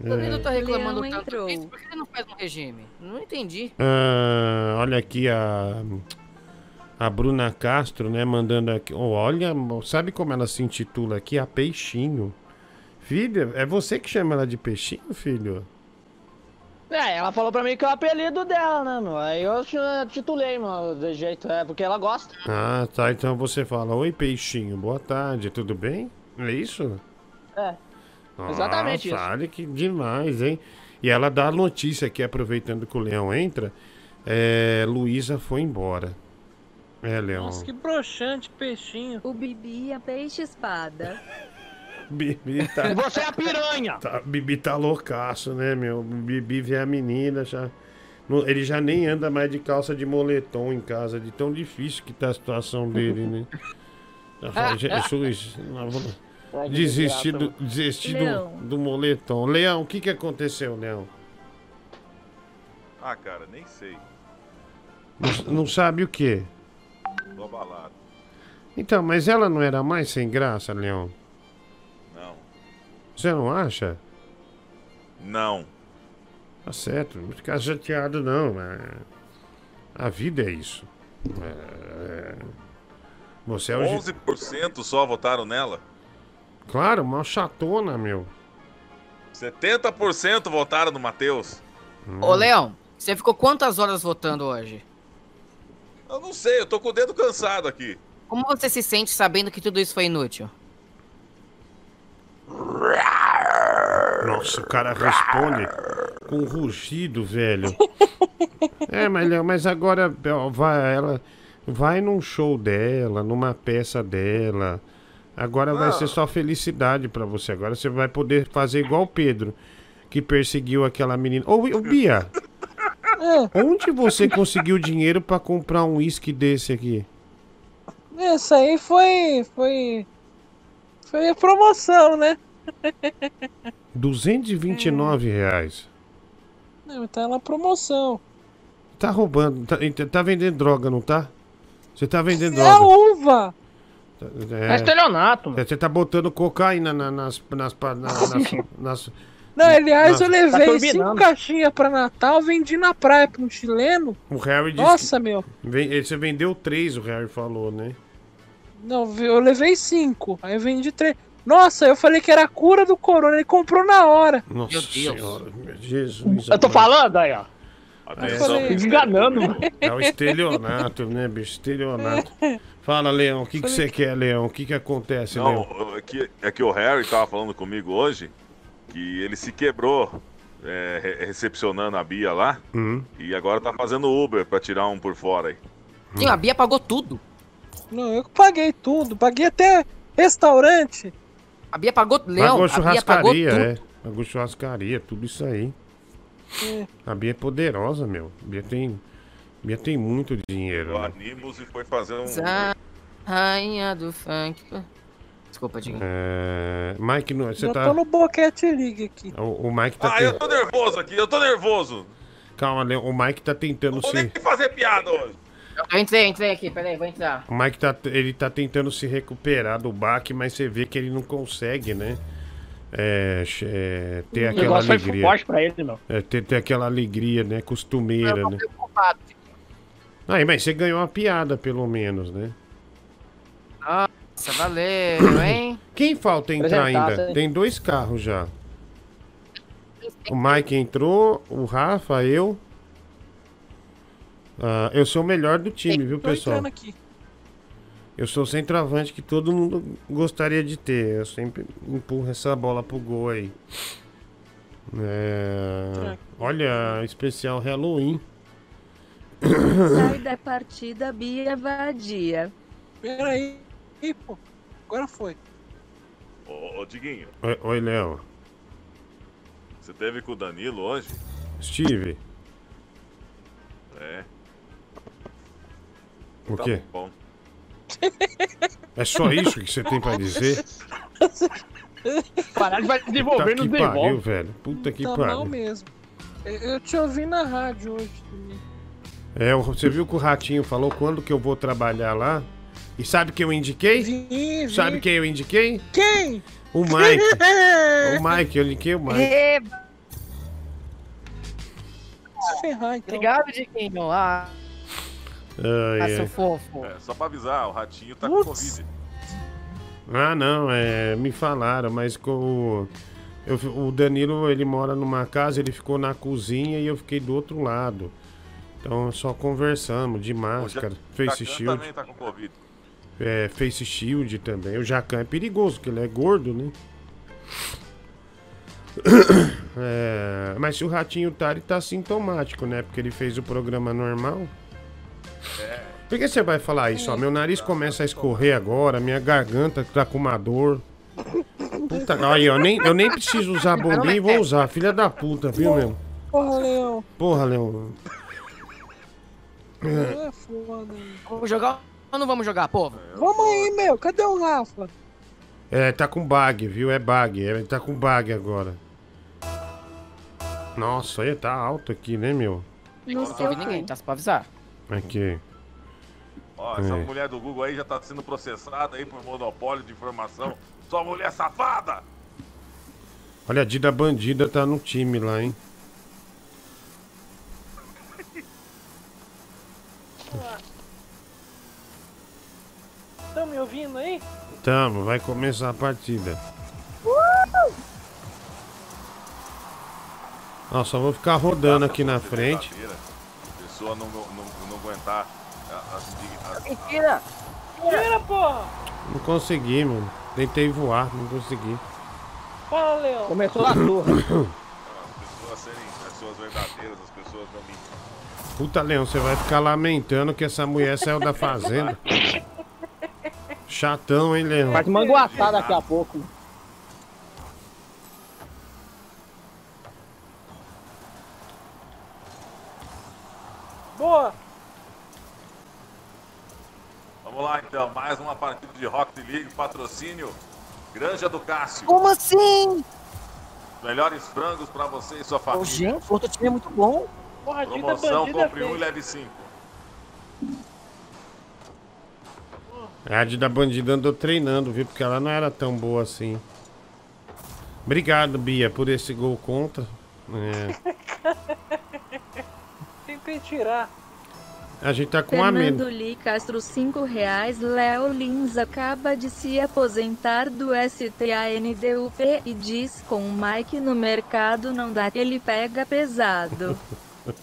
O Danilo tá reclamando Leão tanto entrou. disso, por que ele não faz um regime? Não entendi. Ah, olha aqui a. A Bruna Castro, né? Mandando aqui. Oh, olha, sabe como ela se intitula aqui? A Peixinho. Filha, é você que chama ela de Peixinho, filho? É, ela falou pra mim que é o apelido dela, né, meu? Aí eu ti- titulei, meu, de jeito, é, porque ela gosta. Ah, tá. Então você fala: Oi, Peixinho, boa tarde, tudo bem? É isso? É. Exatamente isso. Olha que demais, hein? E ela dá a notícia aqui, aproveitando que o Leão entra. É, Luísa foi embora. É, Leão. Nossa, que broxante, peixinho. O Bibi é peixe espada. Bibi tá. Você é a piranha! tá Bibi tá loucaço, né, meu? Bibi vê a menina já. Ele já nem anda mais de calça de moletom em casa, de tão difícil que tá a situação dele, né? Jesus, desistir do, desistir do, do moletom. Leão, o que que aconteceu, Leão? Ah, cara, nem sei. Não, não sabe o quê? Tô abalado. Então, mas ela não era mais sem graça, Leão? Você não acha? Não. Tá certo, não ficar chateado não, mas... A vida é isso. É... Você é o. gi- 11% só votaram nela. Claro, uma chatona, meu. 70% votaram no Matheus. Ô, Leão, você ficou quantas horas votando hoje? Eu não sei, eu tô com o dedo cansado aqui. Como você se sente sabendo que tudo isso foi inútil? Nossa, o cara responde com rugido, velho. É, mas, mas agora ó, vai, ela vai num show dela, numa peça dela. Agora vai ser só felicidade pra você. Agora você vai poder fazer igual o Pedro, que perseguiu aquela menina. Ô, ô Bia, onde você conseguiu dinheiro pra comprar um uísque desse aqui? Isso aí foi. Foi. Foi a promoção, né? 229 reais. Não, tá na promoção. Tá roubando, tá, tá vendendo droga, não tá? Você tá vendendo É a droga. uva! É estelionato, mano. É, Você tá botando cocaína na- nas. nas, nas, nas- Não, aliás, eu levei Tá cinco caixinhas pra Natal, vendi na praia pra um chileno. O Harry disse. Nossa, meu. Vem- Você vendeu três, o Harry falou, né? Não, eu levei cinco. Aí eu vendi três. Nossa, eu falei que era a cura do corona, ele comprou na hora. Nossa senhora, Jesus. Eu tô falando aí, ó. Atenção. Fica enganando, mano. É o estelionato, né, bicho? Estelionato. Fala, Leão, o que, que você quer, Leão? O que, que acontece, Leão? Não, é que, é que o Harry tava falando comigo hoje que ele se quebrou é, re- recepcionando a Bia lá Hum. e agora tá fazendo Uber pra tirar um por fora aí. Sim, a Bia pagou tudo. Não, eu que paguei tudo. Paguei até restaurante. A Bia pagou. Leão, Pagou a Bia pagou churrascaria, tudo. é. Pagou churrascaria, tudo isso aí. É. A Bia é poderosa, meu. A Bia tem, a Bia tem muito dinheiro. O né? E foi fazer um. Zá, Rainha do funk. Desculpa, Dinho. É... Mike, não- você Já tá. tô no boquete league aqui. O, o Mike tá. Ah, eu tô nervoso aqui, eu tô nervoso. Calma, Leão. O Mike tá tentando Vou nem se. fazer piada hoje. Eu entrei, entrei aqui, peraí, vou entrar. O Mike tá, ele tá tentando se recuperar do baque, mas você vê que ele não consegue, né? É, é, ter O aquela negócio foi alegria. forte pra ele, meu. É, ter, ter aquela alegria, né? Costumeira, né? Preocupado. Aí, mas você ganhou uma piada, pelo menos, né? Nossa, valeu, hein? Quem falta entrar ainda? hein? Tem dois carros já. O Mike entrou, o Rafa, eu. Ah, eu sou o melhor do time, viu, Tô pessoal? entrando aqui. Eu sou o centroavante que todo mundo gostaria de ter. Eu sempre empurro essa bola pro gol aí. É... Olha, especial Halloween. Sai da partida, Bia Vadia. Pera aí, Ih, pô. Agora foi. Ô, ô Diguinho, Oi, oi, Léo. você teve com o Danilo hoje? Steve, É. o tá quê? Bom. É só isso que você tem pra dizer? Parar vai desenvolver Puta no que pariu, velho. Puta que tá mal pariu. mesmo. Eu, te ouvi na rádio hoje também. É, você viu que o Ratinho falou quando que eu vou trabalhar lá? E sabe quem eu indiquei? vi. Sabe quem eu indiquei? Quem? O Mike. o Mike, eu indiquei o Mike. Se ferrar, então. Obrigado, Diquinho. Ah, Ai, ah, seu fofo. É, só pra avisar, o Ratinho tá com Covid. Ah, não, é, me falaram, mas com o, eu, o Danilo, ele mora numa casa, ele ficou na cozinha e eu fiquei do outro lado. Então só conversamos de máscara, face Jacan shield, também tá com Covid. é, face shield também. O Jacan é perigoso, porque ele é gordo, né? É, mas se o Ratinho tá, ele tá sintomático, né? Porque ele fez o programa normal. Por que você vai falar isso? Ó, meu nariz começa a escorrer agora, minha garganta tá com uma dor. Puta, aí, ó, nem, eu nem preciso usar bombinha e vou usar. Filha da puta, viu, meu? Porra, Leão. Porra, Leão. É foda. Vamos jogar ou não vamos jogar, povo? Vamos aí, meu. Cadê o Rafa? É, tá com bug, viu? É bug. É, tá com bug agora. Nossa, aí tá alto aqui, né, meu? Não ouvi ninguém, tá? Só pra avisar. Aqui. Ó, essa mulher do Google aí já tá sendo processada aí por monopólio de informação. Sua mulher safada! Olha, a Dida Bandida tá no time lá, hein? Estão me ouvindo aí? Tamo, vai começar a partida. Uh! Nossa, só vou ficar rodando aqui na frente. Pessoa não, aguentar as indignações. Mentira! Tira, porra! Não consegui, mano. Tentei voar, não consegui. Fala, Leão. Começou a torre. As pessoas serem pessoas verdadeiras, as pessoas não mentem. Puta, Leão, você vai ficar lamentando que essa mulher saiu da fazenda. Chatão, hein, Leão? Vai te manguaçar daqui a pouco. Boa! Vamos lá então, mais uma partida de Rocket League, patrocínio Granja do Cássio. Como assim? Melhores frangos pra você e sua Ô, família. gente, o outro time é muito bom. Porra, Promoção, compre um e leve cinco. A Adi da bandida andou treinando, viu? Porque ela não era tão boa assim. Obrigado, Bia, por esse gol contra. É. Tentei tirar. A gente tá com a. Fernando Li Castro 5 reais Léo Lins acaba de se aposentar do STANDUP e diz com o Mike no mercado não dá ele pega pesado.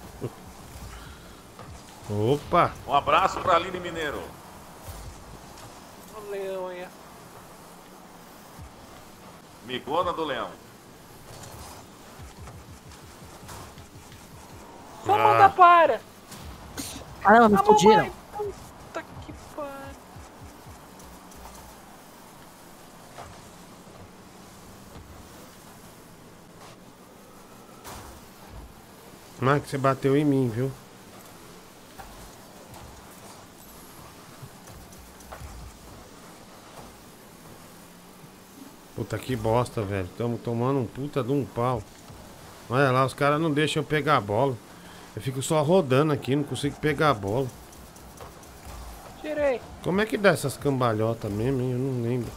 Opa! Um abraço pra Aline Mineiro. O Leão aí. Migona do Leão. Só manda para! Caramba, me Ah, explodiram. mamãe, Puta que pariu. Max, você bateu em mim, viu? Puta que bosta, velho. Tamo tomando um puta de um pau. Olha lá, os caras não deixam eu pegar a bola. Eu fico só rodando aqui, não consigo pegar a bola. Tirei. Como é que dá essas cambalhotas mesmo, hein? Eu não lembro.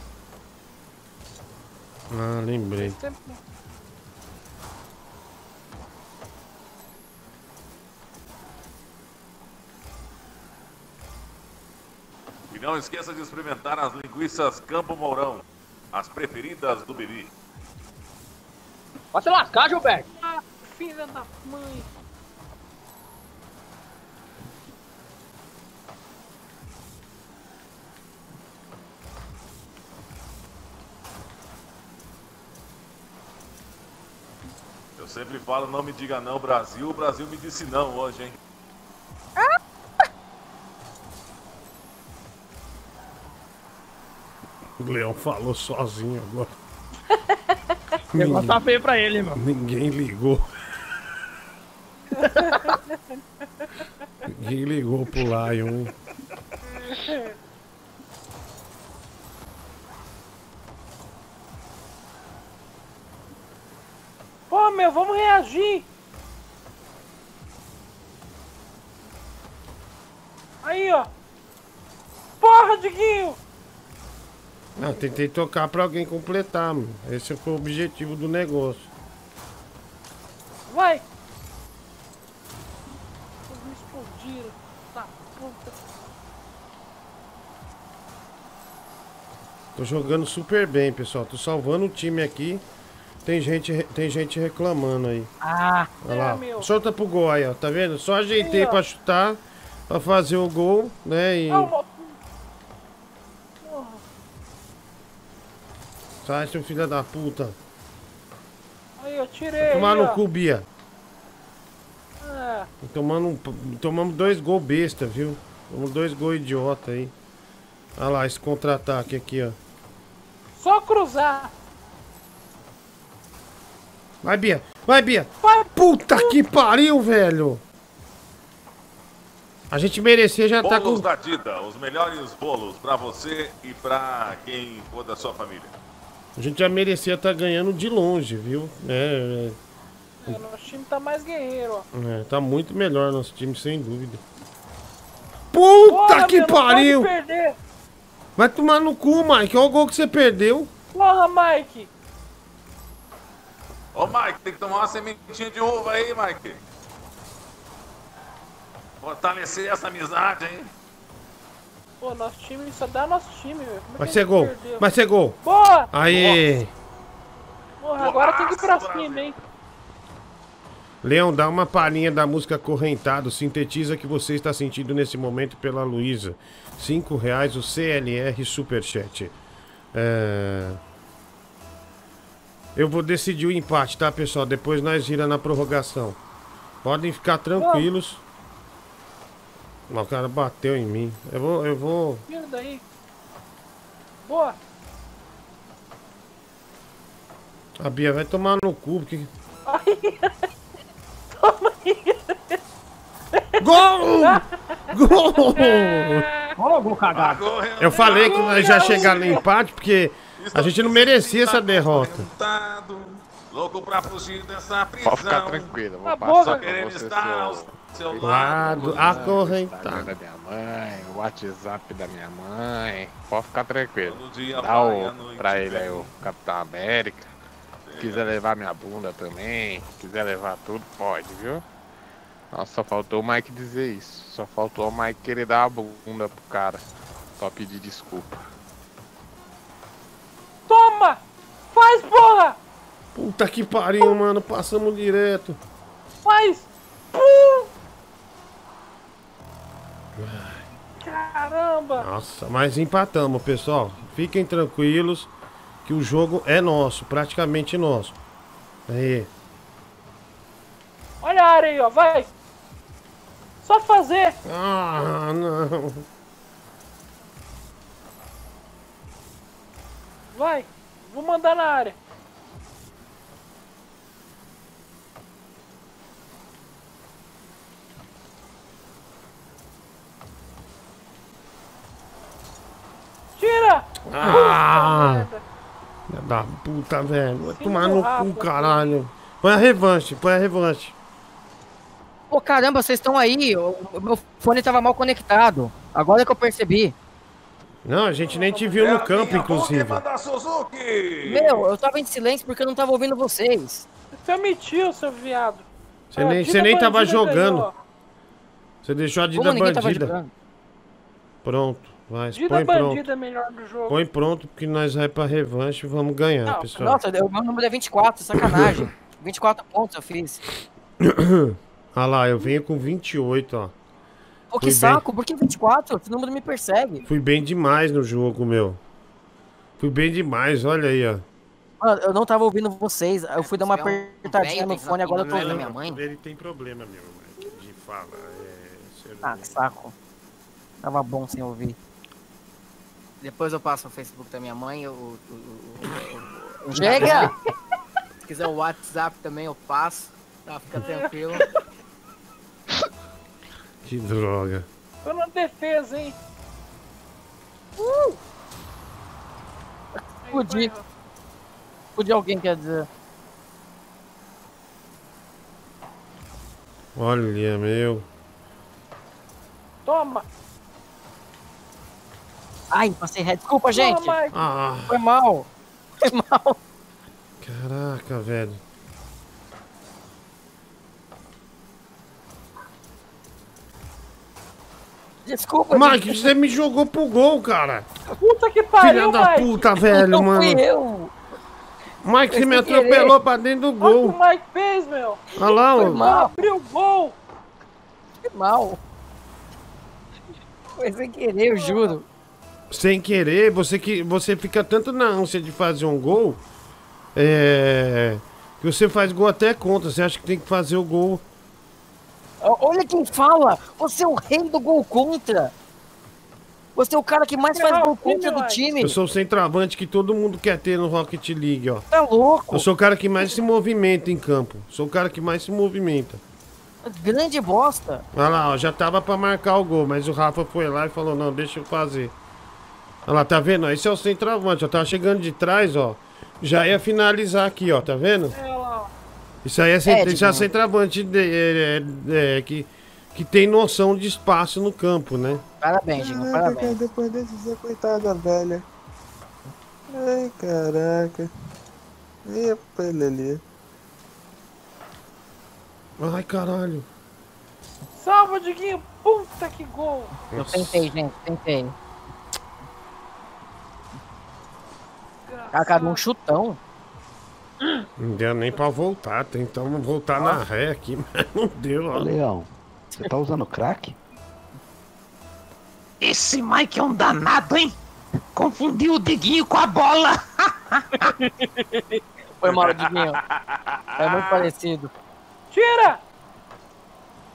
Ah, lembrei. Sempre- E não esqueça de experimentar as linguiças Campo Mourão, as preferidas do Bibi. Vai se lascar, Gilberto. Ah, filha da mãe. Sempre falo, não me diga não, Brasil. O Brasil me disse não hoje, hein? O Leão falou sozinho agora. O negócio tá feio pra ele, mano. Ninguém ligou. Ninguém ligou pro Lion, hein? Pô, meu, reagir. Aí, ó. Porra, Diguinho. Não, tentei tocar pra alguém completar, mano. Esse foi o objetivo do negócio. Vai. Eles me explodiram. Tá, puta. Tô jogando super bem, pessoal. Tô salvando o time aqui. Tem gente, tem gente reclamando aí. Ah, Olha é, lá. meu. Solta pro gol aí, ó. Tá vendo? Só ajeitei Aí, ó. pra chutar, pra fazer o gol, né? E. Calma. Porra. Sai, seu filho da puta. Aí, eu tirei. Tomar aí, no ó. cu, Bia. É. Tomando um- tomamos dois gols besta, viu? Tomamos dois gols idiota aí. Olha lá, esse contra-ataque aqui, ó. Só cruzar. Vai, Bia! Vai, Bia! Puta que pariu, velho! A gente merecia já tá Bolos com. da Dida, os melhores bolos pra você e pra quem for da sua família. A gente já merecia estar ganhando de longe, viu? É, É, nosso time tá mais guerreiro, ó. é, é, tá muito melhor nosso time, sem dúvida. Puta Porra, que meu, pariu! Vai tomar no cu, Mike. Olha o gol que você perdeu. Porra, Mike. Ô Mike, tem que tomar uma sementinha de uva aí, Mike. Fortalecer essa amizade, hein? Pô, nosso time só dá nosso time, velho. É Vai que ser gente gol. perdeu? Vai ser gol. Boa! Aí. Porra, agora tem que ir pra cima, hein? Leão, dá uma palhinha da música Correntado. Sintetiza o que você está sentindo nesse momento pela Luísa. Cinco reais o CLR Superchat. É... Eu vou decidir o empate, tá, pessoal? Depois nós gira na prorrogação. Podem ficar tranquilos. Mas o cara bateu em mim. Eu vou, eu vou. Tira daí. Boa! A Bia vai tomar no cu, porque. Gol! Gol! Ó, gol cagado. Eu falei que nós já chegamos no empate, porque a gente não merecia essa derrota. Louco pra fugir dessa prisão. Pode ficar tranquilo, vou Tá passar pra você estar seu, seu Lado acorrentado. da minha mãe, o WhatsApp da minha mãe. Pode ficar tranquilo. Dá o, pra ele aí o Capitão América. Se quiser levar minha bunda também, quiser levar tudo, pode, viu? Nossa, só faltou o Mike dizer isso. Só faltou o Mike querer dar a bunda pro cara. Pra pedir desculpa. Toma! Faz, porra! Puta que pariu, mano. Passamos direto. Faz! Pum! Caramba! Nossa, mas empatamos, pessoal. Fiquem tranquilos que o jogo é nosso, praticamente nosso. Aí. Olha a área aí, ó, vai! Só fazer! Ah, não. Vai! Vou mandar na área. Tira! Ah! Filha Da puta, velho. Vai tomar no cu, caralho. Põe a revanche, põe a revanche. Pô, caramba, vocês estão aí. O o meu fone tava mal conectado. Agora que eu percebi. Não, a gente nem te viu no campo, inclusive. Meu, eu tava em silêncio porque eu não tava ouvindo vocês. Você omitiu, seu viado. Você nem, você nem tava jogando. Você deixou a Dida Como bandida. Pronto, vai, Dida põe pronto. bandida é melhor do jogo. Põe pronto, porque nós vai pra revanche e vamos ganhar, Não, pessoal. nossa, o meu número é 24, sacanagem. 24 pontos eu fiz. Olha lá, eu venho com 28, ó. Pô, que Fui bem. saco, por que 24? Esse número me persegue. Fui bem demais no jogo, meu. Fui bem demais, olha aí, ó. Mano, eu não tava ouvindo vocês. Eu fui dar uma apertadinha no fone, agora eu tô ouvindo. minha mãe. Ele tem problema mesmo, Mike, de fala. É. Ah, que saco. Tava bom sem ouvir. Depois eu passo o Facebook da minha mãe. O, o, o, o- o- Chega! Se quiser o WhatsApp também, eu passo. Tá, fica tranquilo. Que droga. Tô na defesa, hein? Uh! Fudi. Fudi alguém, quer dizer. Olha, meu. Toma! Ai, passei reto. Desculpa, gente. Toma, Mike. Ah, Foi mal. Foi mal. caraca, velho. Desculpa, Mike, você me jogou pro gol, cara. Puta que Filha pariu, da Mike! puta, velho, Não mano. fui eu. Mike, você me sem querer. atropelou pra dentro do Olha o gol. que o Mike fez, meu! Olha lá, Foi ó. mal. Abriu o gol! Foi mal. Foi sem querer, eu juro. Sem querer, você, que, você fica tanto na ânsia de fazer um gol. É. Que você faz gol até contra. Você acha que tem que fazer o gol. Olha quem fala. Você é o rei do gol contra. Você é o cara que mais faz gol contra do time. Eu sou o centroavante que todo mundo quer ter no Rocket League, ó. Tá louco. Eu sou o cara que mais se movimenta em campo. Sou o cara que mais se movimenta. Grande bosta. Olha lá, ó, já tava pra marcar o gol, mas o Rafa foi lá e falou: não, deixa eu fazer. Olha lá, tá vendo? Esse é o centroavante, ó. Tava chegando de trás, ó. Já ia finalizar aqui, ó, tá vendo? É lá, ó. Isso aí é, sem, é isso é centroavante de, é, é, é, que, que tem noção de espaço no campo, né? Parabéns, Diego, parabéns. Depois desse Zé, coitada velha. Ai, caraca. Epa, ele ali. Ai, caralho. Salva, Diguinho. Puta que gol. Eu tentei, gente, tentei. Caraca, um chutão. Não deu nem pra voltar. Tentamos voltar na ré aqui, mas não deu, ó. Ô, Leão, você tá usando crack? Esse Mike é um danado, hein? Confundiu o Diguinho com a bola. Foi mal, Diguinho. É muito parecido. Tira!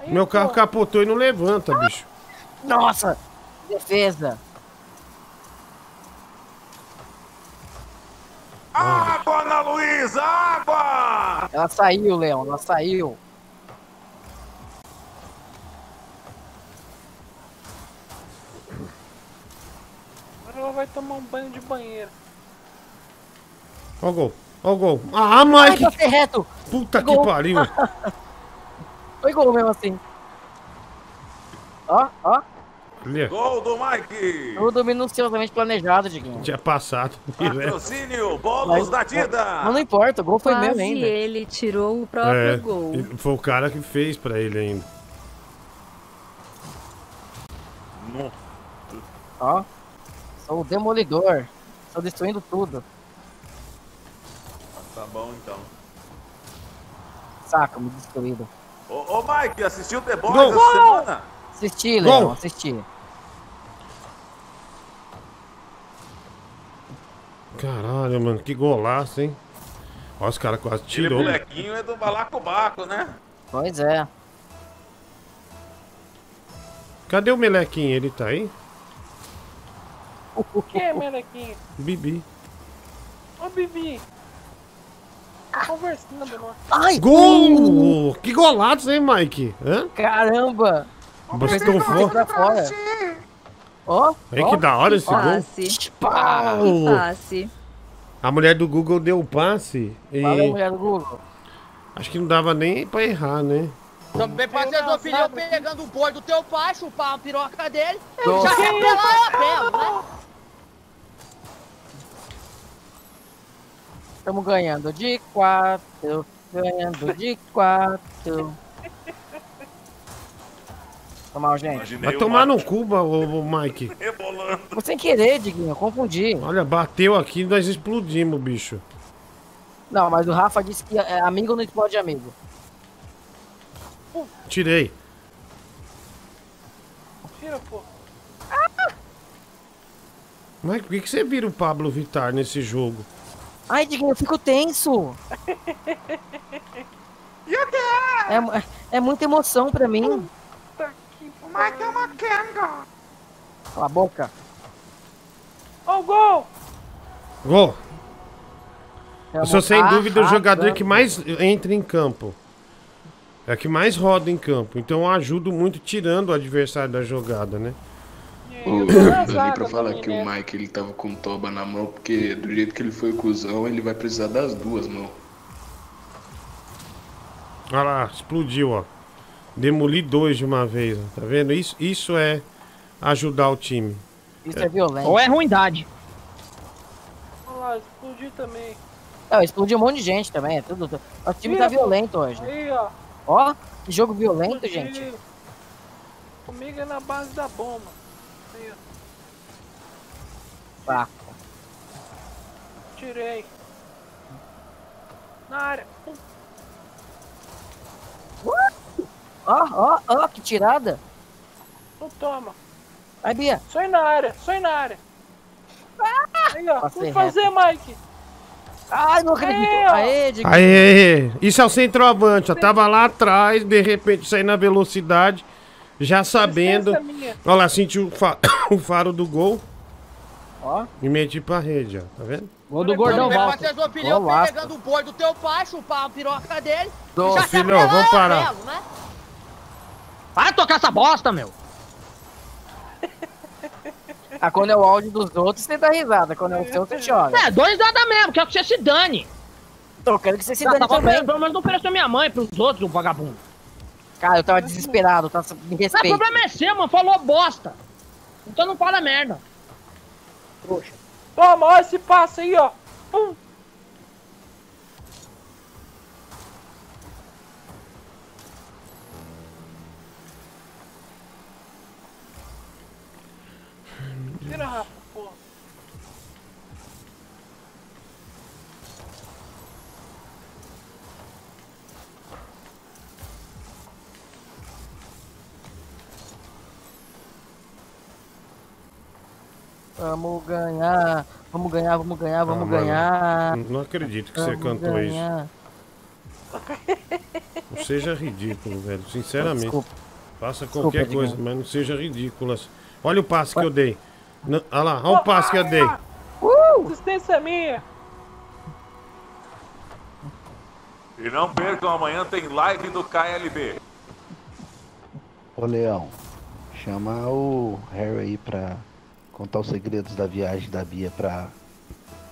Meu carro capotou e não levanta, bicho. Nossa! Defesa. Água, Ana Luísa, água! Ela saiu, Leão, ela saiu. Agora ela vai tomar um banho de banheira. Ó o gol. Ó o gol. Ah, Ai, Mike! passei reto. Puta Gol. que pariu. Foi gol mesmo assim. Ó, ó. Olha, Gol do Mike! Tudo minuciosamente planejado, Diguinho. tinha passado. Patrocínio, bolos da Tida! Mas não importa, o gol foi Quase ainda. ele tirou o próprio É, gol. foi o cara que fez pra ele ainda. Ó. Sou o demolidor. Estou destruindo tudo. Tá bom então. Saca, me destruído. Ô, ô Mike, assistiu The Boys essa semana? Assisti, Gol. Leão, assisti. Caralho, mano, que golaço, hein? Ó, os caras quase Aquele tirou. molequinho é do Balacobaco, né? Pois é. Cadê o melequinho? Ele tá aí? O que, melequinho? Bibi. Ô, Bibi. Conversando, mano. Ai, Gol! Que golaço, hein, Mike? Hã? Caramba! Fora. Ó, Olha que da hora esse gol. Passe. Pá. Que passe. A mulher do Google deu o passe e Fala, mulher do Google. acho que não dava nem pra errar, né? Também pra ter sua filha pegando o boi do teu pai, chupar a piroca dele. Nossa. Já quer pelar o apelo, né? Estamos ganhando de quatro. Ganhando de quatro. Foi mal, gente. Vai tomar no Cuba, ô, ô Mike. Foi sem querer, Diguinho, eu confundi. Olha, bateu aqui e nós explodimos, bicho. Não, mas o Rafa disse que é, amigo não explode amigo. Tirei. Tira, pô. Mike, por que, que você vira o Pablo Vittar nesse jogo? Ai, Diguinho, eu fico tenso. É, é muita emoção pra mim. O Mike é uma Kenga. Cala a boca. Ó o gol. Gol! Eu sou sem dúvida o jogador que mais entra em campo. É que mais roda em campo. Então eu ajudo muito tirando o adversário da jogada, né? Ô, eu ali pra falar que o Mike ele tava com toba na mão, porque do jeito que ele foi cuzão, ele vai precisar das duas mãos. Olha lá, explodiu, ó. Demoli dois de uma vez, ó. tá vendo? Isso, isso é ajudar o time. Isso é violento. Ou é ruindade. Olha lá, explodiu também. Não, explodiu um monte de gente também. É tudo. Nosso time tá Tira, pô. violento hoje. Aí, ó. Ó, que jogo violento, Explodiu. gente. Comigo é na base da bomba. Aí, ó. Saco. Tirei. Na área. Pum. Ó, ó, ó, que tirada. Não toma. Vai, Bia. Só ir na área, só ir na área. Aí, ó. Passei Vamos fazer, Mike. Ai, não acredito. Aí. Aê, Diguinho. Aê, aê, isso é o centroavante, ó. Tava lá atrás, de repente saí na velocidade, já sabendo. Olha lá, sentiu o, fa- o faro do gol Ó. e meti pra rede, ó. Tá vendo? Gol do Gordão Walter. ter sua Golaço. pegando o boi do teu pai, chupar a piroca dele. Ô, quer filhão, vamos parar. né? Vai tocar essa bosta, meu. Ah, quando é o áudio dos outros, você dá risada. Quando é o seu, você chora. É, dois nada mesmo, quero que você se dane. Eu quero que você se dane tá bom, também. Pelo menos não ofereceu minha mãe pros outros, o vagabundo. Cara, eu tava desesperado, tá? Me Mas o respeita. problema é seu, mano. Falou bosta. Então não fala merda. Trouxa. Toma, olha esse passe aí, ó. Pum. Tira, Rafa, porra. Vamos ganhar, vamos ganhar, vamos ganhar, vamos ah, ganhar. Não acredito que vamos você cantou ganhar. isso. Não seja ridículo, velho. Sinceramente. Desculpa. Faça qualquer Desculpa, coisa, mas não seja ridículo. Olha o passo que eu dei. Não- Olha lá, olha o passe que eu dei. Uh! Assistência minha! E não percam, amanhã tem live do KLB. Ô Leão, chama o Harry aí pra contar os segredos da viagem da Bia pra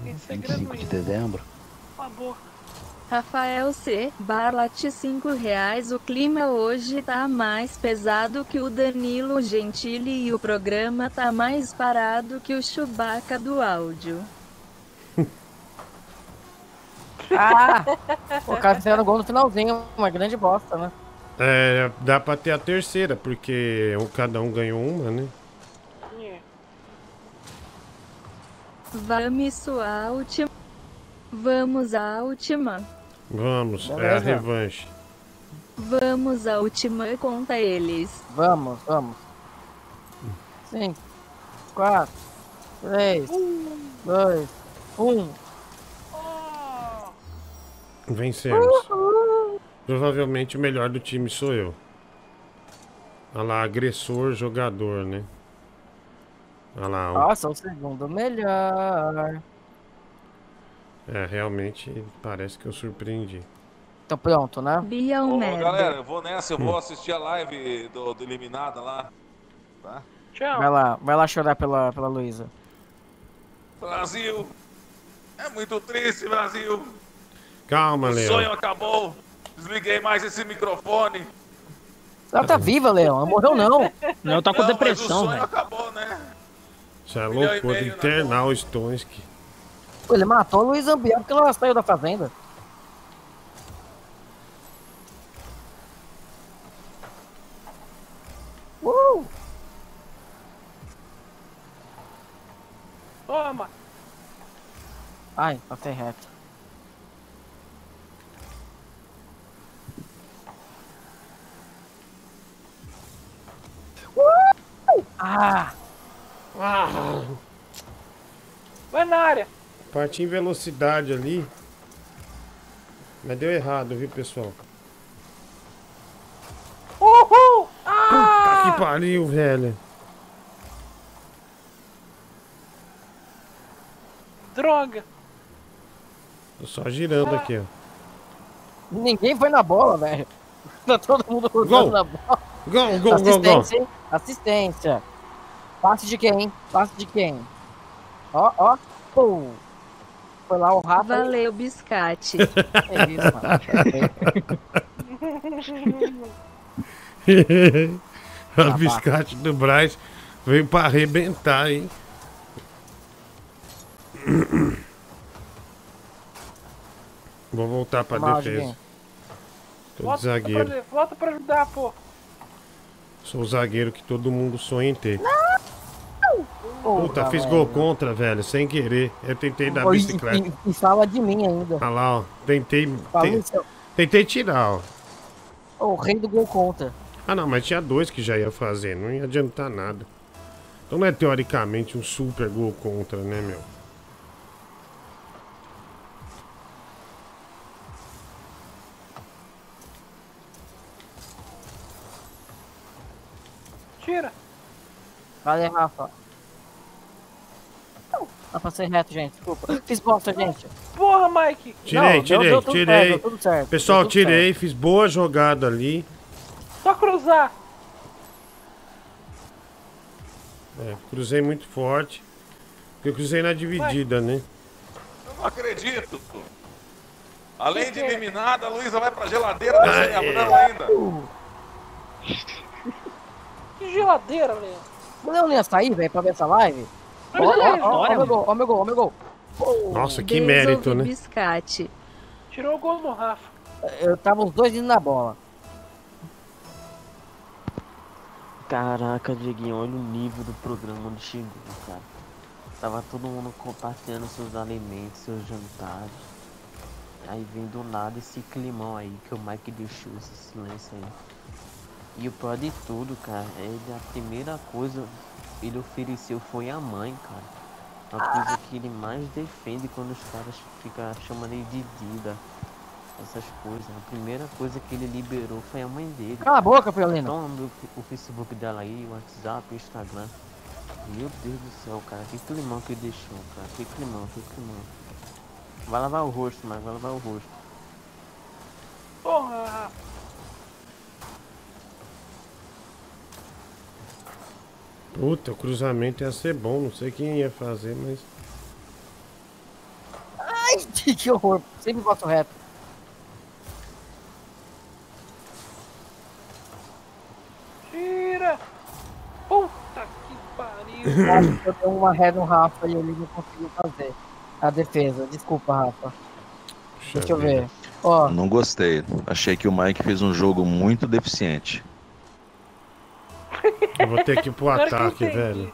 25 de dezembro. A boca. Rafael C. Barlat 5 reais. O clima hoje tá mais pesado que o Danilo Gentili e o programa tá mais parado que o Chewbacca do áudio. Ah! O cara fizeram gol no finalzinho, uma grande bosta, né? É, dá pra ter a terceira, porque cada um ganhou uma, né? Vamos à última. Vamos à última. Vamos, é a Beleza. revanche. Vamos à última conta eles. Vamos, vamos. Cinco, quatro, três, dois, um. Vencemos. Provavelmente o melhor do time sou eu. Olha lá, agressor, jogador, né? Olha lá. Nossa, o segundo melhor. É, realmente parece que eu surpreendi. Então pronto, né? Bia Ô, um merda. galera, eu vou nessa, eu vou Hum. assistir a live do, do Eliminada lá. Tá? Vai lá, vai lá chorar pela, pela Luísa. Brasil! É muito triste, Brasil! Calma, o Leão. sonho acabou! Desliguei mais esse microfone! Ela tá viva, Leão. Ela morreu não. Não, tá com Não, mas depressão, o velho. acabou, né? Isso é Um loucura. Internar o Stonski. Pô, Ele matou a Luísa Ambiel porque ela saiu da fazenda. Uh! Toma! Ai, passei reto. Uh! Ah! Ah, Vai na área! Parti em velocidade ali. Mas deu errado, viu, pessoal? Uhul! Puta Ah! que pariu, velho. Droga! Tô só girando aqui, ó. Ninguém foi na bola, velho. Tá todo mundo Gol! rodando na bola. Gol, gol, gol, gol. Assistência, hein? Assistência. Passe de quem? Passe de quem? Ó, ó. Pô. Foi lá o Rafa. Valeu, biscate. É isso, o biscate do Braz veio pra arrebentar, hein? Vou voltar pra Mal, defesa. Diguinho. Tô de zagueiro. pra, volta pra ajudar, pô! Sou o zagueiro que todo mundo sonha em ter. Porra, Puta, fiz velho. gol contra, velho, sem querer. Eu tentei dar e- bicicleta. E, e fala de mim ainda. Olha lá, ó. Tentei. Te-. Tentei tirar, ó. O rei do gol contra. Ah, não, mas tinha dois que já ia fazer, não ia adiantar nada. Então não é teoricamente um super gol contra, né, meu? Tira! Valeu, Rafa. Ah, passei reto, gente. Desculpa. Fiz bosta, gente. Porra, Mike! Tirei, Não, deu- tirei, deu tudo tirei. certo, deu tudo certo, Pessoal, deu tudo tirei, fiz boa jogada ali. Só cruzar! É, cruzei muito forte. Porque eu cruzei na dividida, né? Eu não acredito! Além de eliminada, a Luísa vai pra geladeira da Senhorão ainda! Que geladeira, Leão! O Leão não ia sair, velho, pra ver essa live? Ó, meu gol, ó meu gol, ó meu gol. Nossa, que mérito, né? biscate. Tirou o gol no Rafa. Eu tava os dois indo na bola. Caraca, Dieguinho, olha o nível do programa onde chegou, cara. Tava todo mundo compartilhando seus alimentos, seus jantares. Aí vem do nada esse climão aí que o Mike deixou esse silêncio aí. E o pior de tudo, cara, é a primeira coisa ele ofereceu foi a mãe, cara. A coisa que ele mais defende quando os caras ficam chamando ele de Dida. Essas coisas. A primeira coisa que ele liberou foi a mãe dele. Cala a boca, Fiolina. Toma meu- o Facebook dela aí, o WhatsApp, o Instagram. Meu Deus do céu, cara. Que climão que ele deixou, cara. Que climão, que climão. Vai lavar o rosto, mas vai lavar o rosto. Porra! Puta, o cruzamento ia ser bom, não sei quem ia fazer, mas. Ai, que horror. Sempre passo reto. Tira! Puta que pariu! Eu dei uma ré no Rafa e ele não conseguiu fazer a defesa. Desculpa, Rafa. Deixa eu ver. Ó, Não gostei. Achei que o Mike fez um jogo muito deficiente. Eu vou ter que ir pro ataque, velho.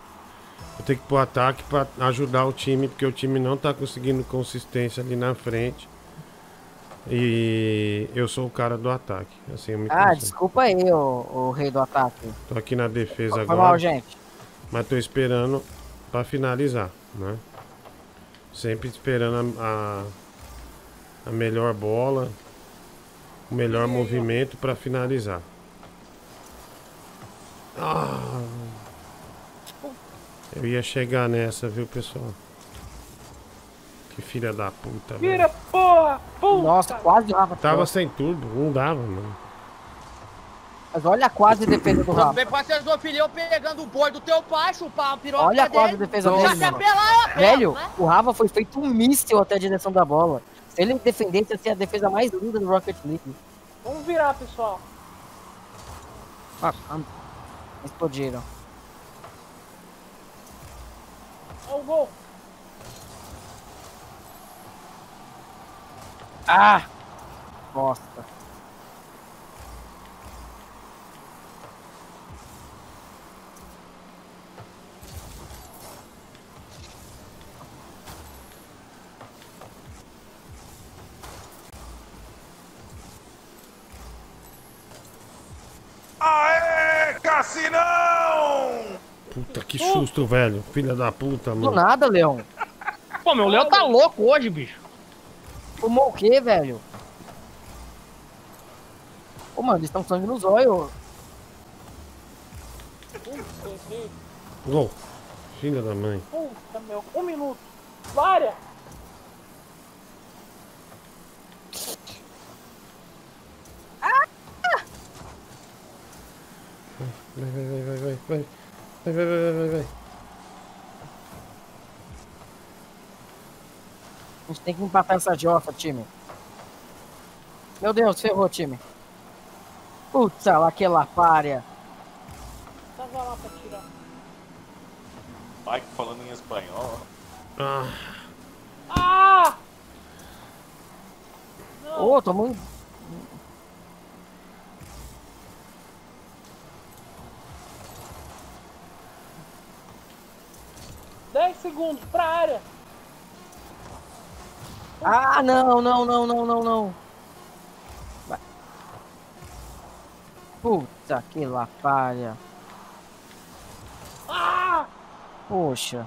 Vou ter que ir pro ataque pra ajudar o time, porque o time não tá conseguindo consistência ali na frente. E eu sou o cara do ataque. Assim, eu me ah, concentro. desculpa aí, o, o rei do ataque. Tô aqui na defesa Foi agora. mal, gente. Mas tô esperando pra finalizar, né? Sempre esperando a, a, a melhor bola, o melhor movimento pra finalizar. Ah, eu ia chegar nessa, viu, pessoal? Que filha da puta, velho. Vira, porra! Puta! Nossa, quase o Rafa. Tava tirou. sem turbo, não dava, mano. Mas olha a quase defesa do Rafa. bem, parceiro do filhão pegando o boi do teu pai, chupar a piroca Olha a quase dele. defesa Já dele, se apelar, apelo, Velho, né? o Rafa foi feito um míssil até a direção da bola. Se ele defendesse, ia ser a defesa mais linda do Rocket League. Vamos virar, pessoal. Ah, ah, explodiram. Ó o gol. Ah! Bosta. Aê, Cassinão! Puta, que susto, velho. Filha da puta, Do mano. nada, Leão. Pô, meu Leão tá louco hoje, bicho. Fumou o quê, velho? Ô, mano, eles estão sangue nos olhos. Gol. Filha da mãe. Puta, meu. Um minuto. Vária! Vai, vai, vai, vai, vai, vai. Vai, vai, vai, vai, vai, vai. A gente tem que empatar essa jofa, time. Meu Deus, ferrou, time. Putz, lá que lapária. Tava lá pra tirar. Mike falando em espanhol. Ah, Ah! Ô, tomou um... Dez segundos pra área. Ah, não, não, não, não, não, não. Vai. Puta, que lapária. Ah! Poxa.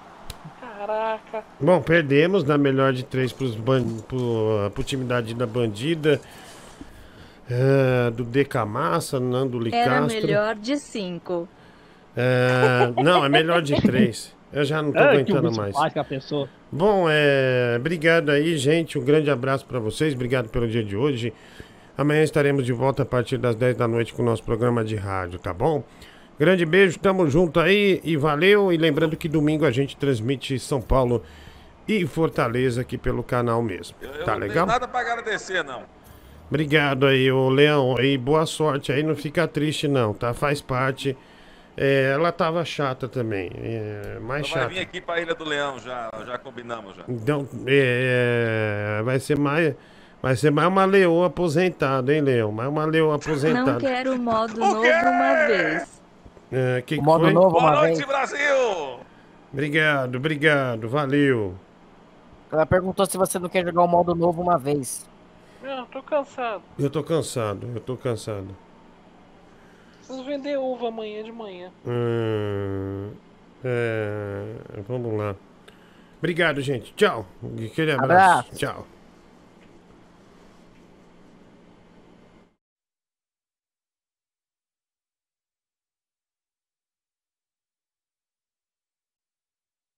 Caraca. Bom, perdemos na melhor de três pros ban... pro, pro time da Dida Bandida. É, do Deca Massa, Nando Era Licastro. melhor de 5. É, não, é melhor de três. Eu já não tô que aguentando mais. simpática a pessoa. Bom, é, obrigado aí, gente. Um grande abraço pra vocês. Obrigado pelo dia de hoje. Amanhã estaremos de volta a partir das 10 da noite com o nosso programa de rádio, tá bom? Grande beijo, tamo junto aí e valeu. E lembrando que domingo a gente transmite São Paulo e Fortaleza aqui pelo canal mesmo. Eu Tá não legal? nada pra agradecer, não. Obrigado aí, ô Leão. E boa sorte aí. Não fica triste, não, tá? Faz parte. É, ela tava chata também. É, mais Ela vai chata. vir aqui pra Ilha do Leão, já, já combinamos já. Então, é, vai ser mais. Vai ser mais uma leoa aposentada, hein, Leão? Mais uma leoa aposentada. Não quero o modo novo uma vez. É, que que modo foi? novo Boa uma noite, vez. Brasil! Obrigado, obrigado, valeu. Ela perguntou se você não quer jogar o modo novo uma vez. Não, tô cansado. Eu tô cansado, eu tô cansado. Preciso vender uva amanhã de manhã. Hum, é, vamos lá. Obrigado, gente. Tchau. Aquele abraço. Abraço. Tchau.